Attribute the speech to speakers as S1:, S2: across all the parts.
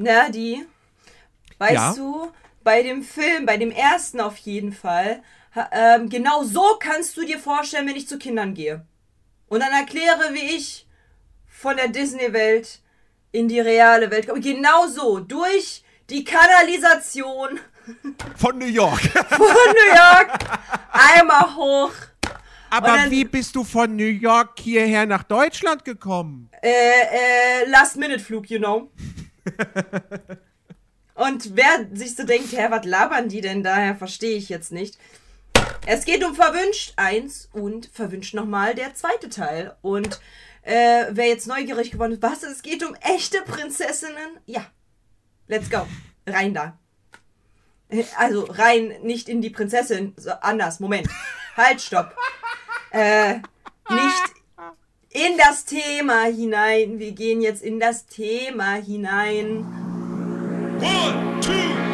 S1: Nerdy, weißt
S2: Ja?
S1: du, bei dem Film, bei dem ersten auf jeden Fall, ähm, genau so kannst du dir vorstellen, wenn ich zu Kindern gehe. Und dann erkläre, wie ich von der Disney-Welt in die reale Welt komme. Genau so, durch die Kanalisation
S2: Von New York.
S1: von New York, einmal hoch.
S2: Aber
S1: dann-
S2: wie bist du von New York hierher nach Deutschland gekommen?
S1: Äh, äh, Last-Minute-Flug, you know. Und wer sich so denkt, hä, was labern die denn daher, verstehe ich jetzt nicht. Es geht um Verwünscht 1 und Verwünscht nochmal der zweite Teil. Und äh, wer jetzt neugierig geworden ist, was, es geht um echte Prinzessinnen? Ja, let's go. Rein da. Äh, Also rein, nicht in die Prinzessin, so anders, Moment. Halt, stopp. Äh, nicht in das Thema hinein. Wir gehen jetzt in das Thema hinein.
S3: One, two,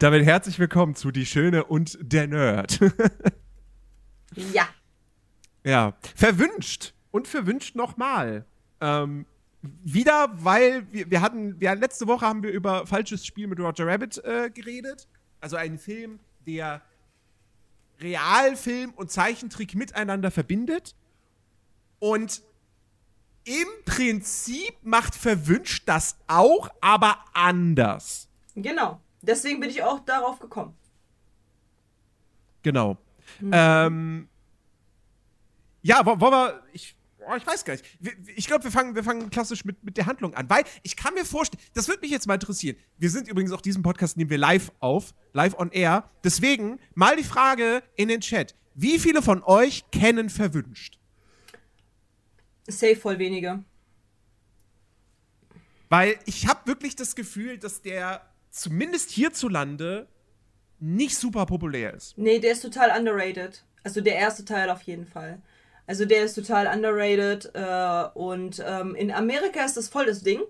S2: Und damit herzlich willkommen zu Die Schöne und der Nerd.
S1: Ja.
S2: ja, verwünscht und verwünscht nochmal. Ähm, wieder, weil wir, wir hatten, ja, letzte Woche haben wir über falsches Spiel mit Roger Rabbit äh, geredet. Also einen Film, der Realfilm und Zeichentrick miteinander verbindet. Und im Prinzip macht verwünscht das auch, aber anders.
S1: Genau. Deswegen bin ich auch darauf gekommen.
S2: Genau. Ähm, ja, wo- wollen wir. Ich, oh, ich weiß gar nicht. Ich glaube, wir fangen, wir fangen klassisch mit, mit der Handlung an, weil ich kann mir vorstellen, das würde mich jetzt mal interessieren. Wir sind übrigens auch diesen Podcast nehmen wir live auf, live on air. Deswegen mal die Frage in den Chat: Wie viele von euch kennen verwünscht?
S1: Safe voll wenige.
S2: Weil ich habe wirklich das Gefühl, dass der zumindest hierzulande nicht super populär ist.
S1: Nee, der ist total underrated. Also der erste Teil auf jeden Fall. Also der ist total underrated äh, und ähm, in Amerika ist das voll das Ding.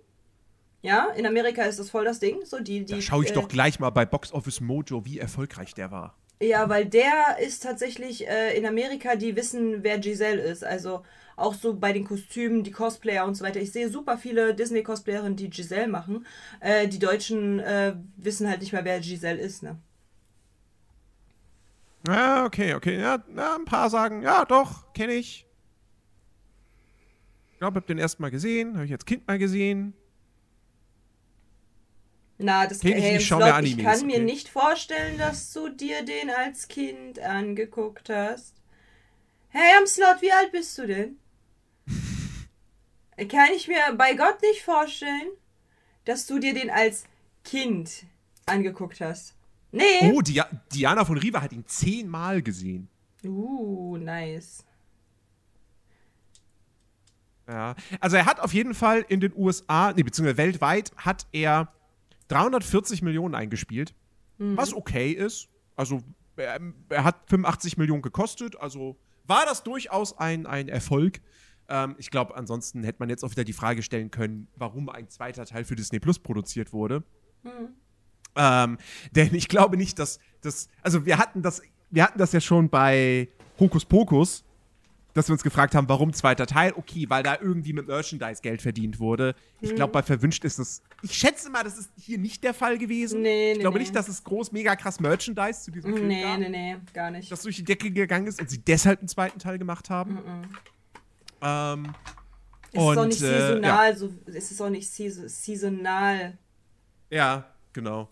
S1: Ja, in Amerika ist das voll das Ding. So die, die,
S2: Da schaue ich
S1: äh,
S2: doch gleich mal bei Box Office Mojo, wie erfolgreich der war.
S1: Ja, weil der ist tatsächlich äh, in Amerika, die wissen, wer Giselle ist. Also auch so bei den Kostümen, die Cosplayer und so weiter. Ich sehe super viele Disney-Cosplayerinnen, die Giselle machen. Äh, die Deutschen äh, wissen halt nicht mehr, wer Giselle ist, ne?
S2: Ja, okay, okay. Ja, ja ein paar sagen, ja, doch, kenne ich. Ich glaube, hab den erst mal gesehen, habe ich als Kind mal gesehen.
S1: Na, das
S2: Kenn ich
S1: hey,
S2: nicht, schau mir
S1: ich
S2: Animes,
S1: kann mir
S2: okay.
S1: nicht vorstellen, dass du dir den als Kind angeguckt hast. Hey, am Slot, wie alt bist du denn? Kann ich mir bei Gott nicht vorstellen, dass du dir den als Kind angeguckt hast. Nee.
S2: Oh, Dia Diana von Riva hat ihn zehnmal gesehen.
S1: Uh, nice.
S2: Ja. Also er hat auf jeden Fall in den USA, nee, beziehungsweise weltweit, hat er 340 Millionen eingespielt. Was okay ist. Also er, er hat 85 Millionen gekostet, also war das durchaus ein, ein Erfolg. Ähm, ich glaube, ansonsten hätte man jetzt auch wieder die Frage stellen können, warum ein zweiter Teil für Disney Plus produziert wurde. Ähm, denn ich glaube nicht, dass das. Also wir hatten das, wir hatten das ja schon bei Hokus Pokus, dass wir uns gefragt haben, warum zweiter Teil? Okay, weil da irgendwie mit Merchandise Geld verdient wurde. Ich glaube, bei Verwünscht ist das. Ich schätze mal, das ist hier nicht der Fall gewesen.
S1: Nee,
S2: ich
S1: nee,
S2: glaube
S1: nee.
S2: nicht, dass es groß, mega krass Merchandise zu diesem Film
S1: Nee,
S2: gab,
S1: nee, nee, gar nicht.
S2: das durch die Decke gegangen ist und sie deshalb einen zweiten Teil gemacht haben. Ähm,
S1: es ist auch
S2: und,
S1: nicht
S2: äh,
S1: saisonal, so, es ist auch nicht saisonal.
S2: Ja, genau.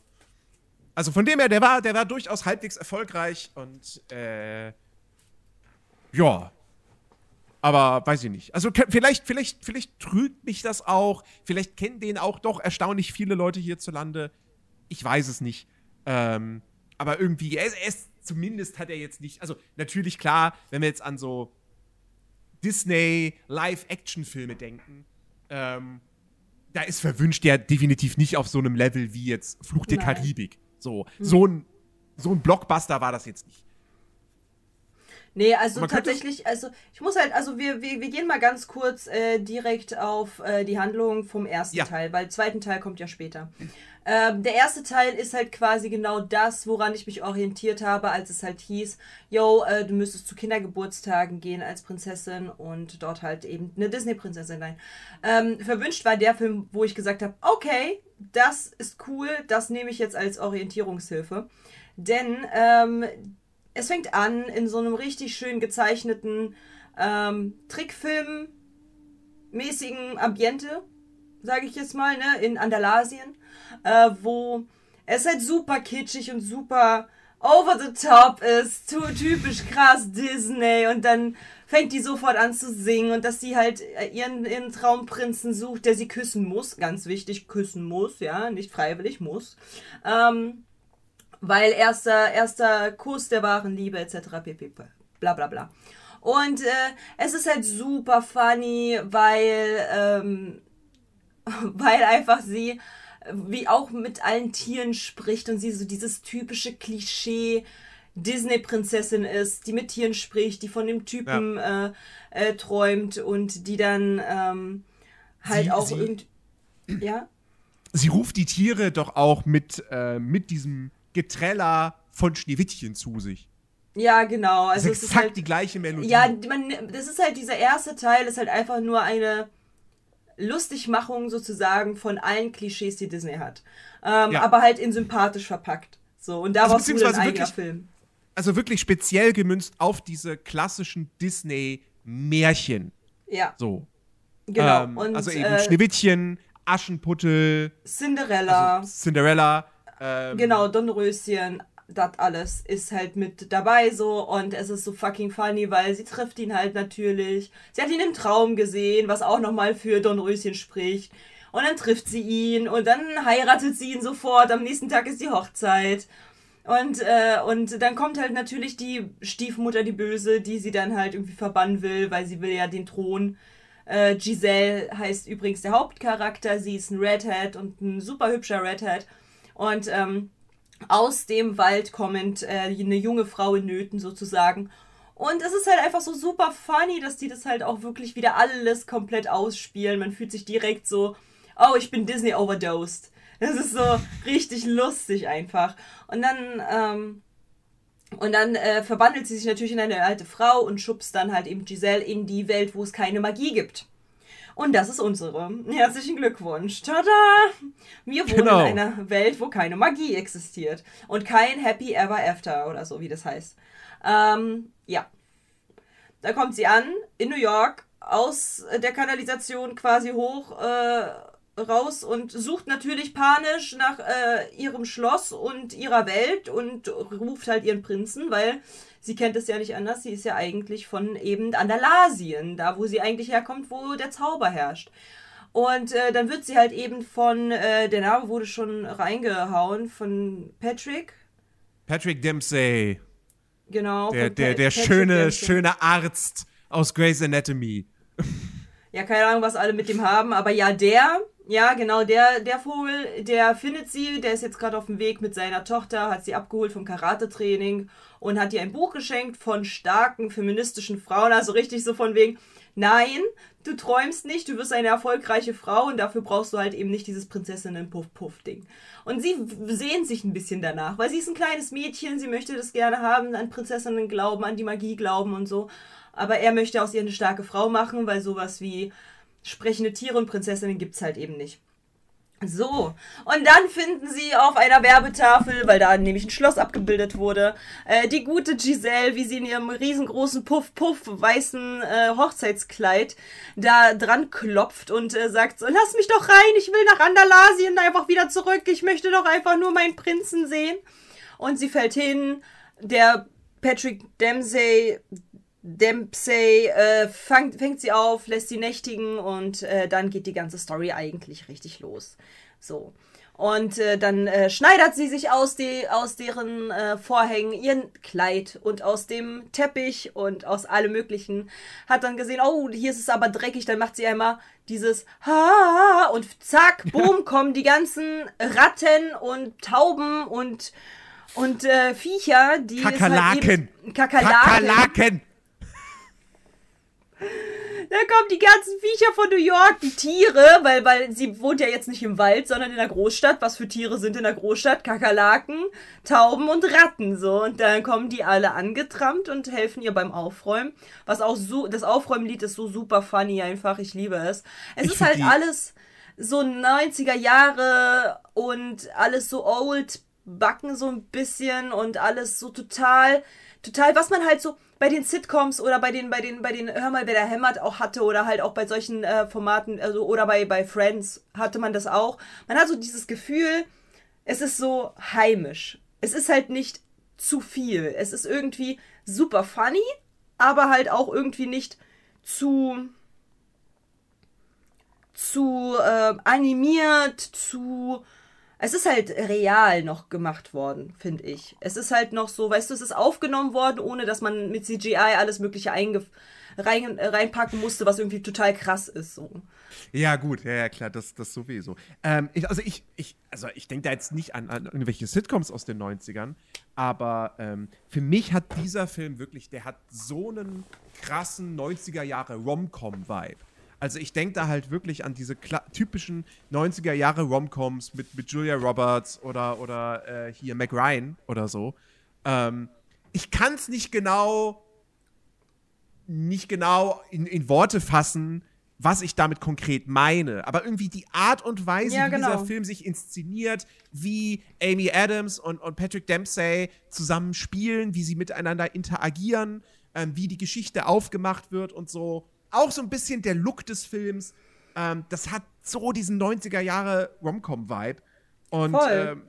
S2: Also von dem her, der war, der war durchaus halbwegs erfolgreich und äh, ja. Aber weiß ich nicht. Also vielleicht, vielleicht, vielleicht trügt mich das auch. Vielleicht kennen den auch doch erstaunlich viele Leute hierzulande. Ich weiß es nicht. Ähm, aber irgendwie, er, er ist, zumindest hat er jetzt nicht. Also natürlich klar, wenn wir jetzt an so Disney Live-Action-Filme denken, ähm, da ist verwünscht ja definitiv nicht auf so einem Level wie jetzt Fluch der
S1: Nein.
S2: Karibik. So, so ein, so ein Blockbuster war das jetzt nicht.
S1: Nee, also
S2: Man
S1: tatsächlich, also ich muss halt, also wir, wir, wir gehen mal ganz kurz äh, direkt auf äh, die Handlung vom ersten
S2: Ja.
S1: Teil, weil der zweiten Teil kommt ja später. Ähm, der erste Teil ist halt quasi genau das, woran ich mich orientiert habe, als es halt hieß, yo, äh, du müsstest zu Kindergeburtstagen gehen als Prinzessin und dort halt eben eine Disney-Prinzessin sein. Ähm, verwünscht war der Film, wo ich gesagt habe, okay, das ist cool, das nehme ich jetzt als Orientierungshilfe. Denn ähm, es fängt an in so einem richtig schön gezeichneten ähm, Trickfilm-mäßigen Ambiente, sage ich jetzt mal, ne, in Andalasien, äh, wo es halt super kitschig und super over the top ist, zu typisch krass Disney und dann fängt die sofort an zu singen und dass sie halt äh, ihren, ihren Traumprinzen sucht, der sie küssen muss, ganz wichtig, küssen muss, ja, nicht freiwillig muss. Ähm, weil erster, erster Kuss der wahren Liebe etc. pp. Bla bla bla. Und äh, es ist halt super funny, weil, ähm, weil einfach sie wie auch mit allen Tieren spricht und sie so dieses typische Klischee Disney-Prinzessin ist, die mit Tieren spricht, die von dem Typen äh, äh, träumt und die dann ähm, halt
S2: Sie-
S1: auch
S2: sie-
S1: irgend ja
S2: Sie ruft die Tiere doch auch mit, äh, mit diesem Geträller von Schneewittchen zu sich.
S1: ja genau
S2: Das
S1: also
S2: ist
S1: es ist
S2: exakt
S1: halt
S2: die gleiche Melodie.
S1: Ja, man, das ist halt dieser erste Teil, ist halt einfach nur eine Lustigmachung sozusagen von allen Klischees, die Disney hat. Ähm,
S2: Ja.
S1: Aber halt in sympathisch verpackt. So, und daraus wurde ein
S2: beziehungsweise
S1: eigener
S2: wirklich-
S1: Film.
S2: also wirklich speziell gemünzt auf diese klassischen Disney-Märchen.
S1: Ja,
S2: So.
S1: genau.
S2: Ähm,
S1: und
S2: also eben
S1: äh,
S2: Schneewittchen, Aschenputtel,
S1: Cinderella,
S2: also Cinderella. Ähm,
S1: genau, Dornröschen, das alles ist halt mit dabei so und es ist so fucking funny, weil sie trifft ihn halt natürlich. Sie hat ihn im Traum gesehen, was auch nochmal für Dornröschen spricht. Und dann trifft sie ihn und dann heiratet sie ihn sofort. Am nächsten Tag ist die Hochzeit. Und, äh, und dann kommt halt natürlich die Stiefmutter, die Böse, die sie dann halt irgendwie verbannen will, weil sie will ja den Thron. Äh, Giselle heißt übrigens der Hauptcharakter. Sie ist ein Redhead und ein super hübscher Redhead. Und ähm, aus dem Wald kommend äh, eine junge Frau in Nöten sozusagen. Und es ist halt einfach so super funny, dass die das halt auch wirklich wieder alles komplett ausspielen. Man fühlt sich direkt so, oh, ich bin Disney overdosed. Das ist so richtig lustig einfach. Und dann, ähm, und dann äh, verwandelt sie sich natürlich in eine alte Frau und schubst dann halt eben Giselle in die Welt, wo es keine Magie gibt. Und das ist unsere. Herzlichen Glückwunsch. Tada! Wir wohnen
S2: Genau.
S1: in einer Welt, wo keine Magie existiert. Und kein Happy Ever After oder so, wie das heißt. Ähm, ja. Da kommt sie an, in New York, aus der Kanalisation quasi hoch äh, raus und sucht natürlich panisch nach äh, ihrem Schloss und ihrer Welt und ruft halt ihren Prinzen, weil sie kennt es ja nicht anders. Sie ist ja eigentlich von eben Andalasien, da wo sie eigentlich herkommt, wo der Zauber herrscht. Und äh, dann wird sie halt eben von, äh, der Name wurde schon reingehauen, von Patrick.
S2: Patrick Dempsey,
S1: Genau.
S2: der, der, der
S1: Patrick
S2: schöne,
S1: Dempsey.
S2: schöne Arzt aus Grey's Anatomy.
S1: Ja, keine Ahnung, was alle mit dem haben, aber ja, der, ja, genau, der, der Vogel, der findet sie, der ist jetzt gerade auf dem Weg mit seiner Tochter, hat sie abgeholt vom Karate-Training und hat ihr ein Buch geschenkt von starken feministischen Frauen, also richtig so von wegen, nein, du träumst nicht, du wirst eine erfolgreiche Frau und dafür brauchst du halt eben nicht dieses Prinzessinnen-Puff-Puff-Ding. Und sie sehnt sich ein bisschen danach, weil sie ist ein kleines Mädchen, sie möchte das gerne haben, an Prinzessinnen glauben, an die Magie glauben und so. Aber er möchte aus ihr eine starke Frau machen, weil sowas wie sprechende Tiere und Prinzessinnen gibt's halt eben nicht. So, und dann finden sie auf einer Werbetafel, weil da nämlich ein Schloss abgebildet wurde, äh, die gute Giselle, wie sie in ihrem riesengroßen Puff-Puff weißen äh, Hochzeitskleid da dran klopft und äh, sagt so, lass mich doch rein, ich will nach Andalasien einfach wieder zurück, ich möchte doch einfach nur meinen Prinzen sehen. Und sie fällt hin, der Patrick Dempsey Dempsey äh, fängt, fängt sie auf, lässt sie nächtigen und äh, dann geht die ganze Story eigentlich richtig los. So. Und äh, dann äh, schneidert sie sich aus, die, aus deren äh, Vorhängen ihren Kleid und aus dem Teppich und aus allem Möglichen. Hat dann gesehen, oh, hier ist es aber dreckig. Dann macht sie einmal dieses Ha und zack, boom, kommen die ganzen Ratten und Tauben und, und äh, Viecher, die
S2: Kakerlaken.
S1: Halt Kakerlaken.
S2: Kakerlaken.
S1: Da kommen die ganzen Viecher von New York, die Tiere, weil, weil sie wohnt ja jetzt nicht im Wald, sondern in der Großstadt. Was für Tiere sind in der Großstadt? Kakerlaken, Tauben und Ratten, so. Und dann kommen die alle angetrampt und helfen ihr beim Aufräumen. Was auch so, das Aufräumlied ist so super funny einfach. Ich liebe es. Es
S2: Ich
S1: ist halt alles so 90er Jahre und alles so old backen so ein bisschen und alles so total, total, was man halt so bei den Sitcoms oder bei den, bei den, bei den Hör mal, wer da hämmert auch hatte oder halt auch bei solchen äh, Formaten, also oder bei, bei Friends hatte man das auch. Man hat so dieses Gefühl, es ist so heimisch. Es ist halt nicht zu viel. Es ist irgendwie super funny, aber halt auch irgendwie nicht zu zu äh, animiert, zu. Es ist halt real noch gemacht worden, finde ich. Es ist halt noch so, weißt du, es ist aufgenommen worden, ohne dass man mit CGI alles Mögliche rein, äh, reinpacken musste, was irgendwie total krass ist. So.
S2: Ja, gut, ja, ja, klar, das, das sowieso. Ähm, ich, also ich, ich, also ich denke da jetzt nicht an, an irgendwelche Sitcoms aus den 90ern, aber ähm, für mich hat dieser Film wirklich, der hat so einen krassen 90er Jahre Rom-Com-Vibe. Also ich denke da halt wirklich an diese kla- typischen 90er Jahre Romcoms mit, mit Julia Roberts oder, oder äh, hier Mac Ryan oder so. Ähm, ich kann es nicht genau nicht genau in, in Worte fassen, was ich damit konkret meine. Aber irgendwie die Art und Weise,
S1: Ja,
S2: wie
S1: genau.
S2: dieser Film sich inszeniert, wie Amy Adams und, und Patrick Dempsey zusammen spielen, wie sie miteinander interagieren, ähm, wie die Geschichte aufgemacht wird und so. Auch so ein bisschen der Look des Films. Ähm, das hat so diesen 90er Jahre Rom-Com-Vibe. Und ähm,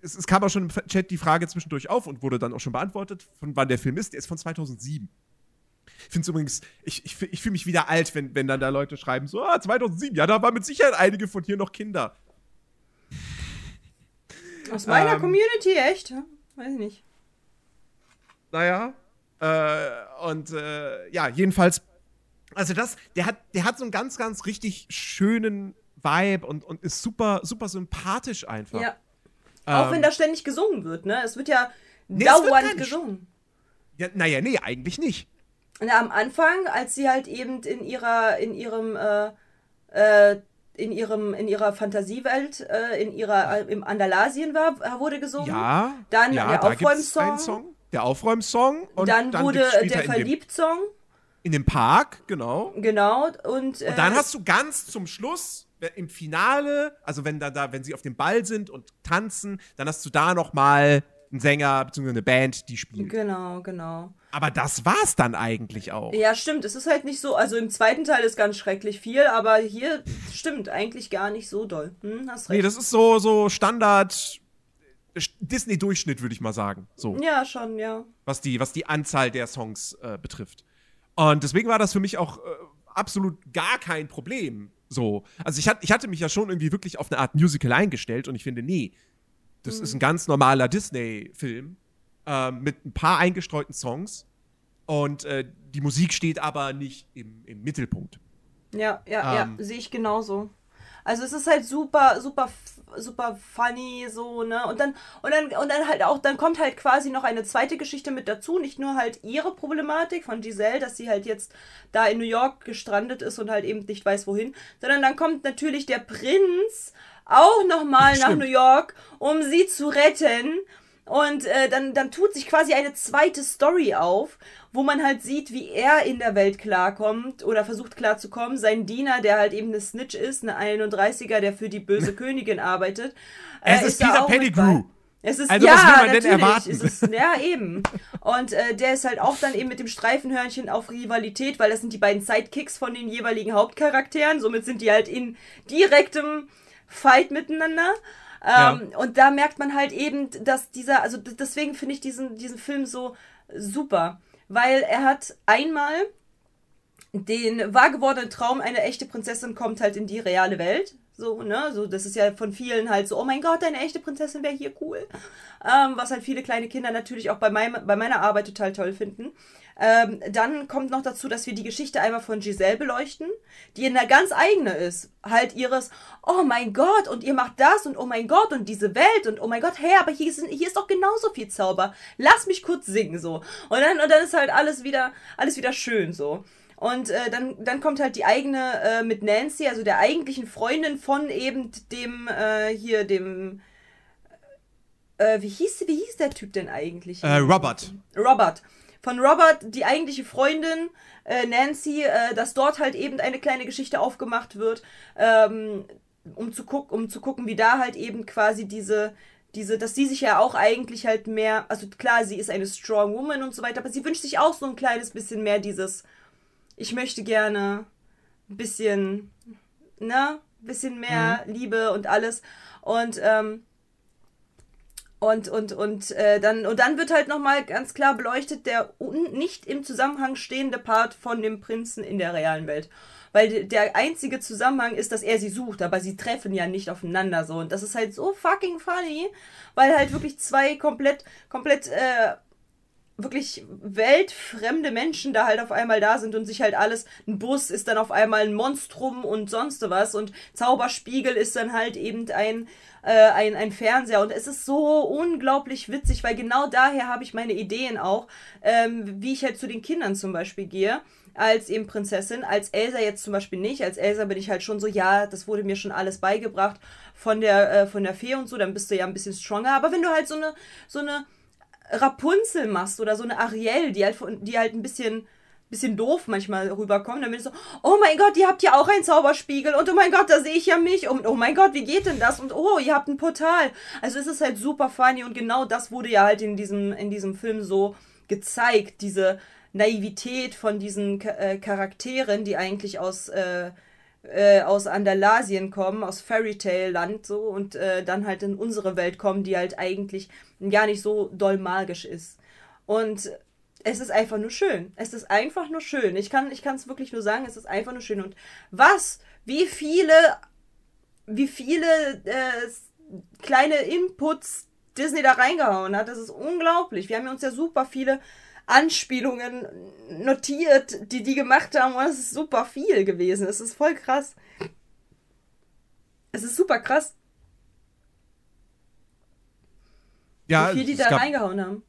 S2: es, es kam auch schon im Chat die Frage zwischendurch auf und wurde dann auch schon beantwortet, von wann der Film ist. Der ist von 2007. Ich finde es übrigens, ich, ich, ich fühle mich wieder alt, wenn, wenn dann da Leute schreiben, so, ah, 2007, ja, da waren mit Sicherheit einige von hier noch Kinder.
S1: Aus meiner
S2: Ähm.
S1: Community, echt? Weiß ich nicht.
S2: Naja. Äh, und äh, ja, jedenfalls, also das, der hat, der hat so einen ganz, ganz richtig schönen Vibe und, und ist super, super sympathisch einfach.
S1: Ja. Auch
S2: Ähm,
S1: wenn da ständig gesungen wird, ne? Es wird ja
S2: Nee, wird
S1: dauernd
S2: nicht.
S1: gesungen.
S2: ja, naja, nee, eigentlich nicht.
S1: Na, am Anfang, als sie halt eben in ihrer, in ihrem, äh, äh, in ihrem, in ihrer Fantasiewelt, äh, in ihrer, äh, im Andalasien war, äh, wurde gesungen.
S2: Ja.
S1: Dann
S2: ja,
S1: der
S2: da
S1: Aufräumsong.
S2: Song. Der Aufräumsong. Und
S1: dann, wurde
S2: gibt's später
S1: der Verliebt-Song,
S2: in dem Park, genau.
S1: genau. Und, äh,
S2: Und dann hast du ganz zum Schluss äh, im Finale, also wenn da, da wenn sie auf dem Ball sind und tanzen, dann hast du da noch mal einen Sänger bzw. eine Band, die spielt.
S1: Genau, genau.
S2: Aber das war's dann eigentlich auch.
S1: Ja, stimmt. Es ist halt nicht so. Also im zweiten Teil ist ganz schrecklich viel, aber hier stimmt eigentlich gar nicht so doll. Hm, hast
S2: Nee,
S1: recht.
S2: das ist so so Standard äh, Disney Durchschnitt würde ich mal sagen, so
S1: ja, schon, ja.
S2: was die was die Anzahl der Songs äh, betrifft. Und deswegen war das für mich auch äh, absolut gar kein Problem. So, also ich, hat, ich hatte mich ja schon irgendwie wirklich auf eine Art Musical eingestellt und ich finde, nee, das ist ein ganz normaler Disney-Film ähm, mit ein paar eingestreuten Songs und äh, die Musik steht aber nicht im, im Mittelpunkt.
S1: Ja, ja,
S2: Ähm.
S1: ja, sehe ich genauso. Also es ist halt super, super, super funny, so, ne? Und dann, und dann, und dann halt auch, dann kommt halt quasi noch eine zweite Geschichte mit dazu. Nicht nur halt ihre Problematik von Giselle, dass sie halt jetzt da in New York gestrandet ist und halt eben nicht weiß wohin, sondern dann kommt natürlich der Prinz auch nochmal nach. New York, um sie zu retten. Und äh, dann, dann tut sich quasi eine zweite Story auf, wo man halt sieht, wie er in der Welt klarkommt oder versucht klarzukommen. Sein Diener, der halt eben eine Snitch ist, eine 31er, der für die böse Königin arbeitet.
S2: Es
S1: äh,
S2: ist
S1: da
S2: Peter Pettigrew.
S1: Es ist,
S2: Also,
S1: ja,
S2: was will man denn erwarten?
S1: Es ist, ja, eben. Und äh, der ist halt auch dann eben mit dem Streifenhörnchen auf Rivalität, weil das sind die beiden Sidekicks von den jeweiligen Hauptcharakteren. Somit sind die halt in direktem Fight miteinander. Ähm, Und da merkt man halt eben, dass dieser, also deswegen finde ich diesen, diesen Film so super. Weil er hat einmal den wahr gewordenen Traum, eine echte Prinzessin kommt halt in die reale Welt. So, ne? So, das ist ja von vielen halt so, oh mein Gott, eine echte Prinzessin wäre hier cool. Ähm, was halt viele kleine Kinder natürlich auch bei, meinem, bei meiner Arbeit total toll finden. Ähm, dann kommt noch dazu, dass wir die Geschichte einmal von Giselle beleuchten, die eine ganz eigene ist. Halt ihres, oh mein Gott, und ihr macht das und oh mein Gott und diese Welt und oh mein Gott, hey, aber hier, sind, hier ist doch genauso viel Zauber. Lass mich kurz singen so. Und dann, und dann ist halt alles wieder, alles wieder schön so. Und äh, dann, dann kommt halt die eigene äh, mit Nancy, also der eigentlichen Freundin von eben dem, äh, hier, dem, äh, wie hieß, wie hieß der Typ denn eigentlich?
S2: Äh, Robert.
S1: Robert. Von Robert, die eigentliche Freundin, äh, Nancy, äh, dass dort halt eben eine kleine Geschichte aufgemacht wird, ähm, um, zu guck, um zu gucken, wie da halt eben quasi diese, diese, dass sie sich ja auch eigentlich halt mehr, also klar, sie ist eine strong woman und so weiter, aber sie wünscht sich auch so ein kleines bisschen mehr dieses, ich möchte gerne ein bisschen, ne, bisschen mehr Liebe und alles. Und, ähm, und, und, und, äh, dann, und dann wird halt nochmal ganz klar beleuchtet, der nicht im Zusammenhang stehende Part von dem Prinzen in der realen Welt. Weil de- der einzige Zusammenhang ist, dass er sie sucht, aber sie treffen ja nicht aufeinander so. Und das ist halt so fucking funny, weil halt wirklich zwei komplett, komplett, äh, wirklich weltfremde Menschen da halt auf einmal da sind und sich halt alles, ein Bus ist dann auf einmal ein Monstrum und sonst was und Zauberspiegel ist dann halt eben ein, äh, ein, ein Fernseher. Und es ist so unglaublich witzig, weil genau daher habe ich meine Ideen auch, ähm, wie ich halt zu den Kindern zum Beispiel gehe als eben Prinzessin, als Elsa jetzt zum Beispiel nicht, als Elsa bin ich halt schon so, ja, das wurde mir schon alles beigebracht von der, äh, von der Fee und so, dann bist du ja ein bisschen stronger, aber wenn du halt so eine, so eine Rapunzel machst oder so eine Ariel, die halt, die halt ein bisschen, bisschen doof manchmal rüberkommen, dann bin ich so, oh mein Gott, ihr habt ja auch einen Zauberspiegel und oh mein Gott, da sehe ich ja mich und oh mein Gott, wie geht denn das und oh, ihr habt ein Portal. Also es ist halt super funny und genau das wurde ja halt in diesem, in diesem Film so gezeigt, diese Naivität von diesen äh, Charakteren, die eigentlich aus äh, äh, aus Andalasien kommen, aus Fairy Tale Land so und äh, dann halt in unsere Welt kommen, die halt eigentlich gar nicht so doll magisch ist. Und es ist einfach nur schön. Es ist einfach nur schön. Ich kann ich es wirklich nur sagen, es ist einfach nur schön und was wie viele wie viele äh, kleine Inputs Disney da reingehauen hat, das ist unglaublich. Wir haben uns ja super viele Anspielungen notiert, die die gemacht haben. Und es ist super viel gewesen. Es ist voll krass. Es ist super krass,
S2: Ja,
S1: wie viel die da
S2: gab,
S1: reingehauen haben.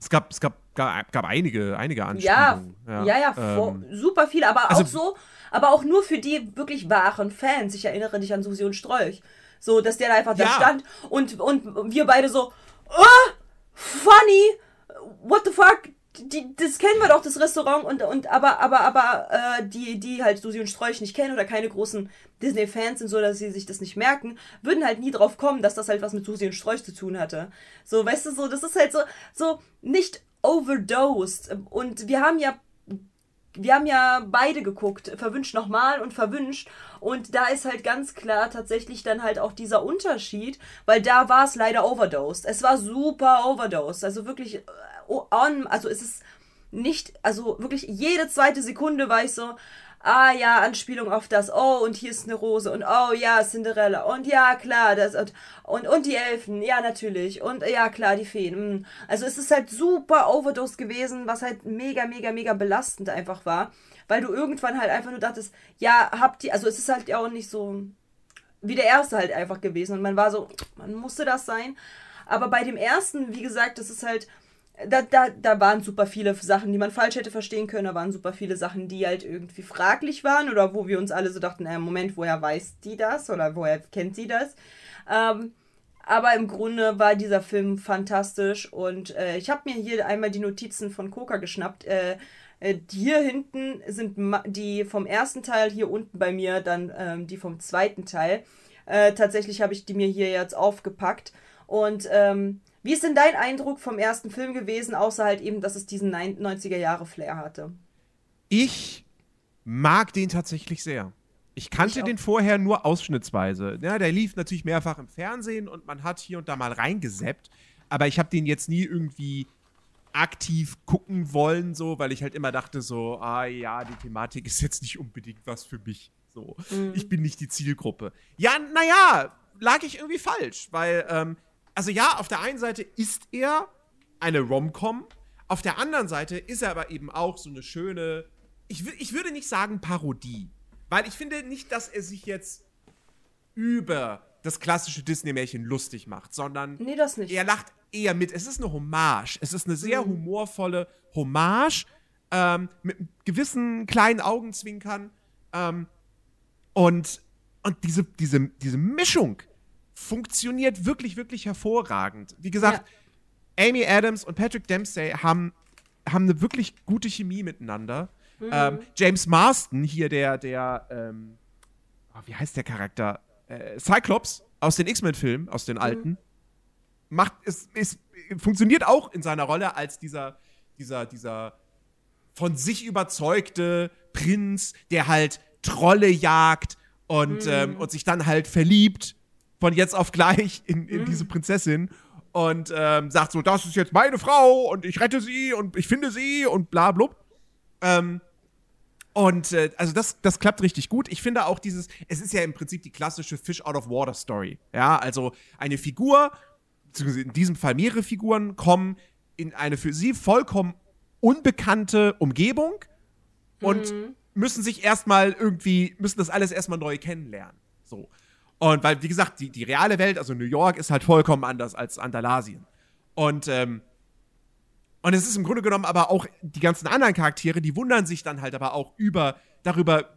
S2: es gab, es gab, gab, gab einige, einige
S1: Ja,
S2: Anspielungen.
S1: ja, ja, vo-
S2: ähm,
S1: super viel, aber
S2: also-
S1: auch so, aber auch nur für die wirklich wahren Fans. Ich erinnere dich an Susi und Strolch. So, dass der da einfach da
S2: Ja.
S1: stand und, und wir beide so, ah, funny, what the fuck, die, das kennen wir doch, das Restaurant und, und aber, aber, aber, äh, die, die halt Susi und Strolch nicht kennen oder keine großen Disney-Fans sind, so dass sie sich das nicht merken, würden halt nie drauf kommen, dass das halt was mit Susi und Strolch zu tun hatte. So, weißt du, so, das ist halt so, so nicht overdosed. Und wir haben ja wir haben ja beide geguckt, verwünscht nochmal und verwünscht. Und da ist halt ganz klar tatsächlich dann halt auch dieser Unterschied, weil da war es leider overdosed. Es war super overdosed. Also wirklich äh, on, also es ist nicht, also wirklich jede zweite Sekunde war ich so, ah ja, Anspielung auf das, oh, und hier ist eine Rose und oh ja, Cinderella und ja, klar, das und, und, und die Elfen, ja, natürlich und ja, klar, die Feen. mm. Also es ist halt super Overdose gewesen, was halt mega, mega, mega belastend einfach war, weil du irgendwann halt einfach nur dachtest, ja, habt ihr, also es ist halt ja auch nicht so wie der erste halt einfach gewesen und man war so, man musste das sein. Aber bei dem ersten, wie gesagt, das ist halt, da, da, da waren super viele Sachen, die man falsch hätte verstehen können. Da waren super viele Sachen, die halt irgendwie fraglich waren oder wo wir uns alle so dachten, äh, Moment, woher weiß die das oder woher kennt sie das? Ähm, aber im Grunde war dieser Film fantastisch und äh, ich habe mir hier einmal die Notizen von Coca geschnappt. Äh, äh, hier hinten sind die vom ersten Teil, hier unten bei mir dann ähm, die vom zweiten Teil. Äh, tatsächlich habe ich die mir hier jetzt aufgepackt. Und ähm, wie ist denn dein Eindruck vom ersten Film gewesen, außer halt eben, dass es diesen nein- 90er-Jahre-Flair hatte?
S2: Ich mag den tatsächlich sehr. Ich kannte
S1: Ich
S2: den vorher nur ausschnittsweise. Ja, der lief natürlich mehrfach im Fernsehen und man hat hier und da mal reingeseppt. Aber ich habe den jetzt nie irgendwie aktiv gucken wollen, so, weil ich halt immer dachte, so, ah ja, die Thematik ist jetzt nicht unbedingt was für mich. So, ich bin nicht die Zielgruppe. Ja, naja, lag ich irgendwie falsch, weil, ähm, also ja, auf der einen Seite ist er eine Rom-Com, auf der anderen Seite ist er aber eben auch so eine schöne, ich, ich würde nicht sagen Parodie, weil ich finde nicht, dass er sich jetzt über das klassische Disney-Märchen lustig macht, sondern
S1: Nee, das nicht.
S2: er lacht eher mit. Es ist eine Hommage. Es ist eine sehr humorvolle Hommage ähm, mit gewissen kleinen Augenzwinkern. Ähm, und und diese, diese, diese Mischung funktioniert wirklich, wirklich hervorragend. Wie gesagt, Amy Adams und Patrick Dempsey haben, haben eine wirklich gute Chemie miteinander. Ähm, James Marston, hier der, der, ähm, oh, wie heißt der Charakter? Äh, Cyclops aus den X-Men-Filmen, aus den alten, macht, es, es funktioniert auch in seiner Rolle als dieser, dieser, dieser von sich überzeugte Prinz, der halt Trolle jagt und, ähm, und sich dann halt verliebt von jetzt auf gleich in, in diese Prinzessin und ähm, sagt so, das ist jetzt meine Frau und ich rette sie und ich finde sie und bla blub. Ähm, und äh, also das, das klappt richtig gut. Ich finde auch dieses, es ist ja im Prinzip die klassische Fish out of water Story. Ja, also eine Figur, beziehungsweise in diesem Fall mehrere Figuren, kommen in eine für sie vollkommen unbekannte Umgebung und müssen sich erstmal irgendwie, müssen das alles erstmal neu kennenlernen. So. Und weil, wie gesagt, die, die reale Welt, also New York, ist halt vollkommen anders als Andalasien. Und, ähm, und es ist im Grunde genommen aber auch die ganzen anderen Charaktere, die wundern sich dann halt aber auch über, darüber,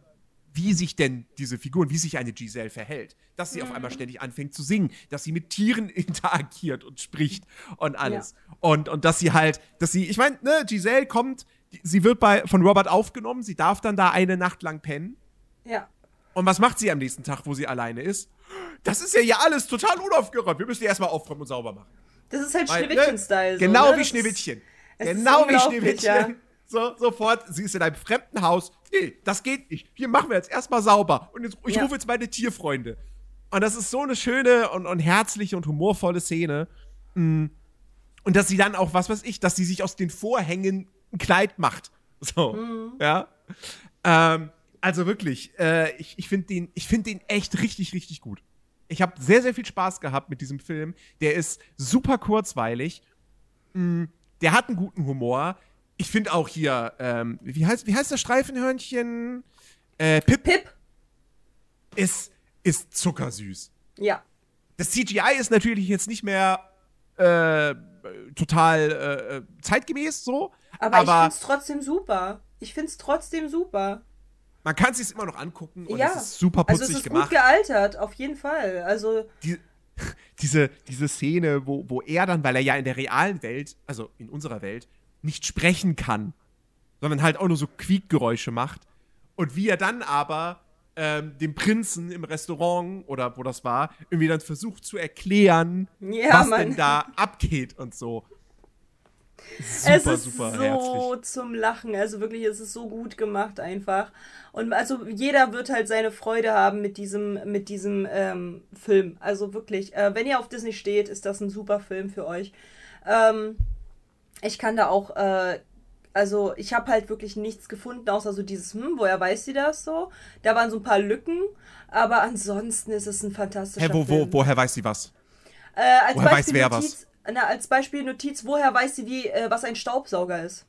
S2: wie sich denn diese Figuren, wie sich eine Giselle verhält. Dass sie auf einmal ständig anfängt zu singen, dass sie mit Tieren interagiert und spricht und alles. Und, und dass sie halt, dass sie, ich meine, ne, Giselle kommt, sie wird bei, von Robert aufgenommen, sie darf dann da eine Nacht lang pennen.
S1: Ja.
S2: Und was macht sie am nächsten Tag, wo sie alleine ist? Das ist ja hier alles total unaufgeräumt. Wir müssen die erstmal aufräumen und sauber machen.
S1: Das ist halt
S2: Weil,
S1: Schneewittchen-Style.
S2: ne,
S1: so,
S2: genau
S1: ne?
S2: wie Schneewittchen. Genau wie Schneewittchen.
S1: ja.
S2: So, sofort, sie ist in einem fremden Haus. Nee, das geht nicht. Hier machen wir jetzt erstmal sauber. Und jetzt, ich
S1: Ja.
S2: rufe jetzt meine Tierfreunde. Und das ist so eine schöne und, und herzliche und humorvolle Szene. Mm. Und dass sie dann auch, was weiß ich, dass sie sich aus den Vorhängen ein Kleid macht. So,
S1: Mhm.
S2: ja. Ähm, also wirklich, äh, ich, ich finde den, ich find den echt richtig, richtig gut. Ich habe sehr, sehr viel Spaß gehabt mit diesem Film. Der ist super kurzweilig. Mm, der hat einen guten Humor. Ich finde auch hier, ähm, wie, heißt, wie heißt das Streifenhörnchen? Äh, Pip
S1: Pip?
S2: ist, ist zuckersüß.
S1: Ja.
S2: Das CGI ist natürlich jetzt nicht mehr äh, total äh, äh, zeitgemäß so,
S1: Aber, ich
S2: aber
S1: find's trotzdem super. Ich find's trotzdem super.
S2: Man kann es sich immer noch angucken und
S1: ja.
S2: es ist super
S1: also
S2: putzig
S1: es ist
S2: gemacht.
S1: gut gealtert, auf jeden Fall. Also,
S2: die, diese, diese Szene, wo, wo er dann, weil er ja in der realen Welt, also in unserer Welt, nicht sprechen kann, sondern halt auch nur so Quiekgeräusche macht. Und wie er dann aber ähm, dem Prinzen im Restaurant oder wo das war, irgendwie dann versucht zu erklären,
S1: Ja,
S2: was
S1: Mann.
S2: denn da abgeht und so. Super,
S1: es ist
S2: super
S1: so
S2: herzlich.
S1: zum Lachen. Also wirklich, es ist so gut gemacht einfach. Und also jeder wird halt seine Freude haben mit diesem, mit diesem ähm, Film. Also wirklich, äh, wenn ihr auf Disney steht, ist das ein super Film für euch. Ähm, ich kann da auch, äh, also ich habe halt wirklich nichts gefunden, außer so dieses, hm, woher weiß sie das so? Da waren so ein paar Lücken, aber ansonsten ist es ein fantastischer
S2: Hä, wo,
S1: Film.
S2: wo, woher weiß sie was?
S1: Äh, als
S2: Woher weiß
S1: Beispiel
S2: wer
S1: Notiz, Na, als Beispiel Notiz, woher weiß sie, wie, äh, was ein Staubsauger ist?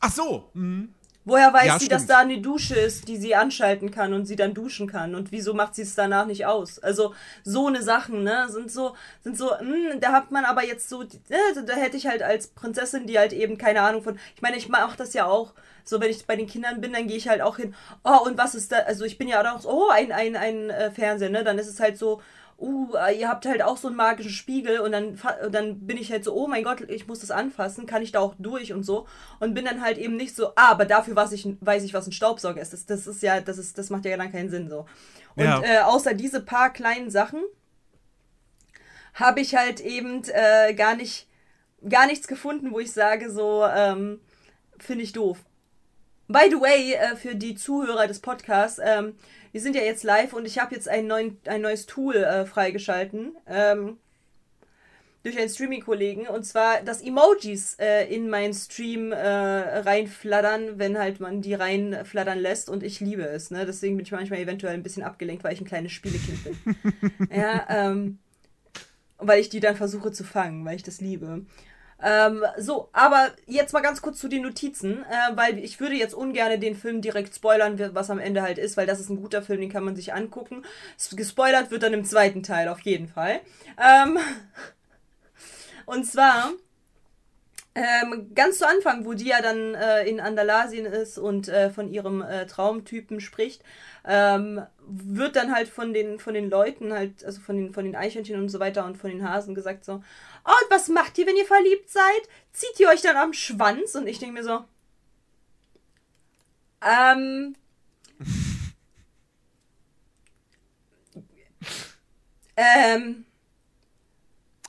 S2: Ach so. Mhm.
S1: Woher weiß
S2: Ja,
S1: sie, dass
S2: stimmt.
S1: da eine Dusche ist, die sie anschalten kann und sie dann duschen kann? Und wieso macht sie es danach nicht aus? Also, so eine Sachen, ne? Sind so, sind so, hm, da hat man aber jetzt so, äh, da hätte ich halt als Prinzessin, die halt eben keine Ahnung von, ich meine, ich mache das ja auch, so wenn ich bei den Kindern bin, dann gehe ich halt auch hin, oh, und was ist da, also ich bin ja auch so, oh, ein, ein, ein äh, Fernseher, ne? Dann ist es halt so, uh, ihr habt halt auch so einen magischen Spiegel und dann, dann bin ich halt so, oh mein Gott, ich muss das anfassen, kann ich da auch durch und so und bin dann halt eben nicht so, ah, aber dafür weiß ich, weiß ich was ein Staubsauger ist. Das, das ist ja, das ist, das macht ja dann keinen Sinn so. Und
S2: Ja.
S1: äh, außer diese paar kleinen Sachen habe ich halt eben äh, gar nicht, gar nichts gefunden, wo ich sage so, ähm, finde ich doof. By the way, äh, für die Zuhörer des Podcasts, ähm, wir sind ja jetzt live und ich habe jetzt ein, neuen, ein neues Tool äh, freigeschalten. Ähm, durch einen Streaming-Kollegen und zwar, dass Emojis äh, in meinen Stream äh, reinflattern, wenn halt man die reinflattern lässt und ich liebe es. Ne? Deswegen bin ich manchmal eventuell ein bisschen abgelenkt, weil ich ein kleines Spielekind bin. ja, ähm, weil ich die dann versuche zu fangen, weil ich das liebe. Ähm, so, aber jetzt mal ganz kurz zu den Notizen, äh, weil ich würde jetzt ungern den Film direkt spoilern, was am Ende halt ist, weil das ist ein guter Film, den kann man sich angucken. Gespoilert wird dann im zweiten Teil auf jeden Fall. Ähm, und zwar ähm, ganz zu Anfang, wo die ja dann äh, in Andalasien ist und äh, von ihrem äh, Traumtypen spricht, ähm, wird dann halt von den, von den Leuten halt, also von den, von den Eichhörnchen und so weiter und von den Hasen gesagt so, oh, und was macht ihr, wenn ihr verliebt seid? Zieht ihr euch dann am Schwanz? Und ich denke mir so, ähm, ähm,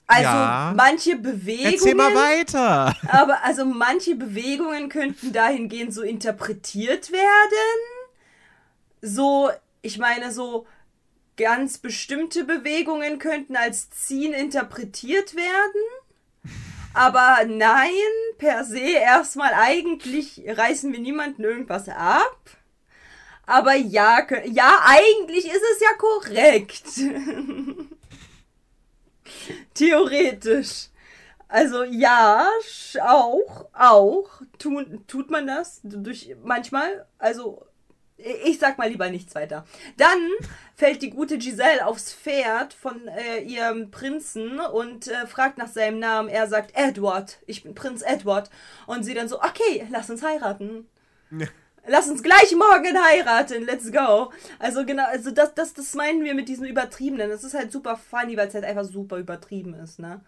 S1: also
S2: Ja.
S1: manche Bewegungen.
S2: Erzähl mal weiter.
S1: Aber also manche Bewegungen könnten dahingehend so interpretiert werden. So, ich meine, so ganz bestimmte Bewegungen könnten als Ziehen interpretiert werden. Aber nein, per se erstmal eigentlich reißen wir niemanden irgendwas ab. Aber ja, ja, eigentlich ist es ja korrekt. Theoretisch. Also ja, auch, auch. Tun, tut man das durch manchmal. Also ich sag mal lieber nichts weiter. Dann fällt die gute Giselle aufs Pferd von äh, ihrem Prinzen und äh, fragt nach seinem Namen. Er sagt Edward. Ich bin Prinz Edward. Und sie dann so, okay, lass uns heiraten. Lass uns gleich morgen heiraten, let's go. Also genau, also das, das, das meinen wir mit diesem Übertriebenen. Das ist halt super funny, weil es halt einfach super übertrieben ist, ne?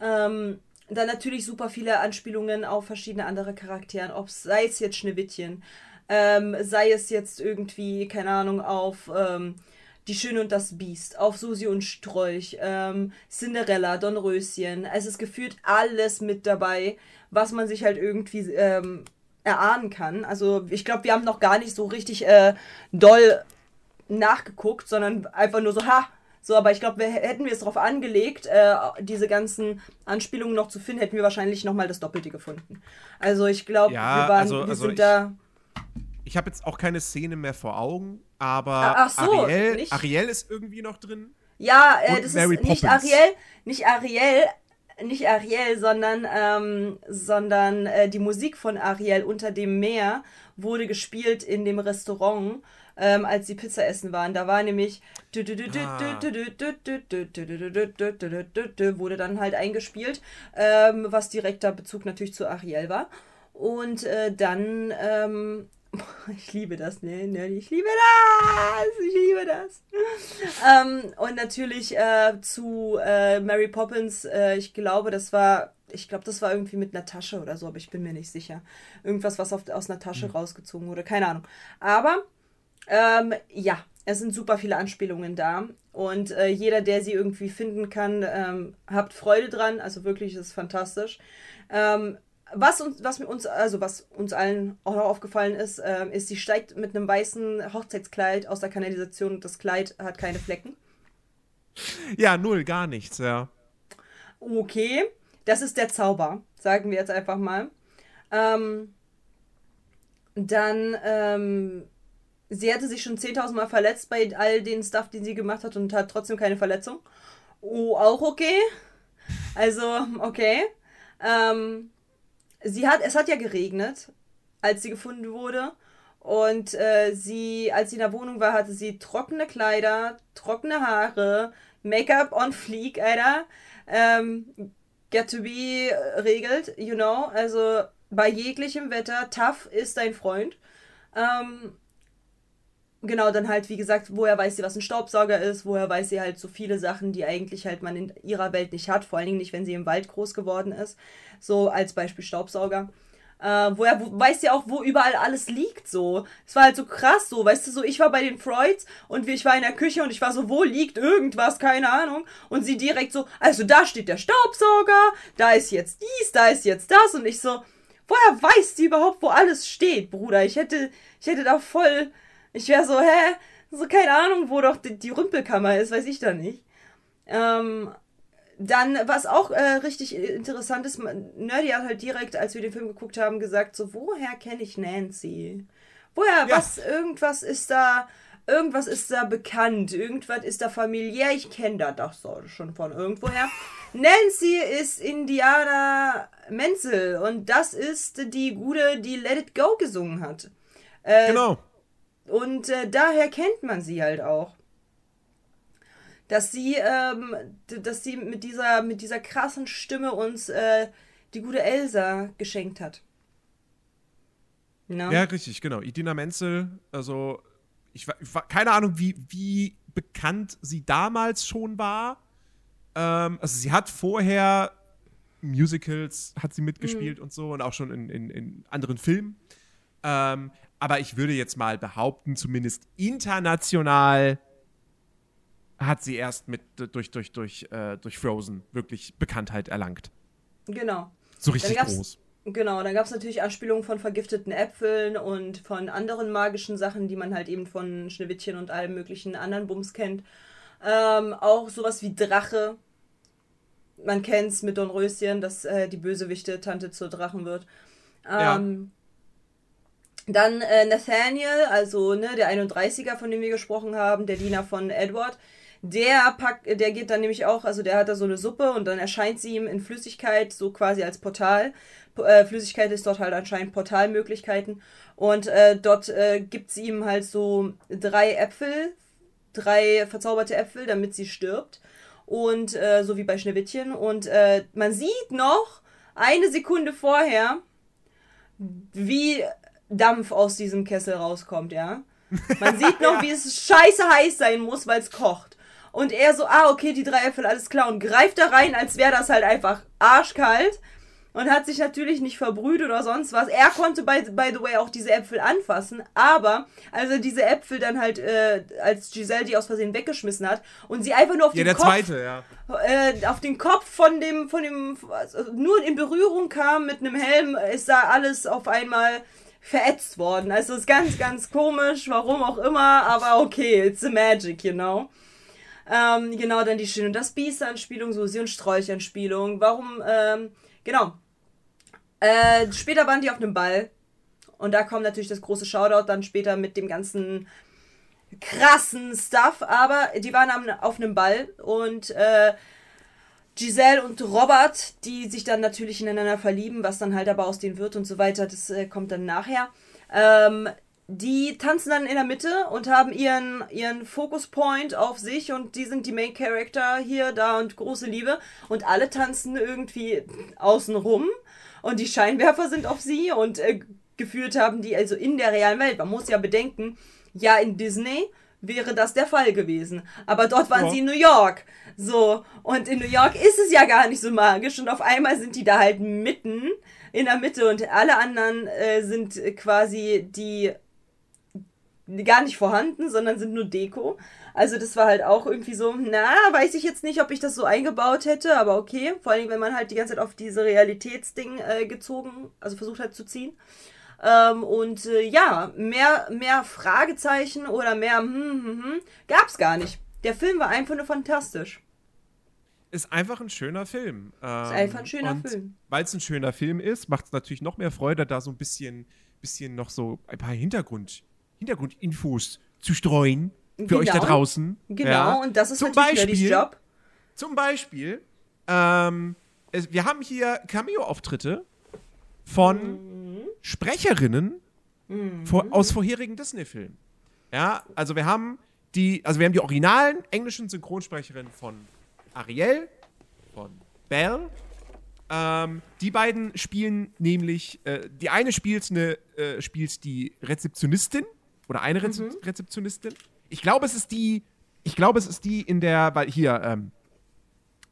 S1: Ähm, dann natürlich super viele Anspielungen auf verschiedene andere Charakteren, ob sei es jetzt Schneewittchen, ähm, sei es jetzt irgendwie, keine Ahnung, auf ähm, Die Schöne und das Biest, auf Susi und Strolch, ähm, Cinderella, Dornröschen. Es ist gefühlt alles mit dabei, was man sich halt irgendwie ähm, erahnen kann. Also ich glaube, wir haben noch gar nicht so richtig äh, doll nachgeguckt, sondern einfach nur so, ha, so, aber ich glaube, wir, hätten wir es darauf angelegt, äh, diese ganzen Anspielungen noch zu finden, hätten wir wahrscheinlich nochmal das Doppelte gefunden. Also ich glaube,
S2: Ja,
S1: wir, waren,
S2: also-
S1: wir
S2: also
S1: sind
S2: ich-
S1: da.
S2: Ich habe jetzt auch keine Szene mehr vor Augen, aber
S1: Ah, ach so,
S2: Ariel,
S1: nicht?
S2: Ariel ist irgendwie noch drin.
S1: Ja, äh, das
S2: Mary
S1: ist nicht
S2: Poppins.
S1: Ariel, nicht Ariel, nicht Ariel, sondern, ähm, sondern äh, die Musik von Ariel unter dem Meer wurde gespielt in dem Restaurant, ähm, als sie Pizza essen waren. Da war nämlich wurde dann halt eingespielt, ähm, was direkter Bezug natürlich zu Ariel war. Und äh, dann, ähm, ich liebe das, ne, ne, ich liebe das, ich liebe das. ähm, und natürlich äh, zu äh, Mary Poppins, äh, ich glaube, das war, ich glaube, das war irgendwie mit einer Tasche oder so, aber ich bin mir nicht sicher. Irgendwas, was auf, aus einer Tasche rausgezogen wurde, keine Ahnung. Aber ähm, ja, es sind super viele Anspielungen da. Und äh, jeder, der sie irgendwie finden kann, ähm, habt Freude dran. Also wirklich, es ist fantastisch. Ähm, was uns, was mir uns, also was uns allen auch noch aufgefallen ist, ähm, ist, sie steigt mit einem weißen Hochzeitskleid aus der Kanalisation und das Kleid hat keine Flecken.
S2: Ja, null, gar nichts, ja.
S1: Okay, das ist der Zauber, sagen wir jetzt einfach mal. Ähm, dann, ähm, sie hatte sich schon 10.000 Mal verletzt bei all den Stuff, den sie gemacht hat und hat trotzdem keine Verletzung. Oh, auch okay. Also, okay. Ähm, sie hat, es hat ja geregnet, als sie gefunden wurde. Und äh, sie, als sie in der Wohnung war, hatte sie trockene Kleider, trockene Haare, Make-up on fleek, Alter. Ähm, get to be äh, regelt, you know. Also bei jeglichem Wetter, tough ist dein Freund. Ähm, genau, dann halt, wie gesagt, woher weiß sie, was ein Staubsauger ist, woher weiß sie halt so viele Sachen, die eigentlich halt man in ihrer Welt nicht hat, vor allen Dingen nicht, wenn sie im Wald groß geworden ist. So als Beispiel Staubsauger. Äh, woher wo, weiß sie auch, wo überall alles liegt, so. Es war halt so krass, so, weißt du, so, ich war bei den Freuds und ich war in der Küche und ich war so, wo liegt irgendwas, keine Ahnung. Und sie direkt so, also da steht der Staubsauger, da ist jetzt dies, da ist jetzt das und ich so, woher weiß sie überhaupt, wo alles steht, Bruder? Ich hätte, ich hätte da voll, ich wäre so, hä? So, keine Ahnung, wo doch die, die Rümpelkammer ist, weiß ich da nicht. Ähm, dann, was auch äh, richtig interessant ist, Nerdy hat halt direkt, als wir den Film geguckt haben, gesagt, so, woher kenne ich Nancy? Woher,
S2: Ja.
S1: was, irgendwas ist da, irgendwas ist da bekannt, irgendwas ist da familiär, ich kenne da doch so schon von irgendwoher. Nancy ist Indianer, Menzel. Und das ist die Gute, die Let It Go gesungen hat. Äh,
S2: Genau.
S1: Und äh, daher kennt man sie halt auch. Dass sie, ähm, dass sie mit dieser, mit dieser krassen Stimme uns äh, die gute Elsa geschenkt hat. Na?
S2: Ja, richtig, genau. Idina Menzel, also ich, ich keine Ahnung, wie, wie bekannt sie damals schon war. Ähm, also sie hat vorher Musicals, hat sie mitgespielt und so und auch schon in, in, in anderen Filmen. Ähm, aber ich würde jetzt mal behaupten, zumindest international hat sie erst mit durch, durch, durch, äh, durch Frozen wirklich Bekanntheit erlangt.
S1: Genau.
S2: So richtig groß.
S1: Genau, dann gab es natürlich Anspielungen von vergifteten Äpfeln und von anderen magischen Sachen, die man halt eben von Schneewittchen und allem möglichen anderen Bums kennt. Ähm, auch sowas wie Drache. Man kennt's mit Dornröschen, dass äh, die Bösewichte Tante zur Drachen wird.
S2: Ja.
S1: Ähm, Dann äh, Nathaniel, also ne, der 31er, von dem wir gesprochen haben, der Diener von Edward. Der packt, der geht dann nämlich auch, also der hat da so eine Suppe und dann erscheint sie ihm in Flüssigkeit, so quasi als Portal. Äh, Flüssigkeit ist dort halt anscheinend Portalmöglichkeiten. Und äh, dort äh, gibt sie ihm halt so drei Äpfel, drei verzauberte Äpfel, damit sie stirbt. Und äh, so wie bei Schneewittchen. Und äh, man sieht noch eine Sekunde vorher, wie Dampf aus diesem Kessel rauskommt, ja. Man sieht noch, wie es scheiße heiß sein muss, weil es kocht. Und er so, ah, okay, die drei Äpfel, alles klar. Und greift da rein, als wäre das halt einfach arschkalt. Und hat sich natürlich nicht verbrüht oder sonst was. Er konnte, by, by the way, auch diese Äpfel anfassen. Aber, als er diese Äpfel dann halt, äh, als Giselle die aus Versehen weggeschmissen hat und sie einfach nur auf
S2: Ja,
S1: den
S2: der
S1: Kopf
S2: zweite, ja.
S1: äh, auf den Kopf von dem, von dem, also nur in Berührung kam mit einem Helm, ist da alles auf einmal verätzt worden. Also ist ganz, ganz komisch, warum auch immer, aber okay, it's a magic, you know. Ähm, genau, dann die Schön und das Biest-Anspielung, Susi und Strolch-Anspielung. Warum, ähm, genau. Äh, später waren die auf einem Ball. Und da kommt natürlich das große Shoutout dann später mit dem ganzen krassen Stuff. Aber die waren am, auf einem Ball und äh, Giselle und Robert, die sich dann natürlich ineinander verlieben, was dann halt aber aus denen wird und so weiter, das äh, kommt dann nachher. Ähm, die tanzen dann in der Mitte und haben ihren, ihren Focus Point auf sich und die sind die Main Character hier, da und große Liebe. Und alle tanzen irgendwie außen rum und die Scheinwerfer sind auf sie und äh, geführt haben die also in der realen Welt. Man muss ja bedenken, ja, in Disney wäre das der Fall gewesen. Aber dort waren
S2: Ja.
S1: sie in New York. So. Und in New York ist es ja gar nicht so magisch. Und auf einmal sind die da halt mitten in der Mitte und alle anderen äh, sind quasi die gar nicht vorhanden, sondern sind nur Deko. Also das war halt auch irgendwie so, na, weiß ich jetzt nicht, ob ich das so eingebaut hätte, aber okay. Vor allem, wenn man halt die ganze Zeit auf diese Realitätsding äh, gezogen, also versucht hat zu ziehen. Ähm, und äh, ja, mehr, mehr Fragezeichen oder mehr hm, hm, hm, gab's gar nicht. Der Film war einfach nur fantastisch.
S2: Ist einfach ein schöner Film. Ähm, ist
S1: einfach ein schöner Film.
S2: Weil es ein schöner Film ist, macht es natürlich noch mehr Freude, da so ein bisschen, bisschen noch so ein paar Hintergrund, Hintergrundinfos zu streuen für euch da
S1: Genau.
S2: draußen.
S1: Genau,
S2: Ja.
S1: und das ist
S2: Zum
S1: natürlich
S2: Beispiel,
S1: Job.
S2: Zum Beispiel, ähm, es, wir haben hier Cameo-Auftritte von
S1: Mhm.
S2: Sprecherinnen vor, aus vorherigen Disney-Filmen. Ja, also wir haben die, also wir haben die originalen englischen Synchronsprecherinnen von Ariel, von Belle. Ähm, die beiden spielen nämlich, äh, die eine spielt eine, äh, spielt die Rezeptionistin oder eine Rezep
S1: Mhm.
S2: Rezeptionistin. Ich glaube, es ist die, ich glaube, es ist die in der, weil hier, ähm,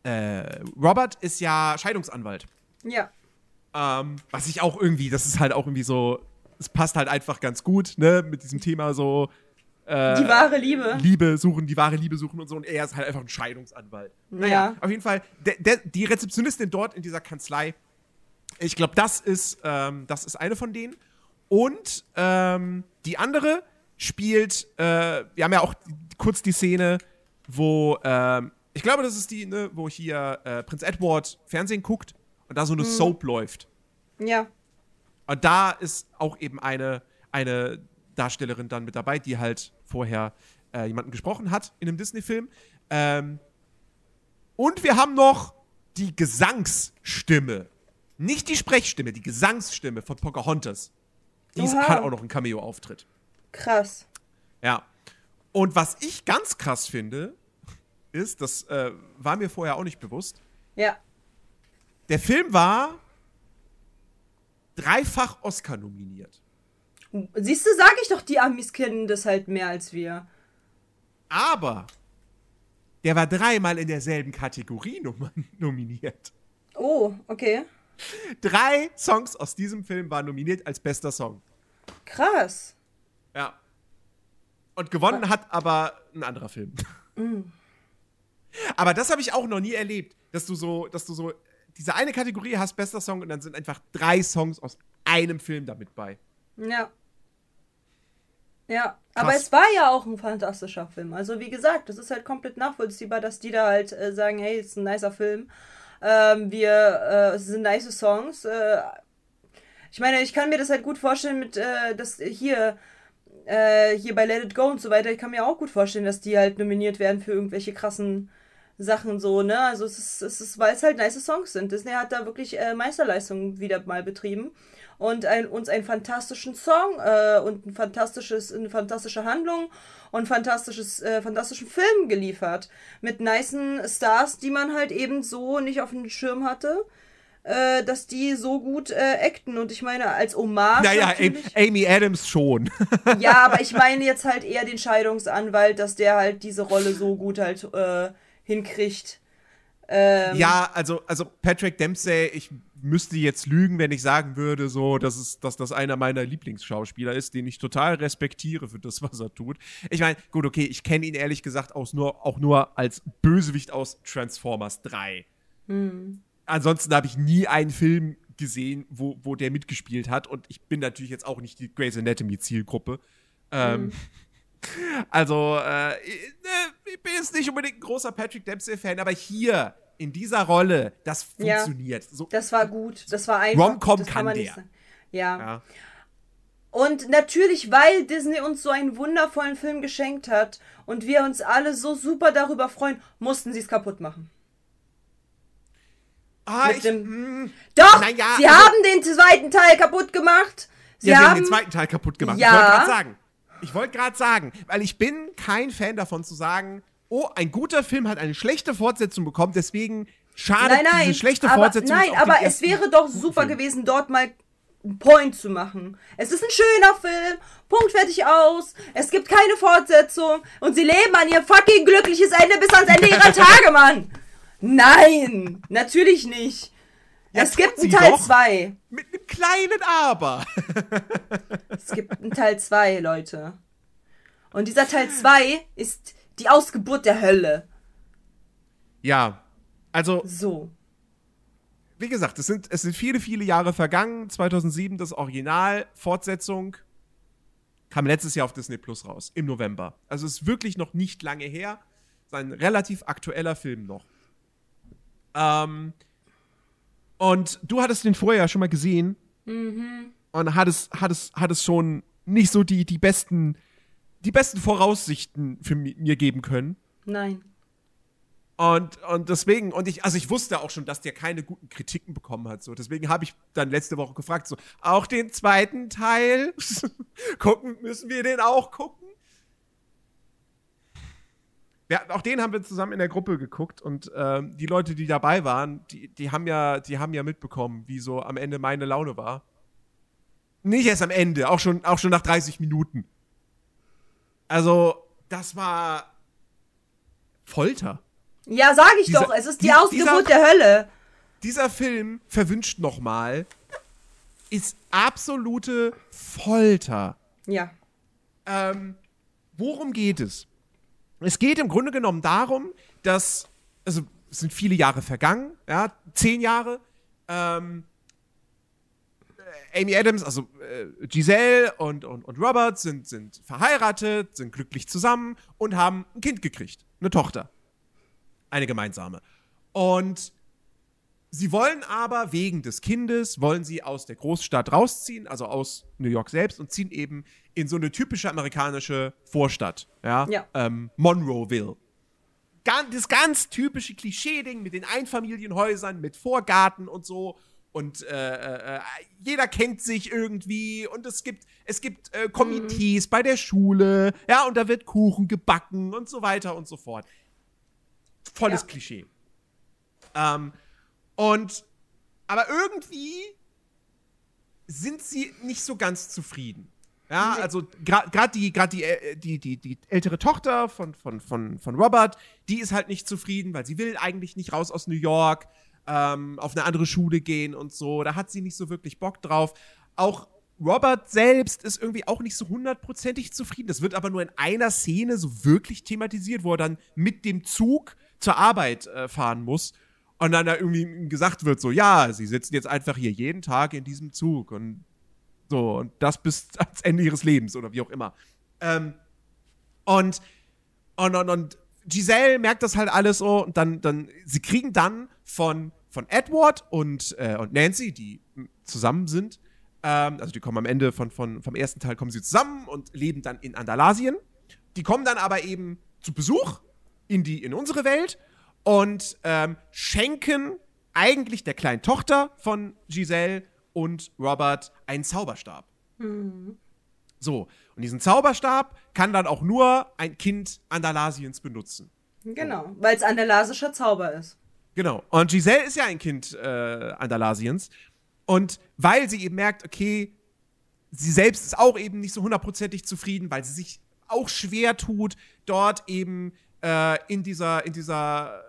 S2: äh, Robert ist ja Scheidungsanwalt.
S1: Ja.
S2: Ähm, was ich auch irgendwie, das ist halt auch irgendwie so, es passt halt einfach ganz gut, ne, mit diesem Thema so. Äh,
S1: Die wahre Liebe.
S2: Liebe suchen, die wahre Liebe suchen und so. Und er ist halt einfach ein Scheidungsanwalt.
S1: Ja.
S2: Auf jeden Fall, der, der, die Rezeptionistin dort in dieser Kanzlei, ich glaube, das ist, ähm, das ist eine von denen. Und ähm, die andere spielt, äh, wir haben ja auch kurz die Szene, wo, ähm, ich glaube, das ist die, ne, wo hier äh, Prinz Edward Fernsehen guckt und da so eine Soap läuft.
S1: Ja.
S2: Und da ist auch eben eine, eine Darstellerin dann mit dabei, die halt vorher äh, jemanden gesprochen hat in einem Disney-Film. Ähm, und wir haben noch die Gesangsstimme nicht die Sprechstimme, die Gesangsstimme von Pocahontas. Die ist, hat auch noch einen Cameo-Auftritt.
S1: Krass.
S2: Ja. Und was ich ganz krass finde, ist, das äh, war mir vorher auch nicht bewusst,
S1: Ja.
S2: der Film war dreifach Oscar nominiert.
S1: Siehst du, sag ich doch, die Amis kennen das halt mehr als wir.
S2: Aber der war dreimal in derselben Kategorie nom nominiert.
S1: Oh, okay.
S2: Drei Songs aus diesem Film waren nominiert als bester Song.
S1: Krass.
S2: Ja. Und gewonnen hat aber ein anderer Film. Aber das habe ich auch noch nie erlebt, dass du so, dass du so diese eine Kategorie hast, bester Song, und dann sind einfach drei Songs aus einem Film damit bei.
S1: Ja. Ja, aber es war ja auch ein fantastischer Film. Also wie gesagt, das ist halt komplett nachvollziehbar, dass die da halt äh, sagen, hey, es ist ein nicer Film. Ähm, wir, äh, es sind nice Songs. Äh, ich meine, ich kann mir das halt gut vorstellen mit, äh, das hier, äh, hier bei Let It Go und so weiter. Ich kann mir auch gut vorstellen, dass die halt nominiert werden für irgendwelche krassen Sachen so, ne? Also es ist, es ist, weil es halt nice Songs sind. Disney hat da wirklich äh, Meisterleistungen wieder mal betrieben und ein, uns einen fantastischen Song äh, und ein fantastisches, eine fantastische Handlung und fantastisches, äh, fantastischen Film geliefert. Mit nicen Stars, die man halt eben so nicht auf dem Schirm hatte. Äh, dass die so gut äh, acten und ich meine als Hommage
S2: Naja, Amy Adams schon.
S1: ja, aber ich meine jetzt halt eher den Scheidungsanwalt, dass der halt diese Rolle so gut halt äh, hinkriegt. Ähm,
S2: ja, also, also Patrick Dempsey, ich müsste jetzt lügen, wenn ich sagen würde, so, dass, es, dass das einer meiner Lieblingsschauspieler ist, den ich total respektiere für das, was er tut. Ich meine, gut, okay, ich kenne ihn ehrlich gesagt aus nur, auch nur als Bösewicht aus Transformers 3. Ansonsten habe ich nie einen Film gesehen, wo, wo der mitgespielt hat. Und ich bin natürlich jetzt auch nicht die Grey's Anatomy-Zielgruppe. Ähm, Also, äh, ich, ne, ich bin jetzt nicht unbedingt ein großer Patrick Dempsey-Fan, aber hier, in dieser Rolle, das
S1: Ja.
S2: funktioniert. So,
S1: Das war gut. Das war einfach.
S2: Rom-Com kann
S1: man
S2: der.
S1: Ja.
S2: ja.
S1: Und natürlich, weil Disney uns so einen wundervollen Film geschenkt hat und wir uns alle so super darüber freuen, mussten sie es kaputt machen.
S2: Ah,
S1: Mit
S2: ich,
S1: dem-
S2: mh,
S1: Doch!
S2: Naja,
S1: sie
S2: also-
S1: haben den zweiten Teil kaputt gemacht. Sie
S2: ja, sie haben
S1: haben
S2: den zweiten Teil kaputt gemacht.
S1: Ja.
S2: Ich wollte gerade sagen. Ich wollte gerade sagen, weil ich bin kein Fan davon zu sagen, oh, ein guter Film hat eine schlechte Fortsetzung bekommen, deswegen schadet
S1: Nein, nein,
S2: diese schlechte
S1: aber,
S2: Fortsetzung.
S1: nein, aber es wäre doch super
S2: Film.
S1: gewesen, dort mal einen Point zu machen. Es ist ein schöner Film, Punkt fertig aus. Es gibt keine Fortsetzung und sie leben an ihr fucking glückliches Ende bis ans Ende ihrer Tage, Mann. Nein, natürlich nicht.
S2: Ja,
S1: es gibt einen Teil
S2: doch.
S1: 2.
S2: Mit einem kleinen Aber.
S1: Es gibt einen Teil 2, Leute. Und dieser Teil 2 ist die Ausgeburt der Hölle.
S2: Ja, also
S1: So.
S2: wie gesagt, es sind, es sind viele, viele Jahre vergangen. 2007 das Original, Fortsetzung, kam letztes Jahr auf Disney Plus raus, im November. Also es ist wirklich noch nicht lange her. Es ist ein relativ aktueller Film noch. Ähm, und du hattest den vorher schon mal gesehen. Und hattest, hattest, hattest schon nicht so die, die besten, die besten Voraussichten für mi- mir geben können.
S1: Nein.
S2: Und, und deswegen, und ich, also ich wusste auch schon, dass der keine guten Kritiken bekommen hat. So. Deswegen habe ich dann letzte Woche gefragt, so, auch den zweiten Teil? gucken, müssen wir den auch gucken? Ja, auch den haben wir zusammen in der Gruppe geguckt und ähm, die Leute, die dabei waren, die, die, haben ja, die haben ja mitbekommen, wie so am Ende meine Laune war. Nicht erst am Ende, auch schon, auch schon nach 30 Minuten. Also, das war Folter.
S1: Ja, sag ich
S2: Dieser-
S1: doch, es ist die
S2: die-
S1: Ausgeburt
S2: dieser-
S1: der Hölle.
S2: dieser Film verwünscht nochmal ist absolute Folter.
S1: Ja.
S2: Ähm, worum geht es? Es geht im Grunde genommen darum, dass, also es sind viele Jahre vergangen, ja, zehn Jahre. Ähm, äh, Amy Adams, also äh, Giselle und, und, und Robert sind, sind verheiratet, sind glücklich zusammen und haben ein Kind gekriegt, eine Tochter. Eine gemeinsame. Und Sie wollen aber wegen des Kindes, wollen sie aus der Großstadt rausziehen, also aus New York selbst und ziehen eben in so eine typische amerikanische Vorstadt, ja,
S1: Ja.
S2: Ähm, Monroeville. Das ganz typische Klischee-Ding mit den Einfamilienhäusern, mit Vorgarten und so. Und äh, äh, jeder kennt sich irgendwie und es gibt es gibt äh, Komitees bei der Schule, ja, und da wird Kuchen gebacken und so weiter und so fort. Volles
S1: Ja.
S2: Klischee. Ähm, und aber irgendwie sind sie nicht so ganz zufrieden. Ja, also gerade die, grad die, äh, die, die, die ältere Tochter von, von, von, von Robert, die ist halt nicht zufrieden, weil sie will eigentlich nicht raus aus New York, ähm, auf eine andere Schule gehen und so. Da hat sie nicht so wirklich Bock drauf. Auch Robert selbst ist irgendwie auch nicht so hundertprozentig zufrieden. Das wird aber nur in einer Szene so wirklich thematisiert, wo er dann mit dem Zug zur Arbeit äh, fahren muss. Und dann da irgendwie gesagt wird, so, ja, sie sitzen jetzt einfach hier jeden Tag in diesem Zug und so, und das bis ans Ende ihres Lebens oder wie auch immer. Ähm, und, und, und, und Giselle merkt das halt alles so und dann, dann, sie kriegen dann von, von Edward und, äh, und Nancy, die zusammen sind, ähm, also die kommen am Ende von, von, vom ersten Teil kommen sie zusammen und leben dann in Andalasien. Die kommen dann aber eben zu Besuch in die, in unsere Welt und ähm, schenken eigentlich der kleinen Tochter von Giselle und Robert einen Zauberstab. So, und diesen Zauberstab kann dann auch nur ein Kind Andalasiens benutzen.
S1: Genau, weil es andalasischer Zauber ist.
S2: Genau. Und Giselle ist ja ein Kind äh, Andalasiens. Und weil sie eben merkt, okay, sie selbst ist auch eben nicht so hundertprozentig zufrieden, weil sie sich auch schwer tut, dort eben äh, in dieser, in dieser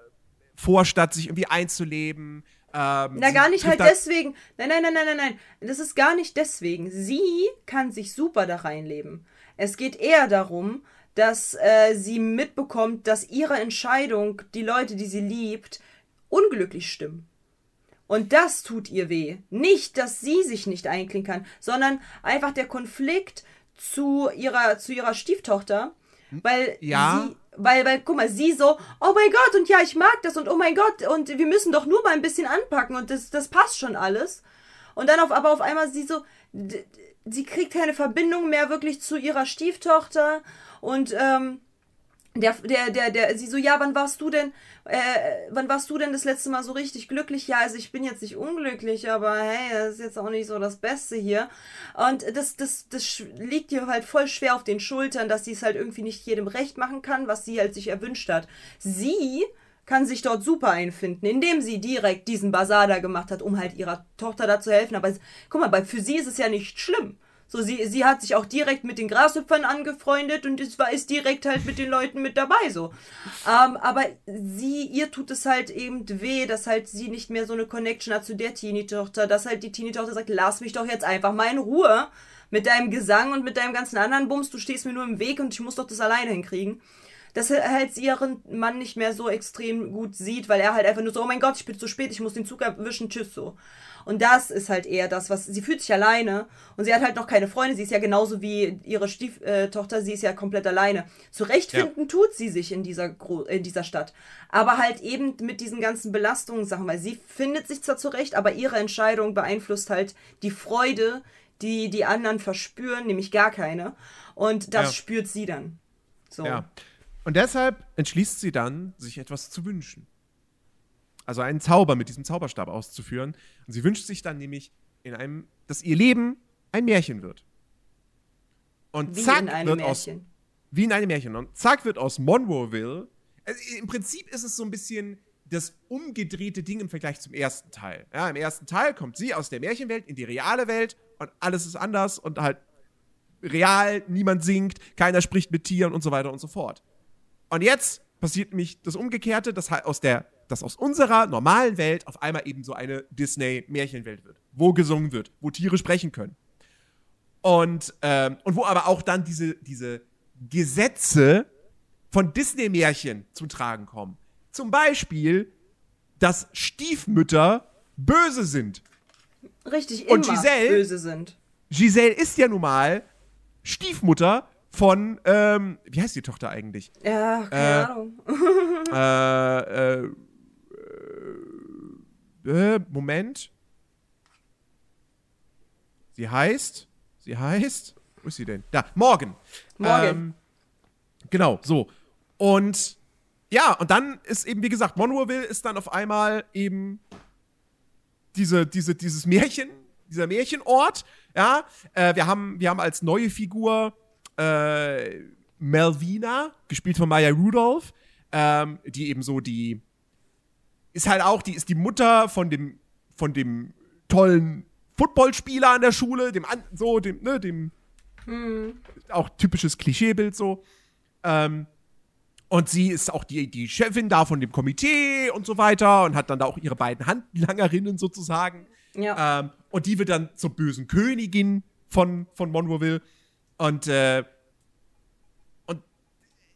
S2: Vorstadt sich irgendwie einzuleben. Ähm,
S1: Na, gar nicht halt deswegen. Nein, nein, nein, nein, nein, nein. Das ist gar nicht deswegen. Sie kann sich super da reinleben. Es geht eher darum, dass äh, sie mitbekommt, dass ihre Entscheidung, die Leute, die sie liebt, unglücklich stimmen. Und das tut ihr weh. Nicht, dass sie sich nicht einklinken kann, sondern einfach der Konflikt zu ihrer, zu ihrer Stieftochter, weil
S2: Ja.
S1: sie, weil, weil, guck mal, sie so, oh mein Gott, und ja, ich mag das und oh mein Gott, und wir müssen doch nur mal ein bisschen anpacken und das, das passt schon alles. Und dann auf, aber auf einmal sie so, sie kriegt keine Verbindung mehr wirklich zu ihrer Stieftochter und, ähm, der, der, der, der, sie so, ja, wann warst du denn, äh, wann warst du denn das letzte Mal so richtig glücklich? Ja, also ich bin jetzt nicht unglücklich, aber hey, das ist jetzt auch nicht so das Beste hier. Und das, das, das liegt ihr halt voll schwer auf den Schultern, dass sie es halt irgendwie nicht jedem recht machen kann, was sie halt sich erwünscht hat. Sie kann sich dort super einfinden, indem sie direkt diesen Bazar da gemacht hat, um halt ihrer Tochter da zu helfen. Aber guck mal, bei, für sie ist es ja nicht schlimm. So, sie, sie hat sich auch direkt mit den Grashüpfern angefreundet und war, ist direkt halt mit den Leuten mit dabei, so. Ähm, aber sie, ihr tut es halt eben weh, dass halt sie nicht mehr so eine Connection hat zu der Teenie-Tochter, dass halt die Teenie-Tochter sagt, lass mich doch jetzt einfach mal in Ruhe mit deinem Gesang und mit deinem ganzen anderen Bums, du stehst mir nur im Weg und ich muss doch das alleine hinkriegen. Dass er halt sie ihren Mann nicht mehr so extrem gut sieht, weil er halt einfach nur so, oh mein Gott, ich bin zu spät, ich muss den Zug erwischen, tschüss, so. Und das ist halt eher das, was sie fühlt sich alleine und sie hat halt noch keine Freunde. Sie ist ja genauso wie ihre Stieftochter, sie ist ja komplett alleine. Zurechtfinden tut sie sich in dieser, Gro in dieser Stadt. Aber halt eben mit diesen ganzen Belastungssachen, weil sie findet sich zwar zurecht, aber ihre Entscheidung beeinflusst halt die Freude, die die anderen verspüren, nämlich gar keine. Und das
S2: Ja.
S1: spürt sie dann. So.
S2: Ja. Und deshalb entschließt sie dann, sich etwas zu wünschen. Also einen Zauber mit diesem Zauberstab auszuführen. Und sie wünscht sich dann nämlich in einem, dass ihr Leben ein Märchen wird. Und
S1: Wie
S2: zack
S1: in einem
S2: wird aus
S1: Märchen.
S2: wie in einem Märchen. Und zack wird aus Monroeville. Also Im Prinzip ist es so ein bisschen das umgedrehte Ding im Vergleich zum ersten Teil. Ja, Im ersten Teil kommt sie aus der Märchenwelt in die reale Welt und alles ist anders und halt real, niemand singt, keiner spricht mit Tieren und so weiter und so fort. Und jetzt passiert nämlich das Umgekehrte, dass halt aus der, dass aus unserer normalen Welt auf einmal eben so eine Disney-Märchenwelt wird, wo gesungen wird, wo Tiere sprechen können. Und, ähm, und wo aber auch dann diese, diese Gesetze von Disney-Märchen zum Tragen kommen. Zum Beispiel, dass Stiefmütter böse sind.
S1: Richtig,
S2: Und
S1: immer
S2: Giselle?
S1: böse sind.
S2: Giselle ist ja nun mal Stiefmutter von, ähm, wie heißt die Tochter eigentlich?
S1: Ja, keine
S2: Äh,
S1: Ahnung.
S2: äh, äh, äh, Moment. Sie heißt, sie heißt, wo ist sie denn? Da, Morgan.
S1: Morgan.
S2: Ähm, genau, so. Und ja, und dann ist eben, wie gesagt, Monroeville ist dann auf einmal eben diese, diese, dieses Märchen, dieser Märchenort. Ja, äh, wir, haben, wir haben als neue Figur äh, Melvina, gespielt von Maya Rudolph, ähm, die eben so die ist halt auch, die ist die Mutter von dem, von dem tollen Footballspieler an der Schule, dem an, so, dem, ne, dem auch typisches Klischeebild so. Ähm, und sie ist auch die, die Chefin da von dem Komitee und so weiter und hat dann da auch ihre beiden Handlangerinnen sozusagen.
S1: Ja.
S2: Ähm, und die wird dann zur bösen Königin von, von Monroeville. Und, äh, und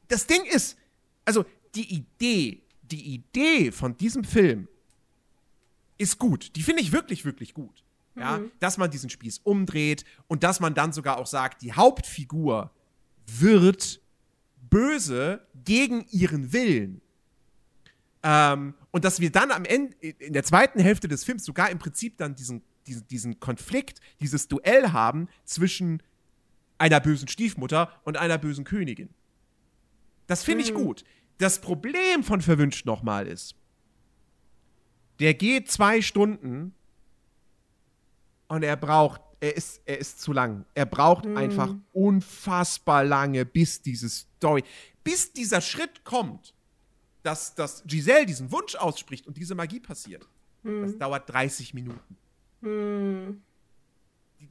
S2: das Ding ist, also die Idee, die Idee von diesem Film ist gut. Die finde ich wirklich, wirklich gut. Ja, dass man diesen Spieß umdreht und dass man dann sogar auch sagt, die Hauptfigur wird böse gegen ihren Willen. Ähm, und dass wir dann am Ende, in der zweiten Hälfte des Films sogar im Prinzip dann diesen, diesen, diesen Konflikt, dieses Duell haben zwischen einer bösen Stiefmutter und einer bösen Königin. Das finde ich gut. Das Problem von Verwünscht nochmal ist, der geht zwei Stunden und er braucht, er ist, er ist zu lang. Er braucht einfach unfassbar lange, bis diese Story, bis dieser Schritt kommt, dass, dass Giselle diesen Wunsch ausspricht und diese Magie passiert. Das dauert 30 Minuten.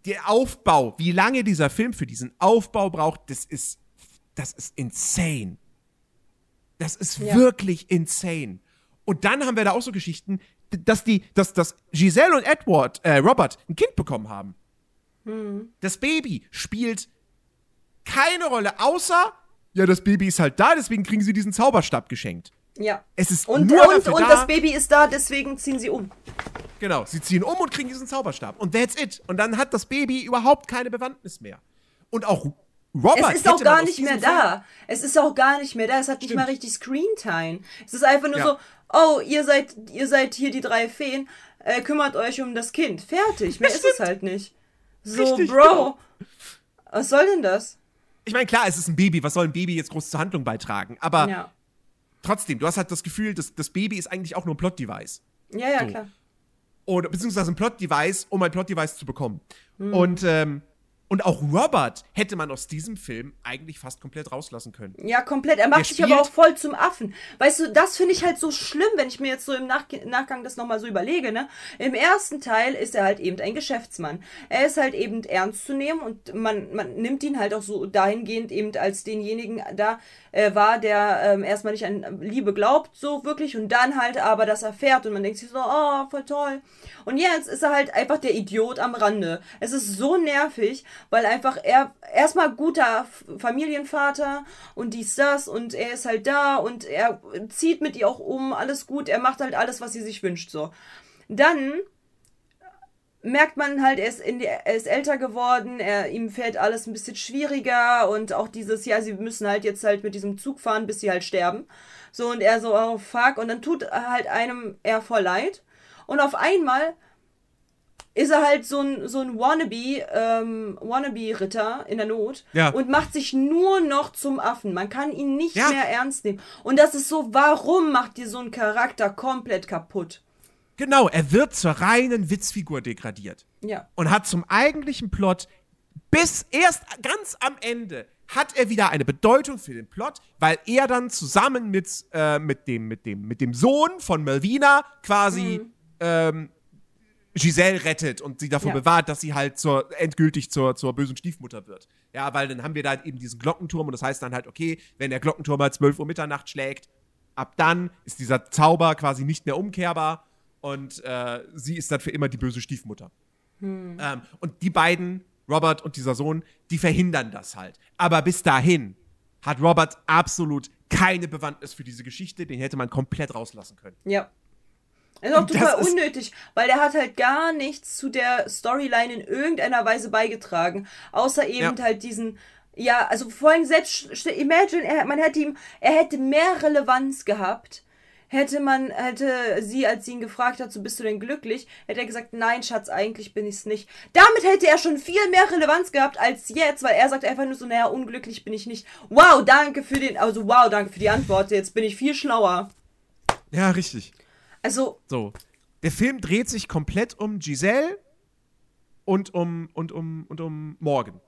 S2: Der Aufbau, wie lange dieser Film für diesen Aufbau braucht, das ist, das ist insane. Das ist
S1: Ja.
S2: wirklich insane. Und dann haben wir da auch so Geschichten, dass die, dass, dass Giselle und Edward, äh, Robert, ein Kind bekommen haben. Das Baby spielt keine Rolle, außer, ja, das Baby ist halt da, deswegen kriegen sie diesen Zauberstab geschenkt.
S1: Ja.
S2: Es ist
S1: Und,
S2: nur
S1: und, und
S2: da,
S1: das Baby ist da, deswegen ziehen sie um.
S2: Genau, sie ziehen um und kriegen diesen Zauberstab. Und that's it. Und dann hat das Baby überhaupt keine Bewandtnis mehr. Und auch Robert
S1: Es ist auch gar nicht mehr da. Es ist auch gar nicht mehr da. Es hat nicht
S2: Stimmt.
S1: mal richtig Screentime. Es ist einfach nur
S2: Ja.
S1: so, oh, ihr seid, ihr seid hier die drei Feen, äh, kümmert euch um das Kind. Fertig. Mehr
S2: Das
S1: ist es halt nicht. So,
S2: Richtig,
S1: Bro.
S2: genau.
S1: Was soll denn das?
S2: Ich meine, klar, es ist ein Baby. Was soll ein Baby jetzt groß zur Handlung beitragen? Aber
S1: Ja.
S2: Trotzdem, du hast halt das Gefühl, dass das Baby ist eigentlich auch nur ein Plot-Device.
S1: Ja, ja,
S2: So.
S1: klar.
S2: Oder beziehungsweise ein Plot-Device, um ein Plot-Device zu bekommen.
S1: Hm.
S2: Und, ähm, und auch Robert hätte man aus diesem Film eigentlich fast komplett rauslassen können.
S1: Ja, komplett. Er macht
S2: Der
S1: sich aber auch voll zum Affen. Weißt du, das finde ich halt so schlimm, wenn ich mir jetzt so im Nach Nachgang das nochmal so überlege, ne? Im ersten Teil ist er halt eben ein Geschäftsmann. Er ist halt eben ernst zu nehmen und man, man nimmt ihn halt auch so dahingehend eben als denjenigen da äh, war, der ähm, erstmal nicht an Liebe glaubt, so wirklich, und dann halt aber das erfährt und man denkt sich so, oh, voll toll. Und jetzt ist er halt einfach der Idiot am Rande. Es ist so nervig, weil einfach er erstmal guter Familienvater und dies, das und er ist halt da und er zieht mit ihr auch um, alles gut, er macht halt alles, was sie sich wünscht, so. Dann merkt man halt, er ist, in die, er ist älter geworden, er, ihm fällt alles ein bisschen schwieriger und auch dieses, ja, sie müssen halt jetzt halt mit diesem Zug fahren, bis sie halt sterben. So, und er so, oh fuck, und dann tut halt einem er voll leid. Und auf einmal ist er halt so ein, so ein Wannabe, ähm, Wannabe-Ritter in der Not
S2: Ja.
S1: und macht sich nur noch zum Affen. Man kann ihn nicht
S2: Ja.
S1: mehr ernst nehmen. Und das ist so, warum macht ihr so einen Charakter komplett kaputt?
S2: Genau, er wird zur reinen Witzfigur degradiert.
S1: Ja.
S2: und hat zum eigentlichen Plot bis erst ganz am Ende hat er wieder eine Bedeutung für den Plot, weil er dann zusammen mit, äh, mit, dem, mit, dem, mit dem Sohn von Melvina quasi ähm, Giselle rettet und sie davor
S1: Ja.
S2: bewahrt, dass sie halt zur, endgültig zur, zur bösen Stiefmutter wird. Ja, weil dann haben wir da eben diesen Glockenturm und das heißt dann halt, okay, wenn der Glockenturm halt 12 Uhr Mitternacht schlägt, ab dann ist dieser Zauber quasi nicht mehr umkehrbar und äh, sie ist dann für immer die böse Stiefmutter. Ähm, und die beiden, Robert und dieser Sohn, die verhindern das halt. Aber bis dahin hat Robert absolut keine Bewandtnis für diese Geschichte, den hätte man komplett rauslassen können.
S1: Ja. Ist auch
S2: das
S1: total unnötig, weil der hat halt gar nichts zu der Storyline in irgendeiner Weise beigetragen. Außer eben
S2: Ja.
S1: halt diesen, ja, also vor allem selbst, st- imagine, er, man hätte ihm, er hätte mehr Relevanz gehabt. Hätte man, hätte sie, als sie ihn gefragt hat, so bist du denn glücklich, hätte er gesagt, nein, Schatz, eigentlich bin ich's nicht. Damit hätte er schon viel mehr Relevanz gehabt als jetzt, weil er sagt einfach nur so, naja, unglücklich bin ich nicht. Wow, danke für den, also wow, danke für die Antwort, jetzt bin ich viel schlauer.
S2: Ja, richtig.
S1: Also,
S2: So. der Film dreht sich komplett um Giselle und um, und um, und um Morgan.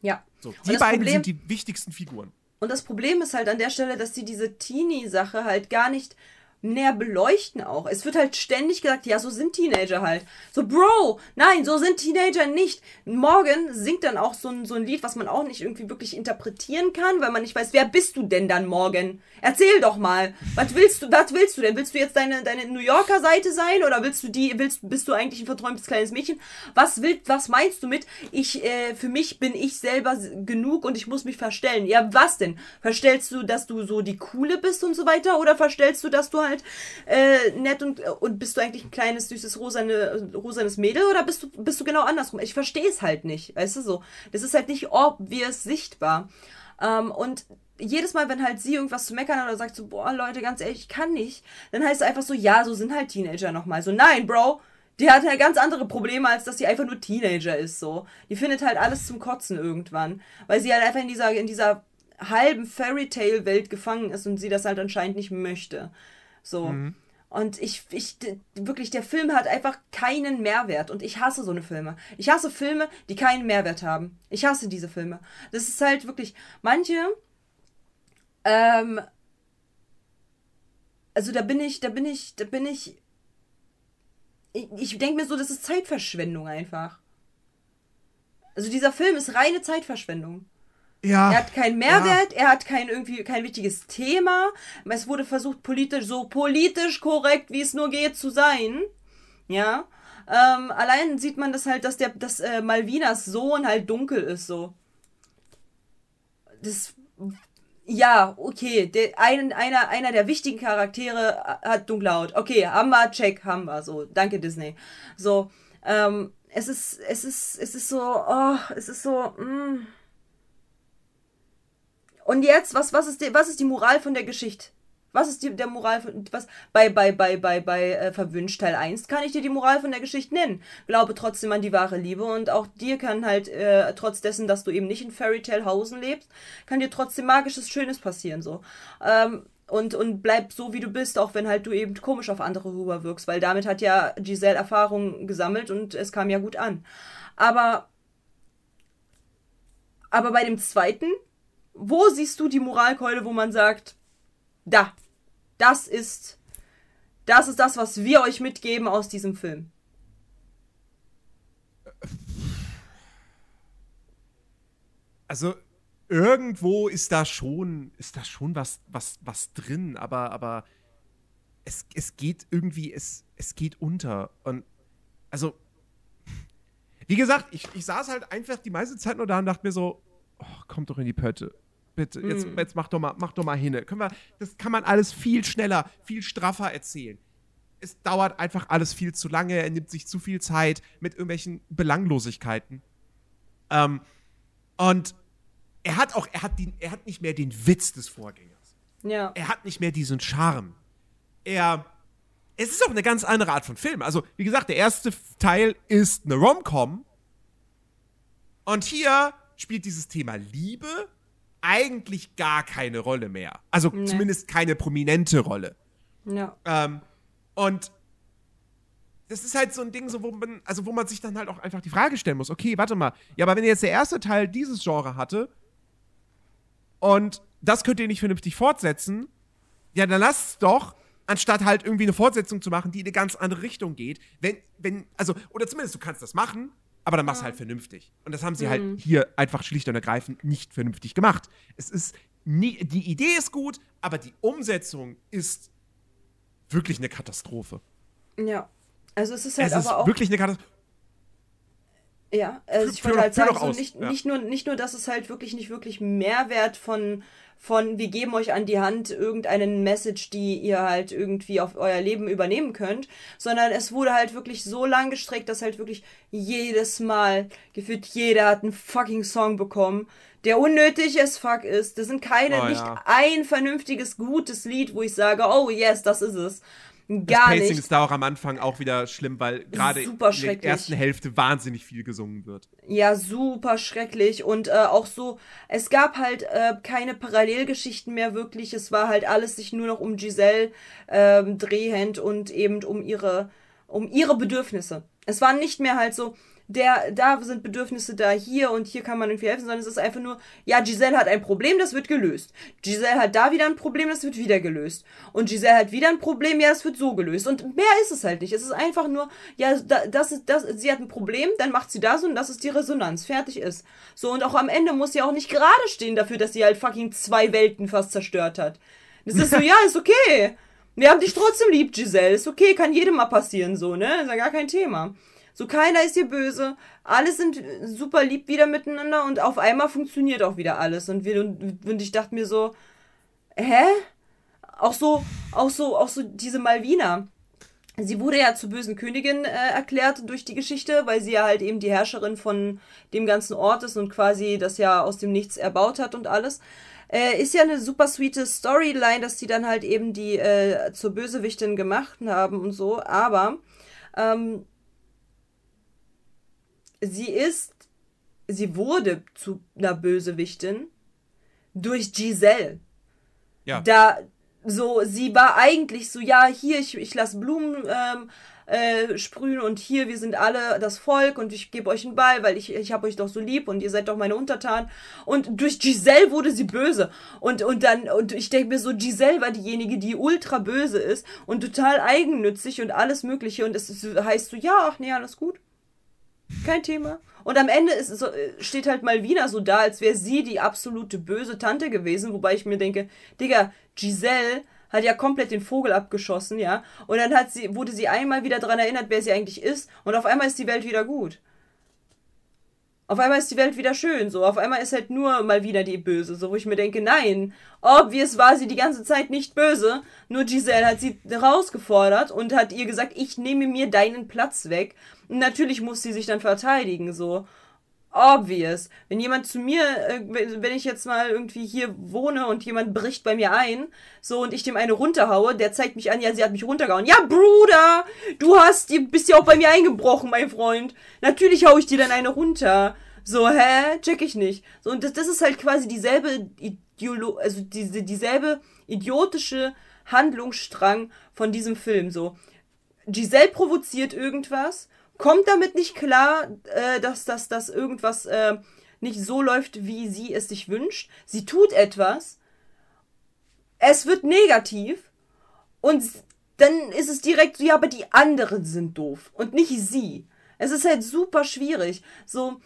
S1: Ja.
S2: So, die beiden
S1: Problem-
S2: sind die wichtigsten Figuren.
S1: Und das Problem ist halt an der Stelle, dass sie diese Teenie-Sache halt gar nicht näher beleuchten auch. Es wird halt ständig gesagt, ja, so sind Teenager halt. So, Bro, nein, so sind Teenager nicht. Morgan singt dann auch so ein, so ein Lied, was man auch nicht irgendwie wirklich interpretieren kann, weil man nicht weiß, wer bist du denn dann, Morgan? Erzähl doch mal. Was willst du, was willst du denn? Willst du jetzt deine, deine New Yorker Seite sein oder willst du die, willst, bist du eigentlich ein verträumtes kleines Mädchen? Was willst, was meinst du mit, ich, äh, für mich bin ich selber genug und ich muss mich verstellen? Ja, was denn? Verstellst du, dass du so die Coole bist und so weiter oder verstellst du, dass du halt äh, nett und, und bist du eigentlich ein kleines, süßes, rosane, rosanes Mädel oder bist du, bist du genau andersrum? Ich verstehe es halt nicht, weißt du so. Das ist halt nicht obvious sichtbar. Ähm, und jedes Mal, wenn halt sie irgendwas zu meckern hat oder sagt so, boah, Leute, ganz ehrlich, ich kann nicht, dann heißt es einfach so, ja, so sind halt Teenager nochmal. So, nein, Bro, die hat halt ganz andere Probleme, als dass sie einfach nur Teenager ist, so. Die findet halt alles zum Kotzen irgendwann. Weil sie halt einfach in dieser, in dieser halben Fairy-Tale-Welt gefangen ist und sie das halt anscheinend nicht möchte. So. Und ich, ich, wirklich, der Film hat einfach keinen Mehrwert. Und ich hasse so eine Filme. Ich hasse Filme, die keinen Mehrwert haben. Ich hasse diese Filme. Das ist halt wirklich, manche, ähm, also da bin ich, da bin ich, da bin ich, ich, ich denke mir so, das ist Zeitverschwendung einfach. Also dieser Film ist reine Zeitverschwendung.
S2: Ja.
S1: Er hat keinen Mehrwert, er hat kein irgendwie kein wichtiges Thema. Es wurde versucht, politisch so politisch korrekt, wie es nur geht, zu sein. Ja. Ähm, allein sieht man das halt, dass der, dass äh, Malvinas Sohn halt dunkel ist, so. Das. Ja, okay. Der, ein, einer, einer der wichtigen Charaktere hat dunkle Haut. Okay, haben wir, check, haben wir. So, danke Disney. So, ähm, es ist, es ist, es ist so, oh, es ist so, mm. Und jetzt, was, was, ist die, was ist die Moral von der Geschichte? Was ist die, der Moral von, was, bei, bei, bei, bei, bei äh, Verwünscht Teil 1 kann ich dir die Moral von der Geschichte nennen. Glaube trotzdem an die wahre Liebe und auch dir kann halt, äh, trotz dessen, dass du eben nicht in Fairy Tale Hausen lebst, kann dir trotzdem magisches Schönes passieren, so. Ähm, und, und bleib so, wie du bist, auch wenn halt du eben komisch auf andere rüberwirkst, weil damit hat ja Giselle Erfahrung gesammelt und es kam ja gut an. Aber, aber bei dem zweiten, wo siehst du die Moralkeule, wo man sagt, da, das ist, das ist das, was wir euch mitgeben aus diesem Film.
S2: Also irgendwo ist da schon, ist da schon was, was, was drin, aber, aber es, es geht irgendwie, es, es geht unter. Und also, wie gesagt, ich, ich saß halt einfach die meiste Zeit nur da und dachte mir so, oh, kommt doch in die Pötte. Bitte, jetzt, jetzt mach doch mal, mach doch mal hin. Können wir, das kann man alles viel schneller, viel straffer erzählen. Es dauert einfach alles viel zu lange, er nimmt sich zu viel Zeit mit irgendwelchen Belanglosigkeiten. Ähm, und er hat auch, er hat, den, er hat nicht mehr den Witz des Vorgängers.
S1: Ja.
S2: Er hat nicht mehr diesen Charme. Er. Es ist auch eine ganz andere Art von Film. Also, wie gesagt, der erste Teil ist eine Rom-Com. Und hier spielt dieses Thema Liebe eigentlich gar keine Rolle mehr. Also zumindest keine prominente Rolle.
S1: Ja.
S2: Ähm, und das ist halt so ein Ding, so, wo man, also wo man sich dann halt auch einfach die Frage stellen muss, okay, warte mal, ja, aber wenn jetzt der erste Teil dieses Genre hatte und das könnt ihr nicht vernünftig fortsetzen, ja, dann lasst doch, anstatt halt irgendwie eine Fortsetzung zu machen, die in eine ganz andere Richtung geht, wenn, wenn, also, oder zumindest du kannst das machen, aber dann mach's halt vernünftig. Und das haben sie halt hier einfach schlicht und ergreifend nicht vernünftig gemacht. Es ist nie, die Idee ist gut, aber die Umsetzung ist wirklich eine Katastrophe.
S1: Ja. Also es ist halt
S2: es ist
S1: aber auch.
S2: wirklich eine Katastrophe.
S1: Ja, also ich wollte halt sagen, so nicht,
S2: ja.
S1: nicht, nur, nicht nur, dass es halt wirklich nicht wirklich Mehrwert von, von, wir geben euch an die Hand irgendeinen Message, die ihr halt irgendwie auf euer Leben übernehmen könnt, sondern es wurde halt wirklich so lang gestreckt, dass halt wirklich jedes Mal, gefühlt jeder hat einen fucking Song bekommen, der unnötig as fuck ist. Das sind keine,
S2: Oh,
S1: nicht
S2: ja.
S1: ein vernünftiges, gutes Lied, wo ich sage, oh yes, das ist es.
S2: Das
S1: Gar
S2: Pacing
S1: nicht.
S2: ist da auch am Anfang auch wieder schlimm, weil gerade in der ersten Hälfte wahnsinnig viel gesungen wird.
S1: Ja, super schrecklich. Und äh, auch so, es gab halt äh, keine Parallelgeschichten mehr wirklich. Es war halt alles sich nur noch um Giselle ähm, drehend und eben um ihre, um ihre Bedürfnisse. Es war nicht mehr halt so, der, da sind Bedürfnisse da hier und hier kann man irgendwie helfen, sondern es ist einfach nur, ja, Giselle hat ein Problem, das wird gelöst. Giselle hat da wieder ein Problem, das wird wieder gelöst. Und Giselle hat wieder ein Problem, ja, das wird so gelöst. Und mehr ist es halt nicht. Es ist einfach nur, ja, da- das ist, das, sie hat ein Problem, dann macht sie das und das ist die Resonanz. Fertig ist. So, und auch am Ende muss sie auch nicht gerade stehen dafür, dass sie halt fucking zwei Welten fast zerstört hat. Das ist so, ja, ist okay. Wir haben dich trotzdem lieb, Giselle. Ist okay, kann jedem mal passieren, so, ne? Ist ja gar kein Thema. So, keiner ist hier böse. Alle sind super lieb wieder miteinander und auf einmal funktioniert auch wieder alles. Und, wir, und, ich dachte mir so, hä? Auch so, auch so, auch so diese Malvina. Sie wurde ja zur bösen Königin äh, erklärt durch die Geschichte, weil sie ja halt eben die Herrscherin von dem ganzen Ort ist und quasi das ja aus dem Nichts erbaut hat und alles. Äh, ist ja eine super sweete Storyline, dass die dann halt eben die äh, zur Bösewichtin gemacht haben und so, aber ähm, sie ist, sie wurde zu einer Bösewichtin durch Giselle
S2: Ja.
S1: da so, sie war eigentlich so, ja, hier, ich, ich lasse Blumen ähm, äh, sprühen und hier, wir sind alle das Volk und ich gebe euch einen Ball, weil ich, ich habe euch doch so lieb und ihr seid doch meine Untertanen. Und durch Giselle wurde sie böse. Und, und dann, und ich denke mir so, Giselle war diejenige, die ultra böse ist und total eigennützig und alles Mögliche. Und es ist, heißt so, ja, ach nee, alles gut. Kein Thema. Und am Ende ist äh, steht halt Malvina so da, als wäre sie die absolute böse Tante gewesen, wobei ich mir denke, Digga, Giselle hat ja komplett den Vogel abgeschossen, ja. Und dann hat sie, wurde sie einmal wieder daran erinnert, wer sie eigentlich ist, und auf einmal ist die Welt wieder gut. Auf einmal ist die Welt wieder schön, so. Auf einmal ist halt nur mal wieder die Böse, so, wo ich mir denke, nein, obvious war sie die ganze Zeit nicht böse, nur Giselle hat sie herausgefordert und hat ihr gesagt, ich nehme mir deinen Platz weg. Und natürlich muss sie sich dann verteidigen, so. Obvious. Wenn jemand zu mir, äh, wenn ich jetzt mal irgendwie hier wohne und jemand bricht bei mir ein, so und ich dem eine runterhaue, der zeigt mich an, ja, sie hat mich runtergehauen. Ja, Bruder, du hast, bist ja auch bei mir eingebrochen, mein Freund. Natürlich hau ich dir dann eine runter. So, hä? Check ich nicht. So, und das, das ist halt quasi dieselbe Ideolo also diese, dieselbe idiotische Handlungsstrang von diesem Film, so. Giselle provoziert irgendwas, kommt damit nicht klar, äh, dass, dass, dass irgendwas äh, nicht so läuft, wie sie es sich wünscht. Sie tut etwas, es wird negativ und dann ist es direkt so, ja, aber die anderen sind doof und nicht sie. Es ist halt super schwierig. So,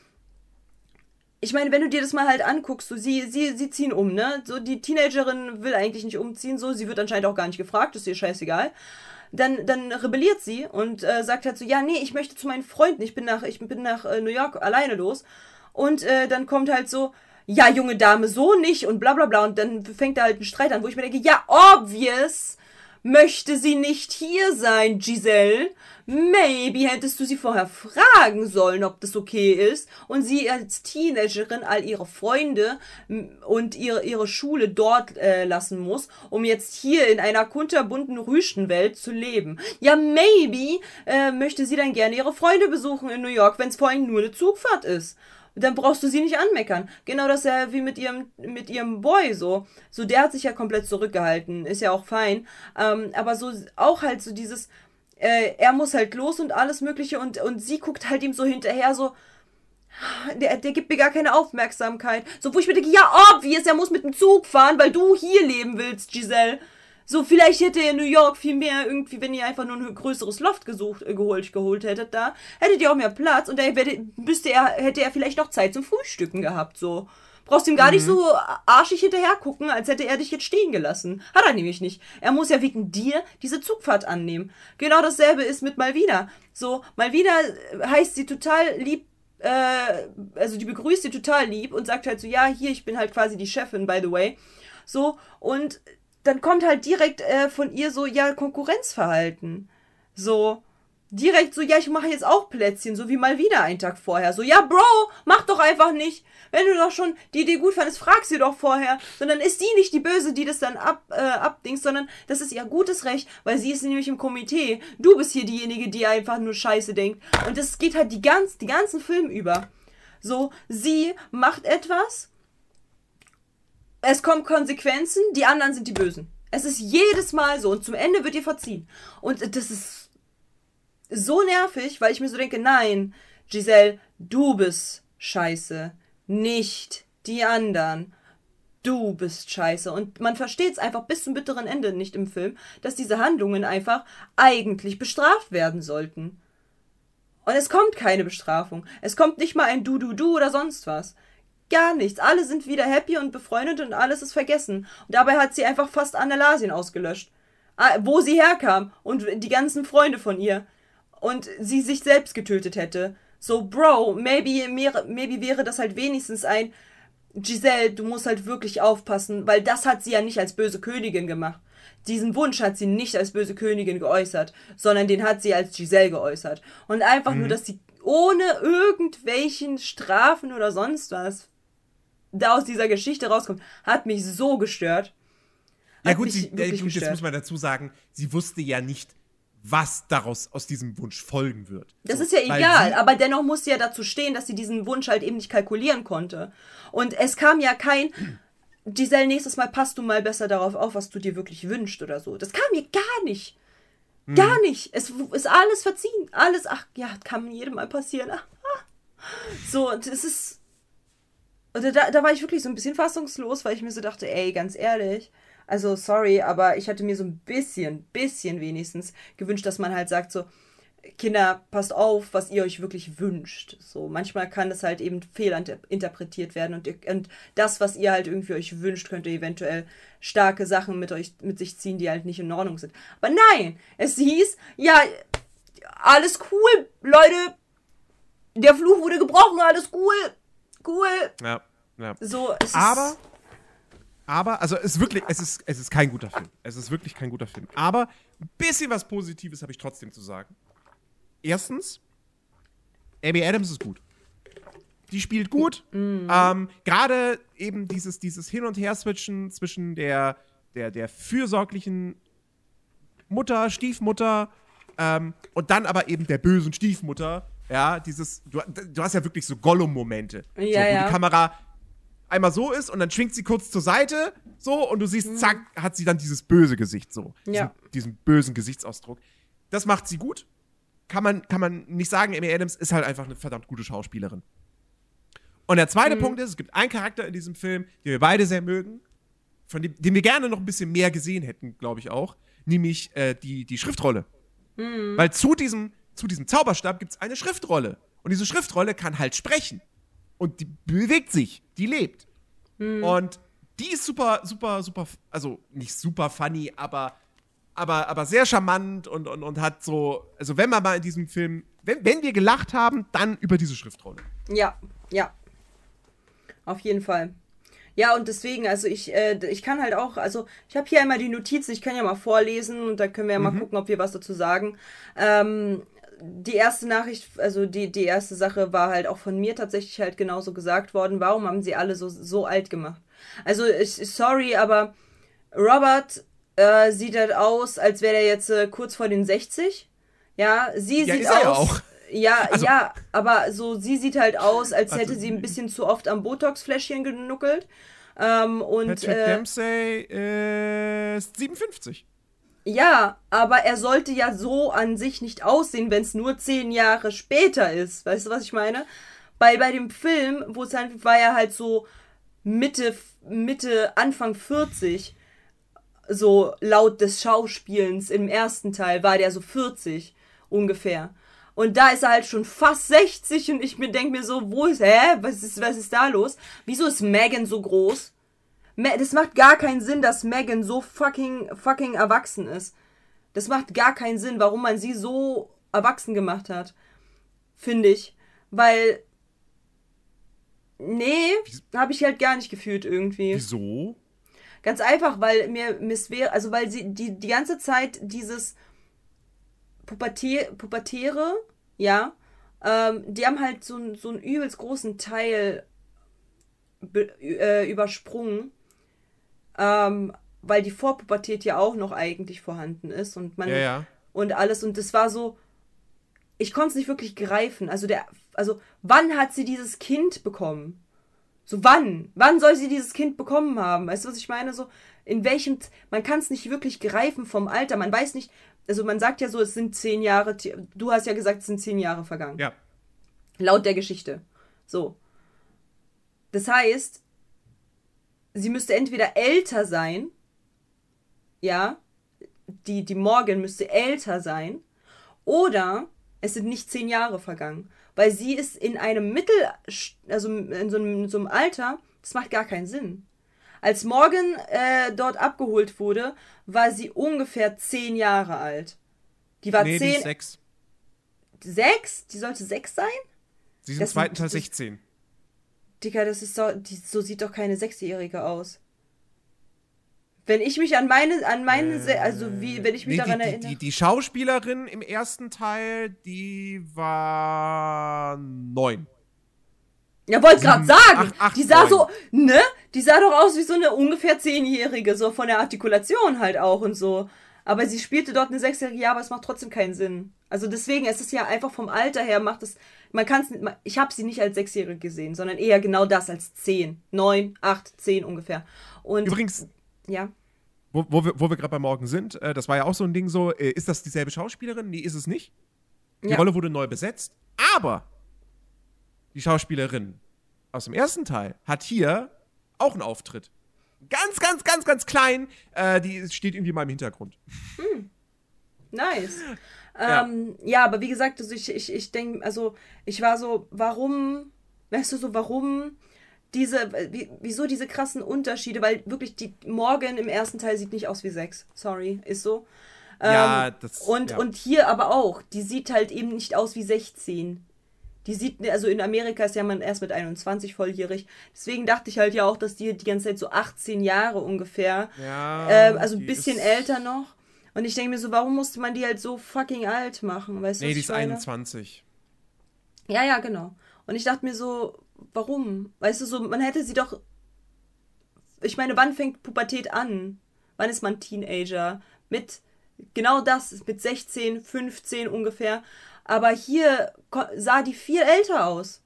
S1: ich meine, wenn du dir das mal halt anguckst, so sie, sie, sie ziehen um, ne? So, die Teenagerin will eigentlich nicht umziehen, so, sie wird anscheinend auch gar nicht gefragt, ist ihr scheißegal. Dann, dann rebelliert sie und äh, sagt halt so, ja, nee, ich möchte zu meinen Freunden, ich bin nach, ich bin nach äh, New York alleine los. Und äh, dann kommt halt so, ja, junge Dame, so nicht und bla bla bla. Und dann fängt da halt ein Streit an, wo ich mir denke, ja, obvious möchte sie nicht hier sein, Giselle. Maybe hättest du sie vorher fragen sollen, ob das okay ist. Und sie als Teenagerin all ihre Freunde und ihre, ihre Schule dort äh, lassen muss, um jetzt hier in einer kunterbunten Rüschenwelt zu leben. Ja, maybe äh, möchte sie dann gerne ihre Freunde besuchen in New York, wenn es vor allem nur eine Zugfahrt ist dann brauchst du sie nicht anmeckern. Genau das ja wie mit ihrem, mit ihrem Boy so. So, der hat sich ja komplett zurückgehalten, ist ja auch fein. Ähm, aber so auch halt so dieses, äh, er muss halt los und alles Mögliche und, und sie guckt halt ihm so hinterher so, der, der gibt mir gar keine Aufmerksamkeit. So, wo ich mir denke, ja, obvious, er muss mit dem Zug fahren, weil du hier leben willst, Giselle. So, vielleicht hätte er in New York viel mehr irgendwie, wenn ihr einfach nur ein größeres Loft gesucht, äh, geholt, geholt hättet da, hättet ihr auch mehr Platz und da hätte, müsste er, hätte er vielleicht noch Zeit zum Frühstücken gehabt, so. Brauchst ihm gar nicht so arschig hinterher gucken, als hätte er dich jetzt stehen gelassen. Hat er nämlich nicht. Er muss ja wegen dir diese Zugfahrt annehmen. Genau dasselbe ist mit Malvina. So, Malvina äh, heißt sie total lieb äh, also die begrüßt sie total lieb und sagt halt so, ja, hier, ich bin halt quasi die Chefin, by the way. So, und dann kommt halt direkt äh, von ihr so, ja, Konkurrenzverhalten. So, direkt so, ja, ich mache jetzt auch Plätzchen, so wie mal wieder einen Tag vorher. So, ja, Bro, mach doch einfach nicht. Wenn du doch schon die Idee gut fandest, frag sie doch vorher. Sondern ist sie nicht die Böse, die das dann ab, äh, abdings, sondern das ist ihr gutes Recht, weil sie ist nämlich im Komitee. Du bist hier diejenige, die einfach nur Scheiße denkt. Und das geht halt die, ganz, die ganzen Film über. So, sie macht etwas, es kommen Konsequenzen, die anderen sind die Bösen. Es ist jedes Mal so und zum Ende wird ihr verziehen. Und das ist so nervig, weil ich mir so denke, nein, Giselle, du bist scheiße, nicht die anderen. Du bist scheiße. Und man versteht es einfach bis zum bitteren Ende nicht im Film, dass diese Handlungen einfach eigentlich bestraft werden sollten. Und es kommt keine Bestrafung. Es kommt nicht mal ein Du-Du-Du oder sonst was. Gar nichts. Alle sind wieder happy und befreundet und alles ist vergessen. Und dabei hat sie einfach fast Annelasien ausgelöscht. Ah, Wo sie herkam und die ganzen Freunde von ihr. Und sie sich selbst getötet hätte. So, Bro, maybe, maybe wäre das halt wenigstens ein Giselle, du musst halt wirklich aufpassen, weil das hat sie ja nicht als böse Königin gemacht. Diesen Wunsch hat sie nicht als böse Königin geäußert, sondern den hat sie als Giselle geäußert. Und einfach nur, dass sie ohne irgendwelchen Strafen oder sonst was da aus dieser Geschichte rauskommt, hat mich so gestört.
S2: Ja gut, sie, ja, gut, jetzt muss man dazu sagen, sie wusste ja nicht, was daraus aus diesem Wunsch folgen wird.
S1: Das
S2: So,
S1: ist ja egal, aber dennoch muss sie ja dazu stehen, dass sie diesen Wunsch halt eben nicht kalkulieren konnte. Und es kam ja kein, Giselle, nächstes Mal passt du mal besser darauf auf, was du dir wirklich wünschst oder so. Das kam mir gar nicht.
S2: Mhm.
S1: Gar nicht. Es ist alles verziehen. Alles, ach ja, kann jedem mal passieren. So, und es ist. Und da, da war ich wirklich so ein bisschen fassungslos, weil ich mir so dachte, ey, ganz ehrlich, also sorry, aber ich hatte mir so ein bisschen, bisschen wenigstens gewünscht, dass man halt sagt so, Kinder, passt auf, was ihr euch wirklich wünscht. So, manchmal kann das halt eben fehlinterpretiert werden und, und das, was ihr halt irgendwie euch wünscht, könnte eventuell starke Sachen mit euch, mit sich ziehen, die halt nicht in Ordnung sind. Aber nein, es hieß, ja, alles cool, Leute, der Fluch wurde gebrochen, alles cool, cool.
S2: Ja, ja.
S1: So,
S2: Aber, aber, also es ist wirklich, es ist, es ist kein guter Film. Es ist wirklich kein guter Film. Aber ein bisschen was Positives habe ich trotzdem zu sagen. Erstens, Amy Adams ist gut. Die spielt gut. Ähm, Gerade eben dieses, dieses Hin- und Her-Switchen zwischen der, der, der fürsorglichen Mutter, Stiefmutter ähm, und dann aber eben der bösen Stiefmutter. Ja, dieses, du, du hast ja wirklich so Gollum-Momente. so,
S1: Ja,
S2: wo
S1: ja.
S2: die Kamera einmal so ist und dann schwingt sie kurz zur Seite, so, und du siehst, zack, hat sie dann dieses böse Gesicht, so. Diesen,
S1: Mhm. Ja.
S2: diesen bösen Gesichtsausdruck. Das macht sie gut. Kann man, kann man nicht sagen, Amy Adams ist halt einfach eine verdammt gute Schauspielerin. Und der
S1: Mhm.
S2: zweite Punkt ist, es gibt einen Charakter in diesem Film, den wir beide sehr mögen, von dem, den wir gerne noch ein bisschen mehr gesehen hätten, glaube ich auch, nämlich äh, die, die Schriftrolle.
S1: Mhm.
S2: Weil zu diesem, zu diesem Zauberstab gibt es eine Schriftrolle. Und diese Schriftrolle kann halt sprechen. Und die bewegt sich, die lebt.
S1: Mhm.
S2: Und die ist super, super, super, also nicht super funny, aber, aber, aber sehr charmant und, und, und hat so, also wenn man mal in diesem Film, wenn, wenn wir gelacht haben, dann über diese Schriftrolle.
S1: Ja, ja. Auf jeden Fall. Ja, und deswegen, also ich, äh, ich kann halt auch, also ich habe hier einmal die Notizen, ich kann ja mal vorlesen und dann können wir ja mal gucken, ob wir was dazu sagen. Ähm, die erste Nachricht, also die, die erste Sache war halt auch von mir tatsächlich halt genauso gesagt worden. Warum haben sie alle so, so alt gemacht? Also, ich, sorry, aber Robert äh, sieht halt aus, als wäre er jetzt äh, kurz vor den 60. Ja, sie
S2: Ja,
S1: sieht aus.
S2: ja auch.
S1: Ja,
S2: Also-
S1: ja, aber so, sie sieht halt aus, als
S2: Also-
S1: hätte sie ein bisschen zu oft am Botox-Fläschchen genuckelt. Ähm, und
S2: Patrick
S1: äh,
S2: Dempsey ist 57.
S1: ja, aber er sollte ja so an sich nicht aussehen, wenn es nur zehn Jahre später ist. Weißt du, was ich meine? Weil bei dem Film, wo es halt war er halt so Mitte, Mitte, Anfang 40. So laut des Schauspielens im ersten Teil war der so 40 ungefähr. Und da ist er halt schon fast 60 und ich mir denke mir so, wo ist, hä? Was ist, was ist da los? Wieso ist Megan so groß? Das macht gar keinen Sinn, dass Megan so fucking, fucking erwachsen ist. Das macht gar keinen Sinn, warum man sie so erwachsen gemacht hat. Finde ich. Weil. Nee, habe ich halt gar nicht gefühlt irgendwie.
S2: Wieso?
S1: Ganz einfach, weil mir Miss wäre, also weil sie die, die ganze Zeit dieses Pubertä Pubertäre, ja, ähm, die haben halt so, einen- so einen übelst großen Teil äh, übersprungen, ähm, weil die Vorpubertät ja auch noch eigentlich vorhanden ist und man
S2: Ja, ja.
S1: und alles und das war so, ich konnte es nicht wirklich greifen. Also der, also wann hat sie dieses Kind bekommen? So wann? Wann soll sie dieses Kind bekommen haben? Weißt du, was ich meine? So in welchem, man kann es nicht wirklich greifen vom Alter. Man weiß nicht, also man sagt ja so, es sind zehn Jahre. Du hast ja gesagt, es sind zehn Jahre vergangen.
S2: Ja.
S1: Laut der Geschichte. So. Das heißt, sie müsste entweder älter sein, ja, die, die Morgan müsste älter sein, oder es sind nicht zehn Jahre vergangen. Weil sie ist in einem Mittel, also in so einem, in so einem Alter, das macht gar keinen Sinn. Als Morgan äh, dort abgeholt wurde, war sie ungefähr zehn Jahre alt. Die war
S2: Nee, die
S1: zehn.
S2: ist sechs.
S1: sechs? Die sollte sechs sein?
S2: Sie ist im zweiten
S1: sind-
S2: Teil
S1: das-
S2: 16.
S1: Digga, das ist so, die, so sieht doch keine Sechsjährige aus. Wenn ich mich an meine, an meine, Se- also wie, wenn ich mich
S2: Nee,
S1: daran
S2: die,
S1: erinnere.
S2: die, die Schauspielerin im ersten Teil, die war neun.
S1: Ja, wollte gerade sagen.
S2: acht, acht,
S1: die sah
S2: neun.
S1: so, ne? Die sah doch aus wie so eine ungefähr Zehnjährige, so von der Artikulation halt auch und so. Aber sie spielte dort eine Sechsjährige, ja, aber es macht trotzdem keinen Sinn. Also deswegen, es ist ja einfach vom Alter her, macht es, man kann es, ich habe sie nicht als Sechsjährige gesehen, sondern eher genau das, als zehn, neun, acht, zehn ungefähr. Und,
S2: Übrigens,
S1: ja.
S2: wo, wo wir, wo wir gerade bei Morgen sind, äh, das war ja auch so ein Ding so, äh, ist das dieselbe Schauspielerin? Nee, ist es nicht. Die
S1: Ja.
S2: Rolle wurde neu besetzt, aber die Schauspielerin aus dem ersten Teil hat hier auch einen Auftritt. Ganz, ganz, ganz, ganz klein. Äh, die steht irgendwie mal im Hintergrund.
S1: Nice.
S2: Ja.
S1: Ähm, ja, aber wie gesagt, also ich, ich, ich denke, also ich war so, warum, weißt du so, warum diese, wie, wieso diese krassen Unterschiede? Weil wirklich die Morgan im ersten Teil sieht nicht aus wie sechs. Sorry, ist so.
S2: Ja,
S1: Ähm,
S2: das-
S1: Und,
S2: ja.
S1: und hier aber auch, die sieht halt eben nicht aus wie 16. Die sieht, also in Amerika ist ja man erst mit 21 volljährig. Deswegen dachte ich halt ja auch, dass die die ganze Zeit so 18 Jahre ungefähr
S2: Ja,
S1: äh, also ein bisschen
S2: ist-
S1: älter noch. Und ich denke mir so, warum musste man die halt so fucking alt machen? Weißt du,
S2: Nee, die ist
S1: meine?
S2: 21.
S1: Ja, ja, genau. Und ich dachte mir so, warum? Weißt du, so, man hätte sie doch. Ich meine, wann fängt Pubertät an? Wann ist man Teenager? Mit genau das, mit 16, 15 ungefähr. Aber hier sah die viel älter aus.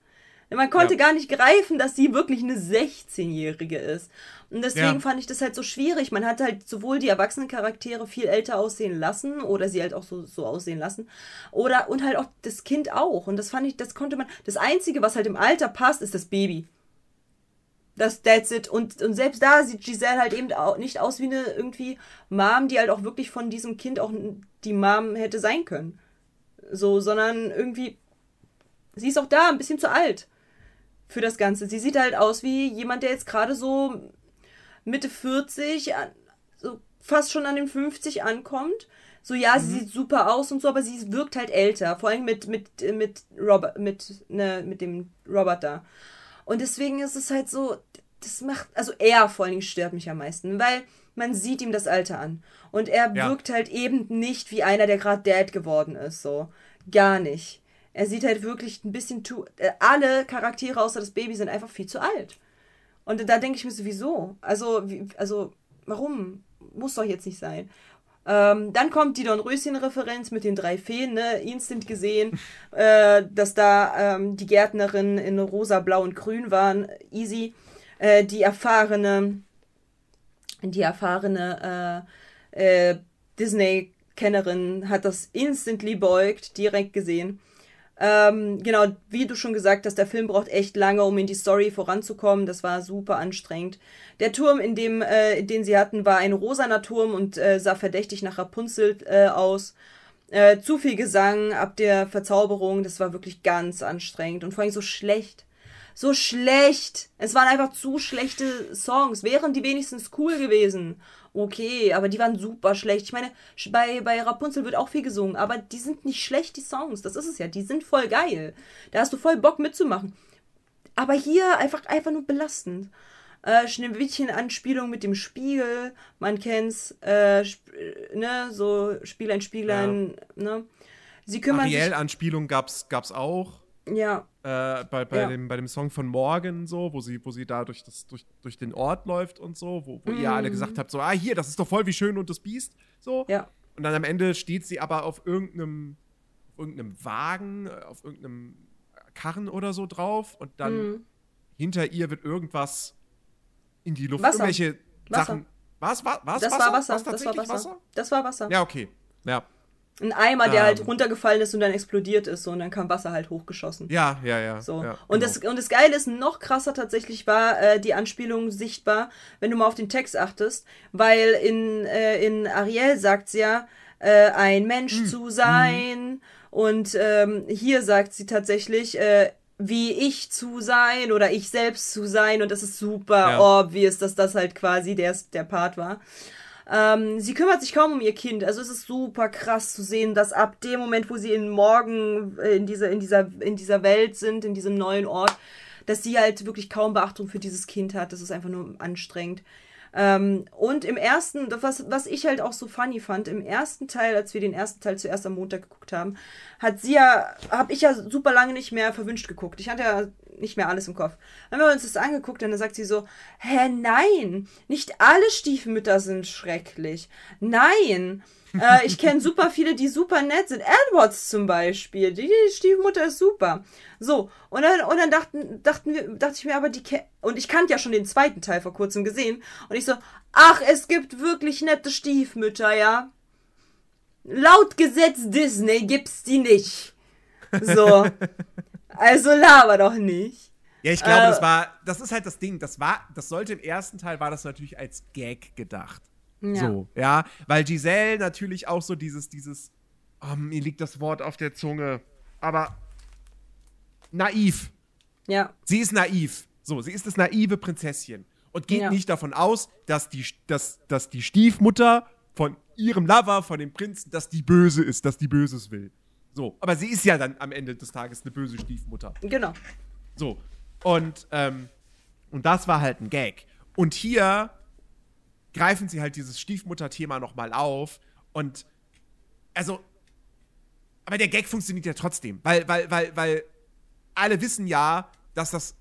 S1: Man konnte
S2: Ja.
S1: gar nicht greifen, dass sie wirklich eine 16-Jährige ist. Und deswegen
S2: Ja.
S1: fand ich das halt so schwierig. Man hat halt sowohl die erwachsenen Charaktere viel älter aussehen lassen oder sie halt auch so, so aussehen lassen. Oder und halt auch das Kind auch. Und das fand ich, das konnte man. Das Einzige, was halt im Alter passt, ist das Baby. Das that's it. Und, und selbst da sieht Giselle halt eben auch nicht aus wie eine irgendwie Mom, die halt auch wirklich von diesem Kind auch die Mom hätte sein können. So, sondern irgendwie. Sie ist auch da ein bisschen zu alt für das Ganze. Sie sieht halt aus wie jemand, der jetzt gerade so Mitte 40, an- so fast schon an den 50 ankommt. So, ja, sie sieht super aus und so, aber sie wirkt halt älter. Vor allem mit, mit, mit Robert, mit, ne, mit dem Robert da. Und deswegen ist es halt so, das macht, also er vor allen Dingen stört mich am meisten, weil man sieht ihm das Alter an. Und er
S2: Ja.
S1: wirkt halt eben nicht wie einer, der gerade Dad geworden ist, so. Gar nicht. Er sieht halt wirklich ein bisschen zu, äh, alle Charaktere außer das Baby sind einfach viel zu alt. Und da denke ich mir so, wieso? Also, wie, also, warum? Muss doch jetzt nicht sein. Ähm, dann kommt die Dornröschen-Referenz mit den drei Feen, ne? Instant gesehen, äh, dass da ähm, die Gärtnerin in rosa, blau und grün waren. Easy. Äh, die erfahrene, die erfahrene äh, äh, Disney-Kennerin hat das instantly beugt, direkt gesehen. Ähm, genau, wie du schon gesagt hast, der Film braucht echt lange, um in die Story voranzukommen. Das war super anstrengend. Der Turm, in dem, äh, den sie hatten, war ein rosaner Turm und äh, sah verdächtig nach Rapunzel äh, aus. Äh, zu viel Gesang ab der Verzauberung, das war wirklich ganz anstrengend und vor allem so schlecht. So schlecht. Es waren einfach zu schlechte Songs. Wären die wenigstens cool gewesen. Okay, aber die waren super schlecht. Ich meine, bei, bei Rapunzel wird auch viel gesungen, aber die sind nicht schlecht, die Songs. Das ist es ja. Die sind voll geil. Da hast du voll Bock mitzumachen. Aber hier einfach, einfach nur belastend. Äh, Schneewittchen-Anspielung mit dem Spiegel, man kennt's, äh, sp- äh, ne, so Spielein, Spielein, ne. Sie kümmern
S2: Ariel-Anspielung gab's, gab's auch.
S1: Ja,
S2: Äh, bei, bei,
S1: Ja.
S2: dem, bei dem Song von Morgan, so, wo sie, wo sie da durch, das, durch, durch den Ort läuft und so, wo, wo ihr alle gesagt habt, so, ah, hier, das ist doch voll wie schön und das Biest. So.
S1: Mhm. ja.
S2: Und dann am Ende steht sie aber auf irgendeinem, auf irgendeinem Wagen, äh, auf irgendeinem Karren oder so drauf und dann
S1: Mhm.
S2: hinter ihr wird irgendwas in die Luft.
S1: Wasser.
S2: Irgendwelche
S1: Wasser.
S2: Sachen. Was? Was? was
S1: Das
S2: Wasser?
S1: war Wasser.
S2: Was
S1: Das war Wasser. Das war Wasser.
S2: Ja, okay. Ja.
S1: Ein Eimer, der halt
S2: Ähm.
S1: runtergefallen ist und dann explodiert ist so, und dann kam Wasser halt hochgeschossen.
S2: Ja, ja, ja.
S1: So.
S2: ja,
S1: und,
S2: genau.
S1: das, und das Geile ist, noch krasser tatsächlich war äh, die Anspielung sichtbar, wenn du mal auf den Text achtest, weil in, äh, in Ariel sagt sie ja, äh, ein Mensch
S2: Hm.
S1: zu sein. Und ähm, hier sagt sie tatsächlich, äh, wie ich zu sein oder ich selbst zu sein. Und das ist super
S2: Ja.
S1: obvious, dass das halt quasi der, der Part war. Ähm, sie kümmert sich kaum um ihr Kind. Also es ist super krass zu sehen, dass ab dem Moment, wo sie in morgen äh, in dieser, in dieser, in dieser Welt sind, in diesem neuen Ort, dass sie halt wirklich kaum Beachtung für dieses Kind hat. Das ist einfach nur anstrengend. Ähm, und im ersten, was, was ich halt auch so funny fand, im ersten Teil, als wir den ersten Teil zuerst am Montag geguckt haben, hat sie ja, habe ich ja super lange nicht mehr verwünscht geguckt. Ich hatte ja nicht mehr alles im Kopf. Dann haben wir uns das angeguckt und dann sagt sie so, hä, nein, nicht alle Stiefmütter sind schrecklich. Nein, äh, ich kenne super viele, die super nett sind. Edwards zum Beispiel, die, die Stiefmutter ist super. So, und dann, und dann dachten, dachten wir, dachte ich mir aber, die und ich kannte ja schon den zweiten Teil vor kurzem gesehen. Und ich so, ach, es gibt wirklich nette Stiefmütter, ja. Laut Gesetz Disney gibt's die nicht. So. Also laber doch nicht.
S2: Ja, ich glaube,
S1: Äh,
S2: das war, das ist halt das Ding. Das war, das sollte im ersten Teil war das natürlich als Gag gedacht.
S1: Ja.
S2: So, ja, weil Giselle natürlich auch so dieses, dieses, oh, mir liegt das Wort auf der Zunge, aber naiv.
S1: Ja.
S2: Sie ist naiv. So, sie ist das naive Prinzesschen und geht
S1: Ja.
S2: nicht davon aus, dass die, dass, dass die Stiefmutter von ihrem Lover, von dem Prinzen, dass die böse ist, dass die Böses will. So, aber sie ist ja dann am Ende des Tages eine böse Stiefmutter.
S1: Genau.
S2: So. Und, ähm, und das war halt ein Gag. Und hier greifen sie halt dieses Stiefmutter-Thema nochmal auf. Und also, aber der Gag funktioniert ja trotzdem, weil, weil, weil, weil alle wissen ja, dass das,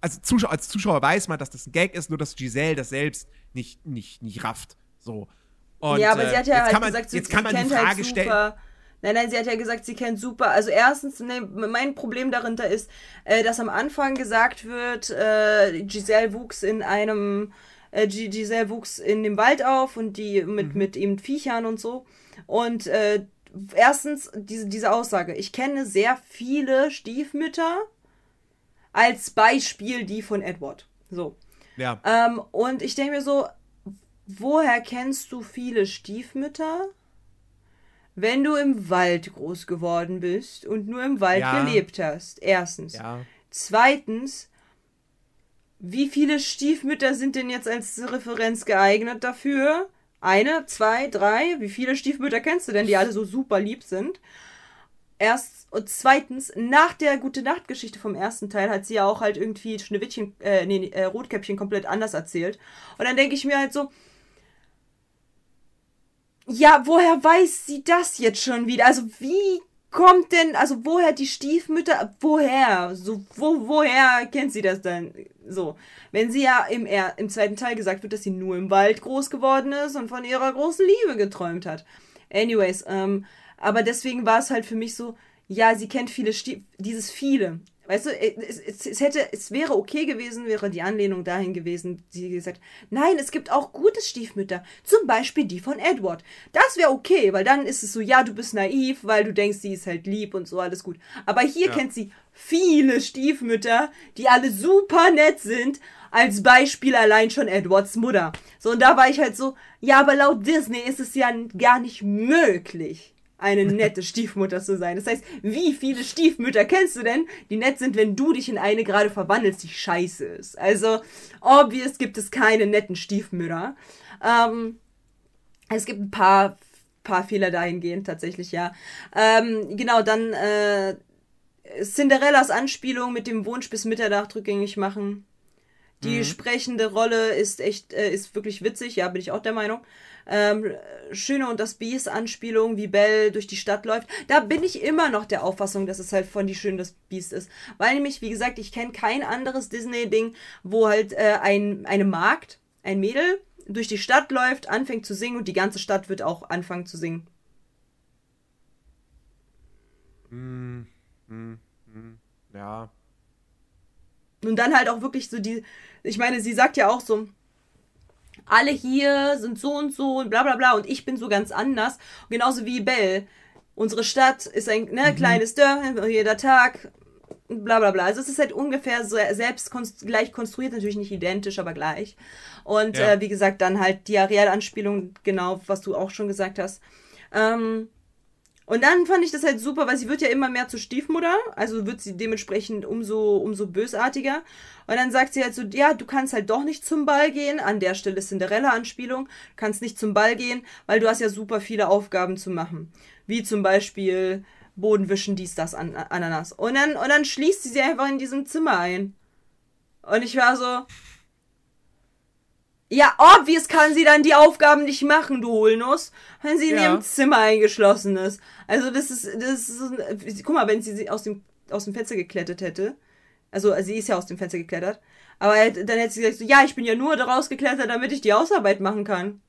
S2: also Zuschauer, als Zuschauer weiß man, dass das ein Gag ist, nur dass Giselle das selbst nicht, nicht, nicht rafft. So. Und,
S1: ja, aber
S2: äh,
S1: sie hat ja halt
S2: man,
S1: gesagt, sie,
S2: jetzt kann man die
S1: kennt
S2: Frage
S1: halt super.
S2: stellen.
S1: Nein, nein, sie hat ja gesagt, sie kennt super. Also erstens, ne, mein Problem darinter ist, äh, dass am Anfang gesagt wird, äh, Giselle wuchs in einem, äh, Gi- Giselle wuchs in dem Wald auf und die mit,
S2: Mhm.
S1: mit eben Viechern und so. Und äh, erstens diese, diese Aussage. Ich kenne sehr viele Stiefmütter als Beispiel die von Edward. So.
S2: Ja.
S1: Ähm, und ich denke mir so, woher kennst du viele Stiefmütter, wenn du im Wald groß geworden bist und nur im Wald
S2: Ja.
S1: gelebt hast? Erstens.
S2: Ja.
S1: Zweitens, wie viele Stiefmütter sind denn jetzt als Referenz geeignet dafür? Eine, zwei, drei? Wie viele Stiefmütter kennst du denn, die alle so super lieb sind? Erst und zweitens, nach der gute Nacht-Geschichte vom ersten Teil hat sie ja auch halt irgendwie Schneewittchen, äh, nee, äh, Rotkäppchen komplett anders erzählt. Und dann denke ich mir halt so, ja, woher weiß sie das jetzt schon wieder? Also wie kommt denn, also woher die Stiefmütter, woher? So, wo, woher kennt sie das denn? So, wenn sie ja im, er, im zweiten Teil gesagt wird, dass sie nur im Wald groß geworden ist und von ihrer großen Liebe geträumt hat. Anyways, ähm, aber deswegen war es halt für mich so, ja, sie kennt viele Stief, dieses viele. Weißt du, es, es, es hätte, es wäre okay gewesen, wäre die Anlehnung dahin gewesen, sie gesagt, nein, es gibt auch gute Stiefmütter, zum Beispiel die von Edward. Das wäre okay, weil dann ist es so, ja, du bist naiv, weil du denkst, sie ist halt lieb und so, alles gut. Aber hier
S2: Ja.
S1: kennt sie viele Stiefmütter, die alle super nett sind, als Beispiel allein schon Edwards Mutter. So, und da war ich halt so, ja, aber laut Disney ist es ja gar nicht möglich, eine nette Stiefmutter zu sein. Das heißt, wie viele Stiefmütter kennst du denn, die nett sind, wenn du dich in eine gerade verwandelst, die scheiße ist? Also, obvious gibt es keine netten Stiefmütter. Ähm, es gibt ein paar, paar Fehler dahingehend, tatsächlich, ja. Ähm, genau, dann äh, Cinderellas Anspielung mit dem Wunsch bis Mitternacht rückgängig machen. Die sprechende Rolle ist echt, äh, ist wirklich witzig, ja, bin ich auch der Meinung. Ähm, Schöne und das Biest Anspielung, wie Belle durch die Stadt läuft. Da bin ich immer noch der Auffassung, dass es halt von die Schöne und das Biest ist. Weil nämlich, wie gesagt, ich kenne kein anderes Disney-Ding, wo halt äh, ein, eine Magd, ein Mädel, durch die Stadt läuft, anfängt zu singen und die ganze Stadt wird auch anfangen zu singen.
S2: Ja.
S1: Und dann halt auch wirklich so die, ich meine, sie sagt ja auch so, alle hier sind so und so und bla bla bla und ich bin so ganz anders. Genauso wie Belle. Unsere Stadt ist ein ne, kleines Dörfchen, jeder Tag, bla bla bla. Also es ist halt ungefähr so selbst gleich konstruiert, natürlich nicht identisch, aber gleich. Und
S2: Ja.
S1: äh, wie gesagt, dann halt die Ariel-Anspielung, genau, was du auch schon gesagt hast. Ähm, und dann fand ich das halt super, weil sie wird ja immer mehr zur Stiefmutter, also wird sie dementsprechend umso, umso bösartiger. Und dann sagt sie halt so, ja, du kannst halt doch nicht zum Ball gehen. An der Stelle Cinderella-Anspielung. Kannst nicht zum Ball gehen, weil du hast ja super viele Aufgaben zu machen. Wie zum Beispiel Boden wischen, dies, das, an, Ananas. Und dann, und dann schließt sie sie einfach in diesem Zimmer ein. Und ich war so, ja, obvious kann sie dann die Aufgaben nicht machen, du Hohlnuss, wenn sie in
S2: Ja.
S1: ihrem Zimmer eingeschlossen ist. Also das ist, das ist, guck mal, wenn sie sie aus dem, aus dem Fenster geklettert hätte, also sie ist ja aus dem Fenster geklettert, aber er dann hätte sie gesagt, so, ja, ich bin ja nur daraus geklettert, damit ich die Hausarbeit machen kann.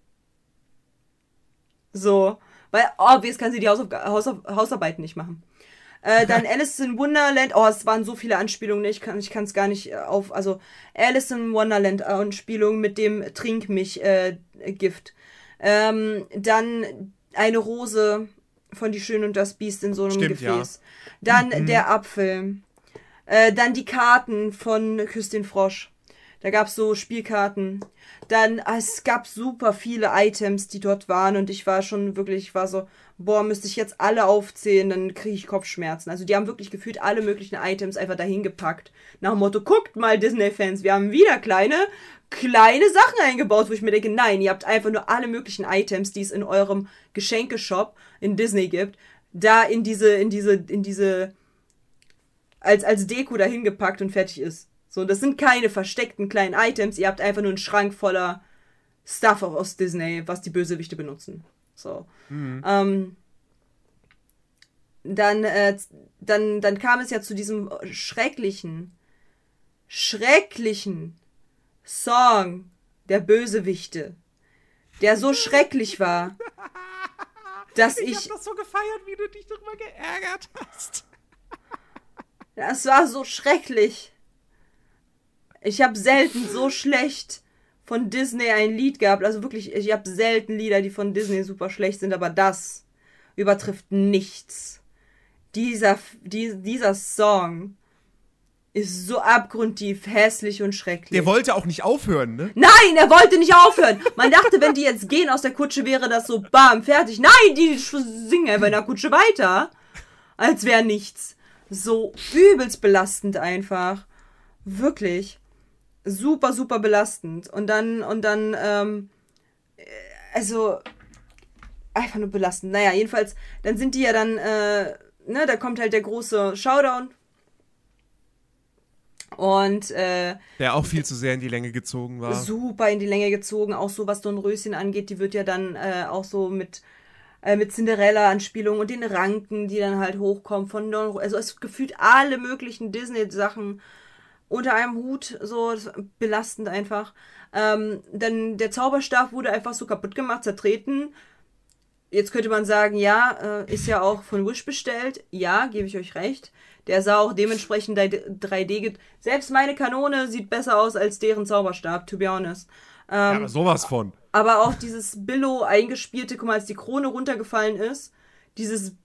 S1: So, weil obvious kann sie die Hausauf Hausauf Hausarbeiten nicht machen. Äh, dann Alice in Wonderland. Oh, es waren so viele Anspielungen. Ich kann ich kann es gar nicht äh, auf. Also Alice in Wonderland Anspielung mit dem Trink mich äh, Gift. Ähm, dann eine Rose von die Schön und das Biest in so einem
S2: Stimmt, ja.
S1: Gefäß. Dann der Apfel. Äh, dann die Karten von Küss den Frosch. Da gab's so Spielkarten. Dann, ah, es gab super viele Items, die dort waren und ich war schon wirklich, ich war so, boah, müsste ich jetzt alle aufzählen, dann kriege ich Kopfschmerzen. Also die haben wirklich gefühlt alle möglichen Items einfach dahin gepackt. Nach dem Motto, guckt mal Disney-Fans, wir haben wieder kleine, kleine Sachen eingebaut, wo ich mir denke, nein, ihr habt einfach nur alle möglichen Items, die es in eurem Geschenkeshop in Disney gibt, da in diese, in diese, in diese, als, als Deko dahin gepackt und fertig ist. So, das sind keine versteckten kleinen Items, ihr habt einfach nur einen Schrank voller Stuff aus Disney, was die Bösewichte benutzen. So. Ähm, dann, äh, dann, dann kam es ja zu diesem schrecklichen, schrecklichen Song der Bösewichte, der so schrecklich war, dass
S2: Ich,
S1: ich,
S2: hab das so gefeiert, wie du dich darüber geärgert hast.
S1: das war so schrecklich. Ich habe selten so schlecht von Disney ein Lied gehabt. Also wirklich, ich habe selten Lieder, die von Disney super schlecht sind, aber das übertrifft nichts. Dieser, die, dieser Song ist so abgrundtief hässlich und schrecklich.
S2: Der wollte auch nicht aufhören, ne?
S1: Nein, er wollte nicht aufhören. Man dachte, wenn die jetzt gehen aus der Kutsche, wäre das so bam, fertig. Nein, die singen einfach in der Kutsche weiter. Als wäre nichts. So übelst belastend einfach. Wirklich. Super, super belastend. Und dann, und dann, ähm, äh, also, einfach nur belastend. Naja, jedenfalls, dann sind die ja dann, äh, ne, da kommt halt der große Showdown. Und, äh,
S2: Der auch viel zu sehr in die Länge gezogen war.
S1: super in die Länge gezogen, auch so was Dornröschen angeht, die wird ja dann äh, auch so mit äh, mit Cinderella-Anspielungen und den Ranken, die dann halt hochkommen von Dornröschen. Also es gefühlt alle möglichen Disney-Sachen unter einem Hut, so belastend einfach. Ähm, dann der Zauberstab wurde einfach so kaputt gemacht, zertreten. Jetzt könnte man sagen, ja, äh, ist ja auch von Wish bestellt. Ja, gebe ich euch recht. Der sah auch dementsprechend 3D. ge- Selbst meine Kanone sieht besser aus als deren Zauberstab, to be honest.
S2: ja,
S1: Ähm,
S2: aber sowas von.
S1: aber auch dieses Billo eingespielte, guck mal, als die Krone runtergefallen ist, dieses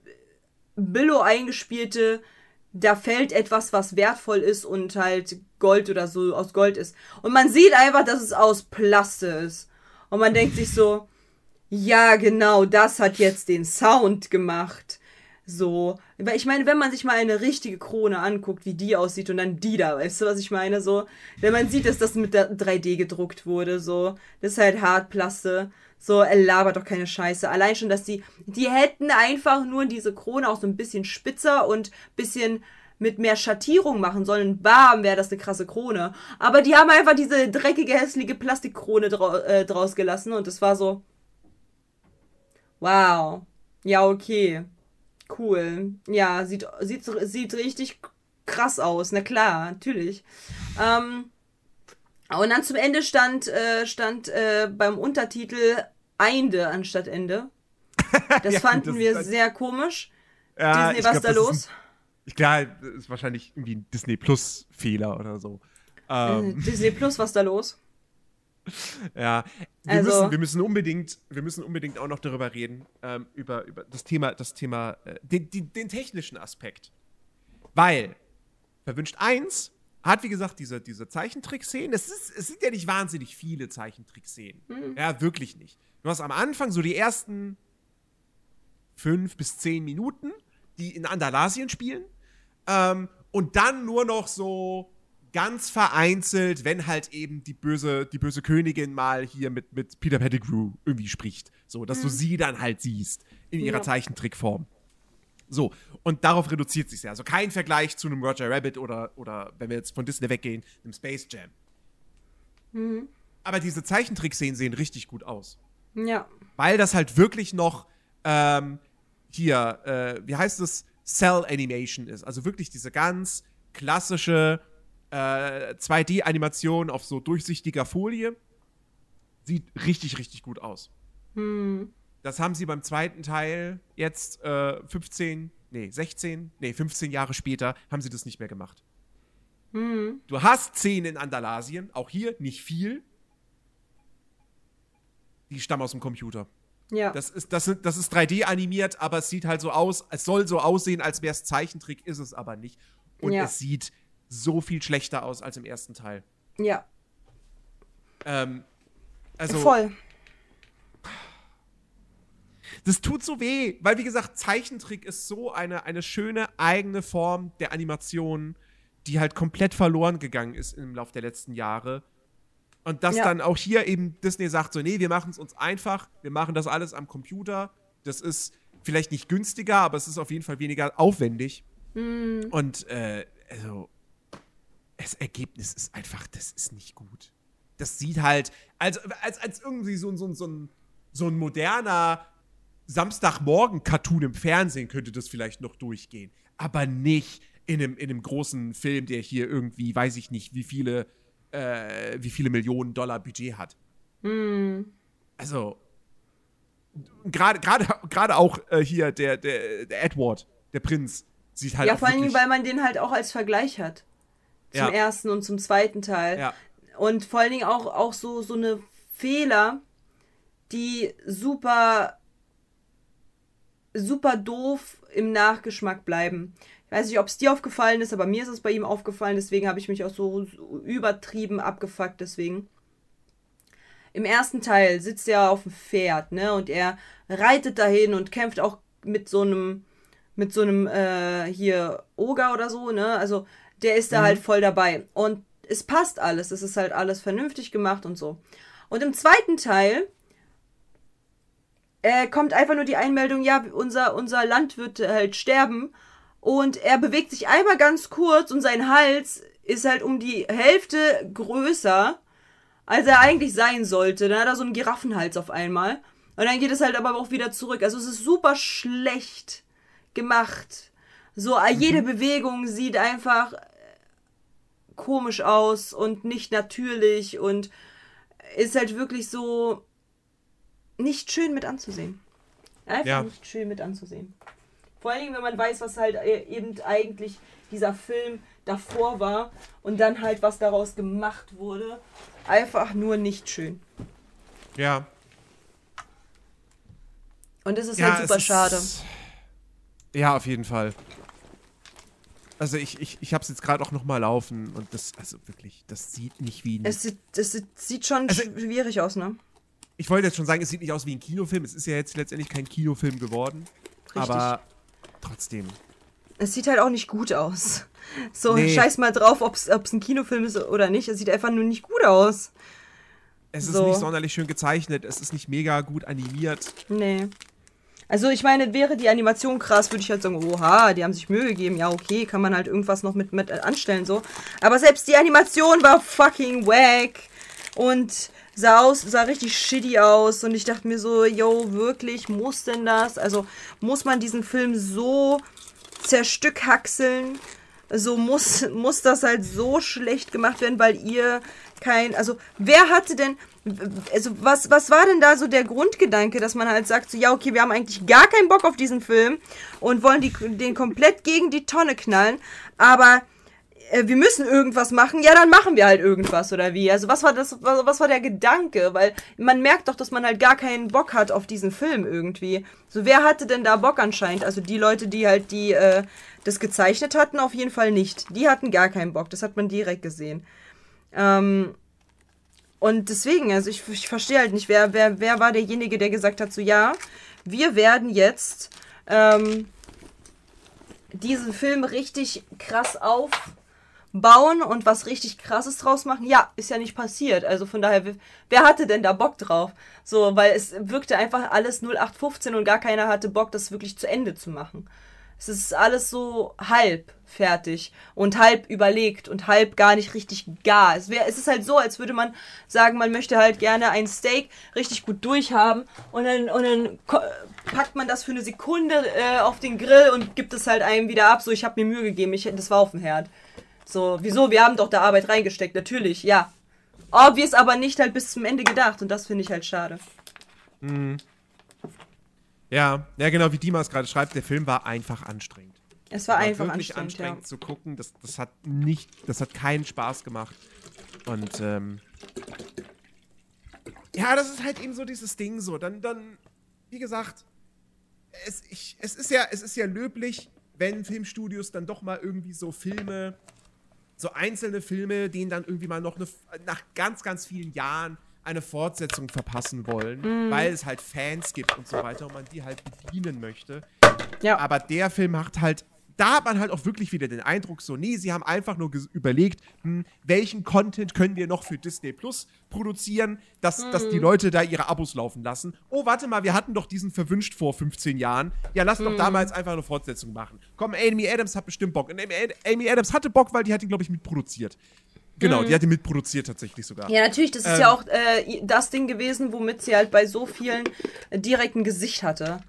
S1: Billo eingespielte, da fällt etwas, was wertvoll ist und halt Gold oder so aus Gold ist. Und man sieht einfach, dass es aus Plaste ist. Und man denkt sich so, ja, genau, das hat jetzt den Sound gemacht. So, weil ich meine, wenn man sich mal eine richtige Krone anguckt, wie die aussieht und dann die da, weißt du, was ich meine? So, wenn man sieht, dass das mit der 3D gedruckt wurde, so, das ist halt Hartplaste. So, er labert doch keine Scheiße. Allein schon, dass die, die hätten einfach nur diese Krone auch so ein bisschen spitzer und bisschen mit mehr Schattierung machen sollen, bam, wäre das eine krasse Krone. Aber die haben einfach diese dreckige, hässliche Plastikkrone drau äh, draus gelassen und es war so. Wow. Ja, okay. Cool. Ja, sieht, sieht, sieht richtig krass aus. Na klar, natürlich. Ähm, und dann zum Ende stand, äh, stand äh, beim Untertitel Einde anstatt Ende. Das
S2: Ja,
S1: fanden
S2: das
S1: wir
S2: ist-
S1: sehr komisch.
S2: Ja,
S1: Disney, was
S2: glaub,
S1: da
S2: ist
S1: los?
S2: Glaube, das ist wahrscheinlich irgendwie ein Disney Plus Fehler oder so.
S1: Äh,
S2: Ähm,
S1: Disney Plus, was da los?
S2: ja, wir,
S1: Also-
S2: müssen, wir müssen unbedingt, wir müssen unbedingt auch noch darüber reden ähm, über, über das Thema, das Thema, äh, den, den, den technischen Aspekt, weil verwünscht 1 hat wie gesagt diese, diese Zeichentrick-Szenen. Es, ist, es sind ja nicht wahnsinnig viele Zeichentrick-Szenen. Ja, wirklich nicht. Du hast am Anfang so die ersten fünf bis zehn Minuten, die in Andalasien spielen. Ähm, und dann nur noch so ganz vereinzelt, wenn halt eben die böse, die böse Königin mal hier mit, mit Peter Pettigrew irgendwie spricht. So, dass du sie dann halt siehst in ihrer
S1: Ja.
S2: Zeichentrickform. So, und darauf reduziert sich ja. Also kein Vergleich zu einem Roger Rabbit oder, oder wenn wir jetzt von Disney weggehen, einem Space Jam. Aber diese Zeichentrickszenen sehen richtig gut aus
S1: Ja.
S2: weil das halt wirklich noch ähm, hier, äh, wie heißt es, Cell Animation ist. Also wirklich diese ganz klassische äh, 2D-Animation auf so durchsichtiger Folie. Sieht richtig, richtig gut aus. Das haben sie beim zweiten Teil jetzt äh, 15, nee, 16, nee, 15 Jahre später haben sie das nicht mehr gemacht. Du hast Szenen in Andalasien, auch hier nicht viel. Die stammen aus dem Computer.
S1: Ja.
S2: Das ist, das, das ist 3D animiert, aber es sieht halt so aus, es soll so aussehen, als wäre es Zeichentrick, ist es aber nicht. Und
S1: Ja.
S2: es sieht so viel schlechter aus als im ersten Teil.
S1: ja.
S2: Ähm, also,
S1: Voll.
S2: das tut so weh, weil wie gesagt, Zeichentrick ist so eine, eine schöne eigene Form der Animation, die halt komplett verloren gegangen ist im Laufe der letzten Jahre. Und dass
S1: Ja.
S2: dann auch hier eben Disney sagt so, nee, wir machen es uns einfach, wir machen das alles am Computer. Das ist vielleicht nicht günstiger, aber es ist auf jeden Fall weniger aufwendig. Und äh, also das Ergebnis ist einfach, das ist nicht gut. Das sieht halt, als, als, als irgendwie so, so, so, ein, so ein moderner Samstagmorgen-Cartoon im Fernsehen könnte das vielleicht noch durchgehen. Aber nicht in einem, in einem großen Film, der hier irgendwie, weiß ich nicht, wie viele, äh, wie viele Millionen Dollar Budget hat. Also, gerade auch äh, hier der, der, der Edward, der Prinz, sieht halt
S1: ja, vor
S2: wirklich,
S1: weil man den halt auch als Vergleich hat. Zum
S2: Ja.
S1: ersten und zum zweiten Teil.
S2: ja,
S1: Und vor allen Dingen auch, auch so, so eine Fehler, die super, super doof im Nachgeschmack bleiben. Ich weiß nicht, ob es dir aufgefallen ist, aber mir ist es bei ihm aufgefallen, deswegen habe ich mich auch so, übertrieben abgefuckt, deswegen. Im ersten Teil sitzt er auf dem Pferd, ne, und er reitet dahin und kämpft auch mit so einem, mit so einem, äh, hier, Oger oder so, ne, also der ist da halt voll dabei. Und es passt alles, es ist halt alles vernünftig gemacht und so. Und im zweiten Teil äh, kommt einfach nur die Einmeldung, ja, unser, unser Land wird halt sterben. Und er bewegt sich einmal ganz kurz und sein Hals ist halt um die Hälfte größer, als er eigentlich sein sollte. Dann hat er so einen Giraffenhals auf einmal. Und dann geht es halt aber auch wieder zurück. Also es ist super schlecht gemacht. So, äh, jede Bewegung sieht einfach äh, komisch aus und nicht natürlich und ist halt wirklich so nicht schön mit anzusehen. Einfach
S2: Ja.
S1: nicht schön mit anzusehen. Vor allen Dingen, wenn man weiß, was halt äh, eben eigentlich dieser Film davor war und dann halt was daraus gemacht wurde. Einfach nur nicht schön.
S2: ja.
S1: Und das ist
S2: ja,
S1: halt super
S2: es ist-
S1: schade.
S2: Ja, auf jeden Fall. Also ich, ich, ich hab's jetzt gerade auch noch mal laufen und das, also wirklich, das sieht nicht wie ein...
S1: Es sieht, es sieht, schon
S2: Also-
S1: schwierig aus, ne?
S2: ich wollte jetzt schon sagen, es sieht nicht aus wie ein Kinofilm. Es ist ja jetzt letztendlich kein Kinofilm geworden. Aber trotzdem.
S1: Es sieht halt auch nicht gut aus. So,
S2: Nee.
S1: scheiß mal drauf, ob es ein Kinofilm ist oder nicht. Es sieht einfach nur nicht gut aus.
S2: Es ist
S1: So.
S2: nicht sonderlich schön gezeichnet. Es ist nicht mega gut animiert.
S1: Nee. Also ich meine, wäre die Animation krass, würde ich halt sagen, oha, die haben sich Mühe gegeben. Ja, okay, kann man halt irgendwas noch mit, mit anstellen so. Aber selbst die Animation war fucking wack und sah aus, sah richtig shitty aus und ich dachte mir so, yo, wirklich, muss denn das? Also muss man diesen Film so zerstückhackseln? So muss, muss das halt so schlecht gemacht werden, weil ihr kein, also wer hatte denn, also was, was war denn da so der Grundgedanke, dass man halt sagt, so ja, okay, wir haben eigentlich gar keinen Bock auf diesen Film und wollen die, den komplett gegen die Tonne knallen, aber äh, wir müssen irgendwas machen, ja, dann machen wir halt irgendwas oder wie. Also was war das, was, was war der Gedanke? Weil man merkt doch, dass man halt gar keinen Bock hat auf diesen Film irgendwie. So, wer hatte denn da Bock anscheinend? Also die Leute, die halt die, äh, das gezeichnet hatten, auf jeden Fall nicht. Die hatten gar keinen Bock, das hat man direkt gesehen. Ähm, und deswegen, also ich, ich verstehe halt nicht, wer, wer, wer war derjenige, der gesagt hat, so ja, wir werden jetzt ähm, diesen Film richtig krass aufbauen und was richtig krasses draus machen. Ja, ist ja nicht passiert. Also von daher, wer hatte denn da Bock drauf? So, weil es wirkte einfach alles 0815 und gar keiner hatte Bock, das wirklich zu Ende zu machen. Es ist alles so halb fertig und halb überlegt und halb gar nicht richtig gar. Es, wär, es ist halt so, als würde man sagen, man möchte halt gerne ein Steak richtig gut durchhaben und dann, und dann packt man das für eine Sekunde äh, auf den Grill und gibt es halt einem wieder ab. So, ich habe mir Mühe gegeben, ich, das war auf dem Herd. So, wieso? Wir haben doch da Arbeit reingesteckt, natürlich, ja. Obvious, aber nicht halt bis zum Ende gedacht und das finde ich halt schade.
S2: Ja, ja, genau, wie Dimas gerade schreibt, der Film war einfach anstrengend.
S1: Es war
S2: War
S1: einfach
S2: wirklich
S1: anstrengend,
S2: anstrengend zu gucken. Das, das hat nicht, das hat keinen Spaß gemacht. Und ähm, ja, das ist halt eben so dieses Ding so. Dann, dann, wie gesagt, es, ich, es ist ja, es ist ja löblich, wenn Filmstudios dann doch mal irgendwie so Filme, so einzelne Filme, denen dann irgendwie mal noch eine, nach ganz, ganz vielen Jahren eine Fortsetzung verpassen wollen,
S1: Mhm.
S2: weil es halt Fans gibt und so weiter und man die halt bedienen möchte.
S1: Ja.
S2: Aber der Film macht halt, da hat man halt auch wirklich wieder den Eindruck, so, nee, sie haben einfach nur überlegt, hm, welchen Content können wir noch für Disney Plus produzieren, dass, dass die Leute da ihre Abos laufen lassen. Oh, warte mal, wir hatten doch diesen verwünscht vor 15 Jahren. Ja, lass doch damals einfach eine Fortsetzung machen. Komm, Amy Adams hat bestimmt Bock. Und Amy, Adams hatte Bock, weil die hat ihn, glaube ich, mitproduziert. Genau, die hat ihn mitproduziert tatsächlich sogar.
S1: Ja, natürlich, das ist
S2: Ähm.
S1: ja auch äh, das Ding gewesen, womit sie halt bei so vielen äh, direkt ein Gesicht hatte.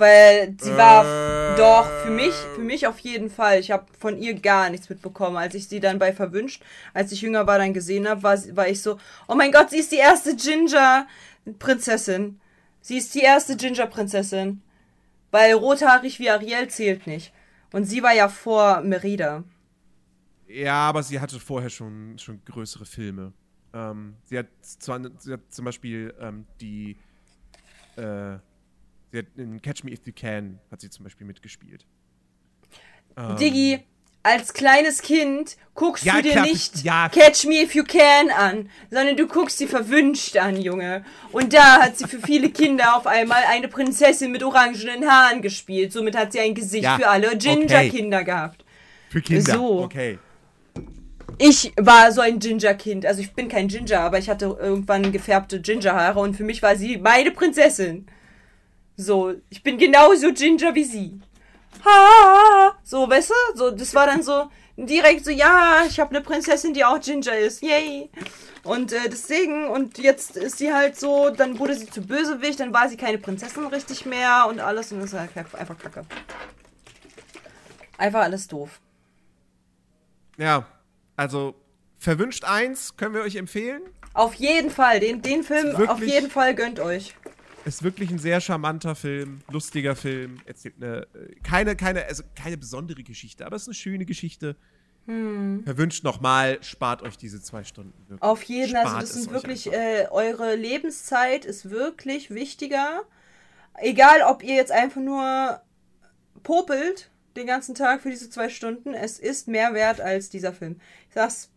S1: Weil sie war
S2: Äh.
S1: doch für mich, für mich auf jeden Fall. Ich habe von ihr gar nichts mitbekommen. Als ich sie dann bei Verwünscht, als ich jünger war, dann gesehen habe, war, war ich so, oh mein Gott, sie ist die erste Ginger-Prinzessin. Sie ist die erste Ginger-Prinzessin. Weil rothaarig wie Ariel zählt nicht. Und sie war ja vor Merida.
S2: Ja, aber sie hatte vorher schon, schon größere Filme. Ähm, sie, hat zwar, sie hat zum Beispiel ähm, die äh, sie hat in Catch Me If You Can hat sie zum Beispiel mitgespielt. Ähm,
S1: Diggi, als kleines Kind guckst
S2: Ja,
S1: du dir
S2: klar,
S1: nicht
S2: ja.
S1: Catch Me If You Can an, sondern du guckst sie verwünscht an, Junge. Und da hat sie für viele Kinder auf einmal eine Prinzessin mit orangenen Haaren gespielt. Somit hat sie ein Gesicht
S2: Ja,
S1: für alle
S2: okay.
S1: Ginger-Kinder gehabt.
S2: Für Kinder.
S1: So.
S2: Okay.
S1: Ich war so ein Ginger-Kind. Also ich bin kein Ginger, aber ich hatte irgendwann gefärbte Ginger-Haare und für mich war sie meine Prinzessin. So, ich bin genauso Ginger wie sie. Ha! So, weißt du? So, das war dann so direkt so, ja, ich habe eine Prinzessin, die auch Ginger ist. Yay! Und äh, deswegen, und jetzt ist sie halt so, dann wurde sie zu Bösewicht, dann war sie keine Prinzessin richtig mehr und alles und das ist halt einfach kacke. Einfach alles doof.
S2: Ja, also Verwünscht 1 können wir euch empfehlen.
S1: Auf jeden Fall, den, den Film auf jeden Fall gönnt euch.
S2: Ist wirklich ein sehr charmanter Film, lustiger Film. Erzählt eine äh, keine keine also keine besondere Geschichte, aber es ist eine schöne Geschichte. Verwünscht nochmal, spart euch diese zwei Stunden. Wirklich.
S1: Auf jeden Fall, also das
S2: es
S1: sind wirklich, äh, eure Lebenszeit ist wirklich wichtiger. Egal, ob ihr jetzt einfach nur popelt den ganzen Tag für diese zwei Stunden, es ist mehr wert als dieser Film. Ich sag's,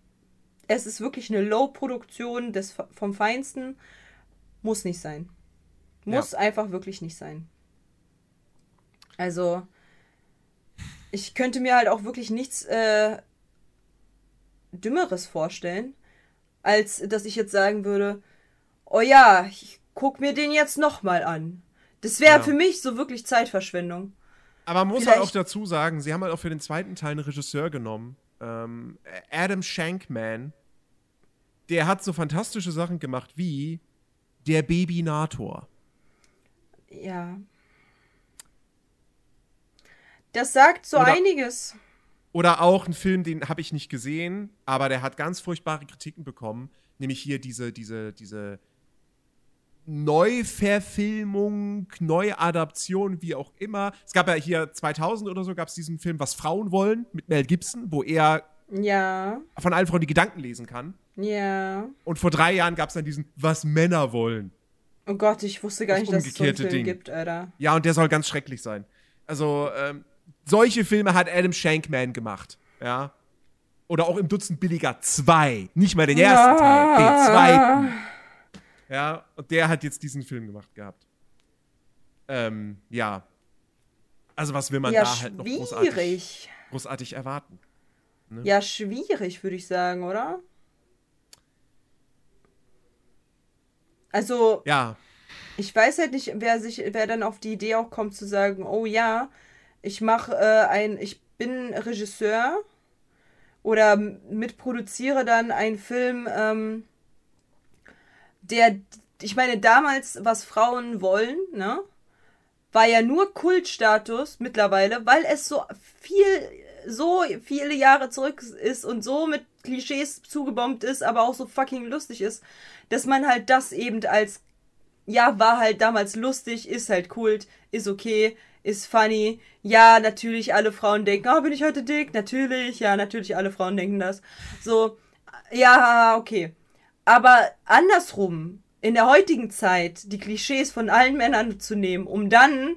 S1: es ist wirklich eine Low-Produktion des vom Feinsten. Muss nicht sein. Muss
S2: Ja.
S1: einfach wirklich nicht sein. Also, ich könnte mir halt auch wirklich nichts äh, Dümmeres vorstellen, als dass ich jetzt sagen würde, oh ja, ich guck mir den jetzt nochmal an. Das wäre
S2: Ja.
S1: für mich so wirklich Zeitverschwendung.
S2: Aber man muss
S1: Vielleicht-
S2: halt auch dazu sagen, sie haben halt auch für den zweiten Teil einen Regisseur genommen. Ähm, Adam Shankman. Der hat so fantastische Sachen gemacht wie Der Babynator.
S1: Ja. Das sagt so
S2: Oder-
S1: einiges.
S2: Oder auch ein Film, den habe ich nicht gesehen, aber der hat ganz furchtbare Kritiken bekommen. Nämlich hier diese, diese, diese Neuverfilmung, Neuadaption, wie auch immer. Es gab ja hier 2000 oder so, gab es diesen Film, Was Frauen wollen, mit Mel Gibson, wo er
S1: Ja,
S2: von allen Frauen die Gedanken lesen kann.
S1: ja.
S2: Und vor drei Jahren gab es dann diesen Was Männer wollen.
S1: Oh Gott, ich wusste gar
S2: Das
S1: nicht, dass es so einen Film
S2: Ding.
S1: gibt, Alter.
S2: Ja, und der soll ganz schrecklich sein. Also, ähm, solche Filme hat Adam Shankman gemacht. Ja. Oder auch im Dutzend billiger zwei. Nicht mal den ersten Teil, den zweiten. Ja, und der hat jetzt diesen Film gemacht gehabt. Ähm, ja. Also, was will man
S1: Ja,
S2: da halt noch großartig,
S1: schwierig.
S2: großartig erwarten?
S1: Ja, schwierig, würde ich sagen, oder? Also,
S2: Ja.
S1: ich weiß halt nicht, wer sich, wer dann auf die Idee auch kommt zu sagen, oh ja, ich mache äh, ein, ich bin Regisseur oder mitproduziere dann einen Film, ähm, der, ich meine, damals, was Frauen wollen, ne, war ja nur Kultstatus mittlerweile, weil es so viel, so viele Jahre zurück ist und so mit Klischees zugebombt ist, aber auch so fucking lustig ist, dass man halt das eben als ja, war halt damals lustig, ist halt Kult, ist okay, ist funny. Ja, natürlich, alle Frauen denken, oh, bin ich heute dick? Natürlich, ja, natürlich, alle Frauen denken das. So, ja, okay. Aber andersrum, in der heutigen Zeit, die Klischees von allen Männern zu nehmen, um dann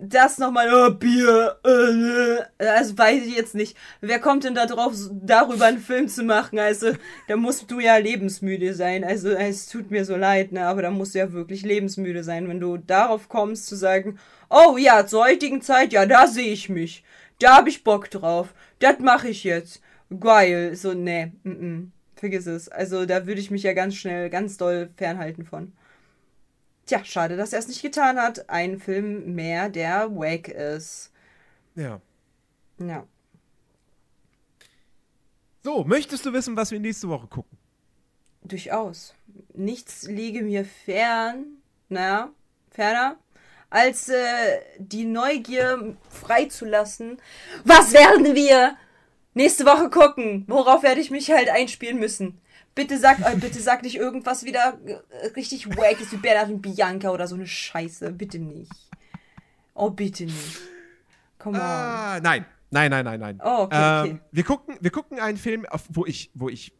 S1: das nochmal, oh, Bier, äh, also weiß ich jetzt nicht. Wer kommt denn da drauf, darüber einen Film zu machen? Also, da musst du ja lebensmüde sein. Also, es tut mir so leid, ne, aber da musst du ja wirklich lebensmüde sein, wenn du darauf kommst zu sagen, oh ja, zur heutigen Zeit, ja, da sehe ich mich. Da hab ich Bock drauf. Das mache ich jetzt. Geil. So, ne, mm, -mm. vergiss es. Also, da würde ich mich ja ganz schnell, ganz doll fernhalten von. Tja, schade, dass er es nicht getan hat. Ein Film mehr, der wack ist.
S2: Ja.
S1: Ja.
S2: So, möchtest du wissen, was wir nächste Woche gucken?
S1: Durchaus. Nichts liege mir fern, na, ferner, als äh, die Neugier freizulassen. Was werden wir nächste Woche gucken? Worauf werde ich mich halt einspielen müssen? Bitte sag, äh, bitte sag nicht irgendwas wieder äh, richtig wack ist wie Bernhard und Bianca oder so eine Scheiße. Bitte nicht. Oh, bitte nicht. Come on.
S2: Ah, nein. Nein, nein, nein, nein.
S1: Oh, okay, okay.
S2: Ähm, wir, gucken, wir gucken einen Film, auf, wo, ich, wo ich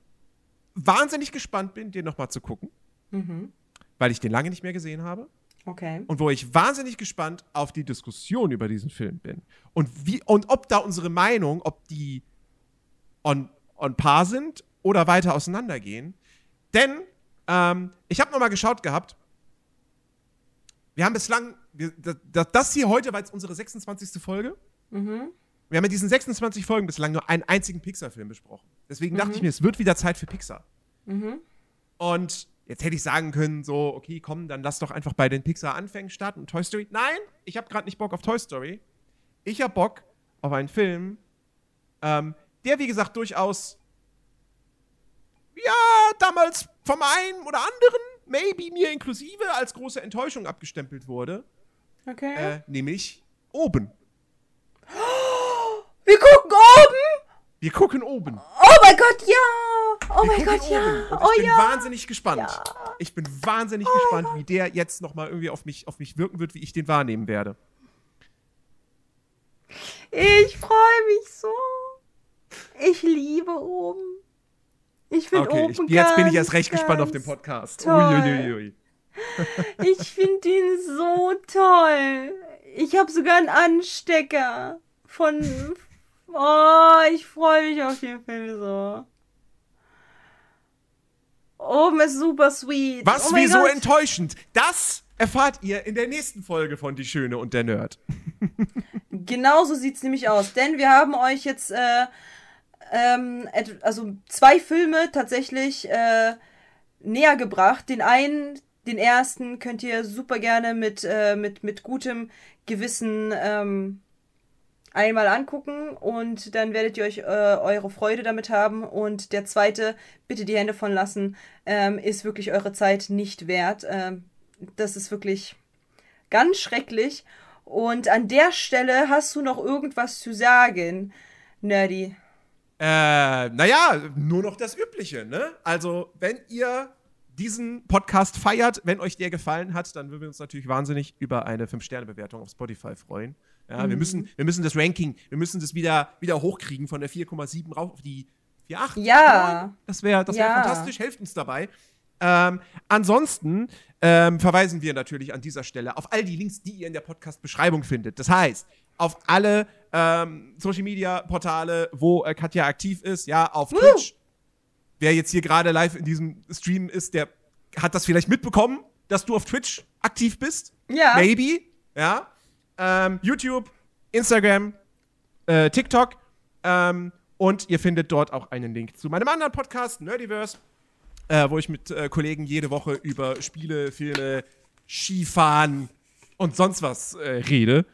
S2: wahnsinnig gespannt bin, den nochmal zu gucken.
S1: Mhm.
S2: Weil ich den lange nicht mehr gesehen habe.
S1: Okay.
S2: Und wo ich wahnsinnig gespannt auf die Diskussion über diesen Film bin. Und, wie, und ob da unsere Meinung, ob die on, on par sind oder weiter auseinandergehen. Denn ähm, ich habe nochmal geschaut gehabt. Wir haben bislang, wir, das, das hier heute war jetzt unsere 26. Folge. Wir haben in diesen 26 Folgen bislang nur einen einzigen Pixar-Film besprochen. Deswegen dachte ich mir, es wird wieder Zeit für Pixar. Und jetzt hätte ich sagen können, so, okay, komm, dann lass doch einfach bei den Pixar-Anfängen starten und Toy Story. Nein, ich habe gerade nicht Bock auf Toy Story. Ich habe Bock auf einen Film, ähm, der, wie gesagt, durchaus, ja, damals vom einen oder anderen, maybe mir inklusive, als große Enttäuschung abgestempelt wurde.
S1: Okay.
S2: Äh, nämlich oben.
S1: Wir gucken oben!
S2: Wir gucken oben.
S1: Oh mein Gott, ja! Oh
S2: Wir
S1: mein Gott, ja!
S2: Und ich
S1: Oh
S2: bin
S1: ja!
S2: wahnsinnig gespannt. Ich bin wahnsinnig gespannt, wie der jetzt nochmal irgendwie auf mich, auf mich wirken wird, wie ich den wahrnehmen werde.
S1: Ich freue mich so. Ich liebe oben. Ich finde
S2: Okay,
S1: oben
S2: ich, jetzt bin ich erst recht gespannt auf den Podcast. Uiuiui.
S1: Ich finde ihn so toll. Ich habe sogar einen Anstecker von. Oh, ich freue mich auf den Film so. Oben ist super sweet.
S2: Was,
S1: oh
S2: wieso enttäuschend? Das erfahrt ihr in der nächsten Folge von Die Schöne und der Nerd.
S1: Genau so sieht's nämlich aus. Denn wir haben euch jetzt äh, ähm, also zwei Filme tatsächlich äh, näher gebracht. Den einen, den ersten könnt ihr super gerne mit, äh, mit, mit gutem Gewissen ähm, einmal angucken und dann werdet ihr euch äh, eure Freude damit haben. Und der zweite, bitte die Hände von lassen, ähm, ist wirklich eure Zeit nicht wert. Ähm, das ist wirklich ganz schrecklich. Und an der Stelle hast du noch irgendwas zu sagen, Nerdy.
S2: Äh, naja, nur noch das Übliche, ne? Also, wenn ihr diesen Podcast feiert, wenn euch der gefallen hat, dann würden wir uns natürlich wahnsinnig über eine 5-Sterne-Bewertung auf Spotify freuen. Ja, wir, müssen, wir müssen das Ranking, wir müssen das wieder, wieder hochkriegen von der 4,7 rauf auf die 4,8.
S1: Ja.
S2: 9. Das wäre das wär
S1: Ja.
S2: fantastisch, helft uns dabei. Ähm, ansonsten ähm, verweisen wir natürlich an dieser Stelle auf all die Links, die ihr in der Podcast-Beschreibung findet. Das heißt, auf alle ähm, Social-Media-Portale, wo äh, Katja aktiv ist, ja, auf Twitch. Wer jetzt hier gerade live in diesem Stream ist, der hat das vielleicht mitbekommen, dass du auf Twitch aktiv bist.
S1: Ja.
S2: Maybe. Ja. Ähm, YouTube, Instagram, äh, TikTok. Ähm, und ihr findet dort auch einen Link zu meinem anderen Podcast, Nerdiverse, äh, wo ich mit äh, Kollegen jede Woche über Spiele, Filme, Skifahren und sonst was äh, rede.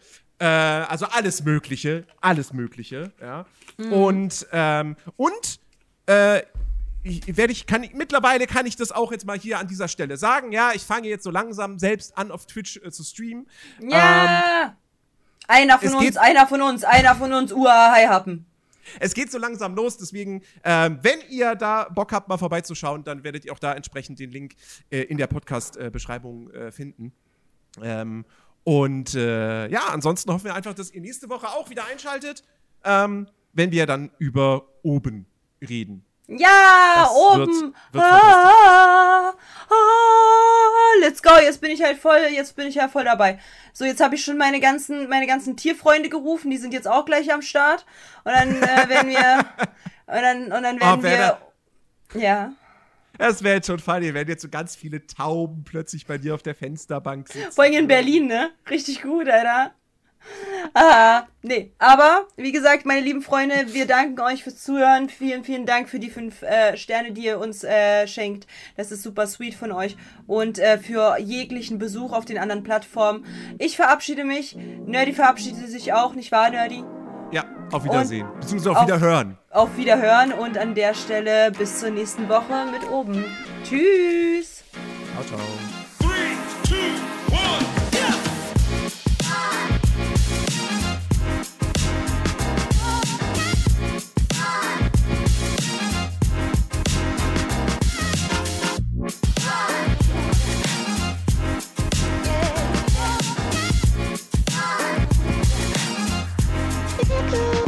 S2: Äh, also alles Mögliche, alles Mögliche, ja. Und, ähm, und, äh, werde ich, kann, ich- mittlerweile kann ich das auch jetzt mal hier an dieser Stelle sagen. Ja, ich fange jetzt so langsam selbst an, auf Twitch äh, zu streamen.
S1: Ja! einer von uns, einer von uns, einer von uns, uah, hi happen.
S2: Es geht so langsam los, deswegen, ähm, wenn ihr da Bock habt, mal vorbeizuschauen, dann werdet ihr auch da entsprechend den Link äh, in der Podcast-Beschreibung äh, finden. Ähm, und äh, ja, ansonsten hoffen wir einfach, dass ihr nächste Woche auch wieder einschaltet, ähm, wenn wir dann über oben reden.
S1: Ja,
S2: Das
S1: oben.
S2: wird- wird
S1: ah, ah, let's go. Jetzt bin ich halt voll, jetzt bin ich ja voll dabei. So, jetzt habe ich schon meine ganzen, meine ganzen Tierfreunde gerufen, die sind jetzt auch gleich am Start. Und dann äh, werden wir, und dann, und dann werden
S2: Oh,
S1: wir, ja.
S2: Es wäre jetzt schon funny, wenn jetzt so ganz viele Tauben plötzlich bei dir auf der Fensterbank sitzen.
S1: Vor allem in Berlin, ne? Richtig gut, Alter. Ah, nee. Aber, wie gesagt, meine lieben Freunde, wir danken euch fürs Zuhören. Vielen, vielen Dank für die fünf äh, Sterne, die ihr uns äh, schenkt. Das ist super sweet von euch. Und äh, für jeglichen Besuch auf den anderen Plattformen. Ich verabschiede mich. Nerdy verabschiedet sich auch, nicht wahr, Nerdy?
S2: Ja, auf Wiedersehen. Und Beziehungsweise auf,
S1: auf
S2: Wiederhören.
S1: Auf Wiederhören und an der Stelle bis zur nächsten Woche mit oben. Tschüss.
S2: Ciao, ciao.
S3: Three, two, Thank you. go.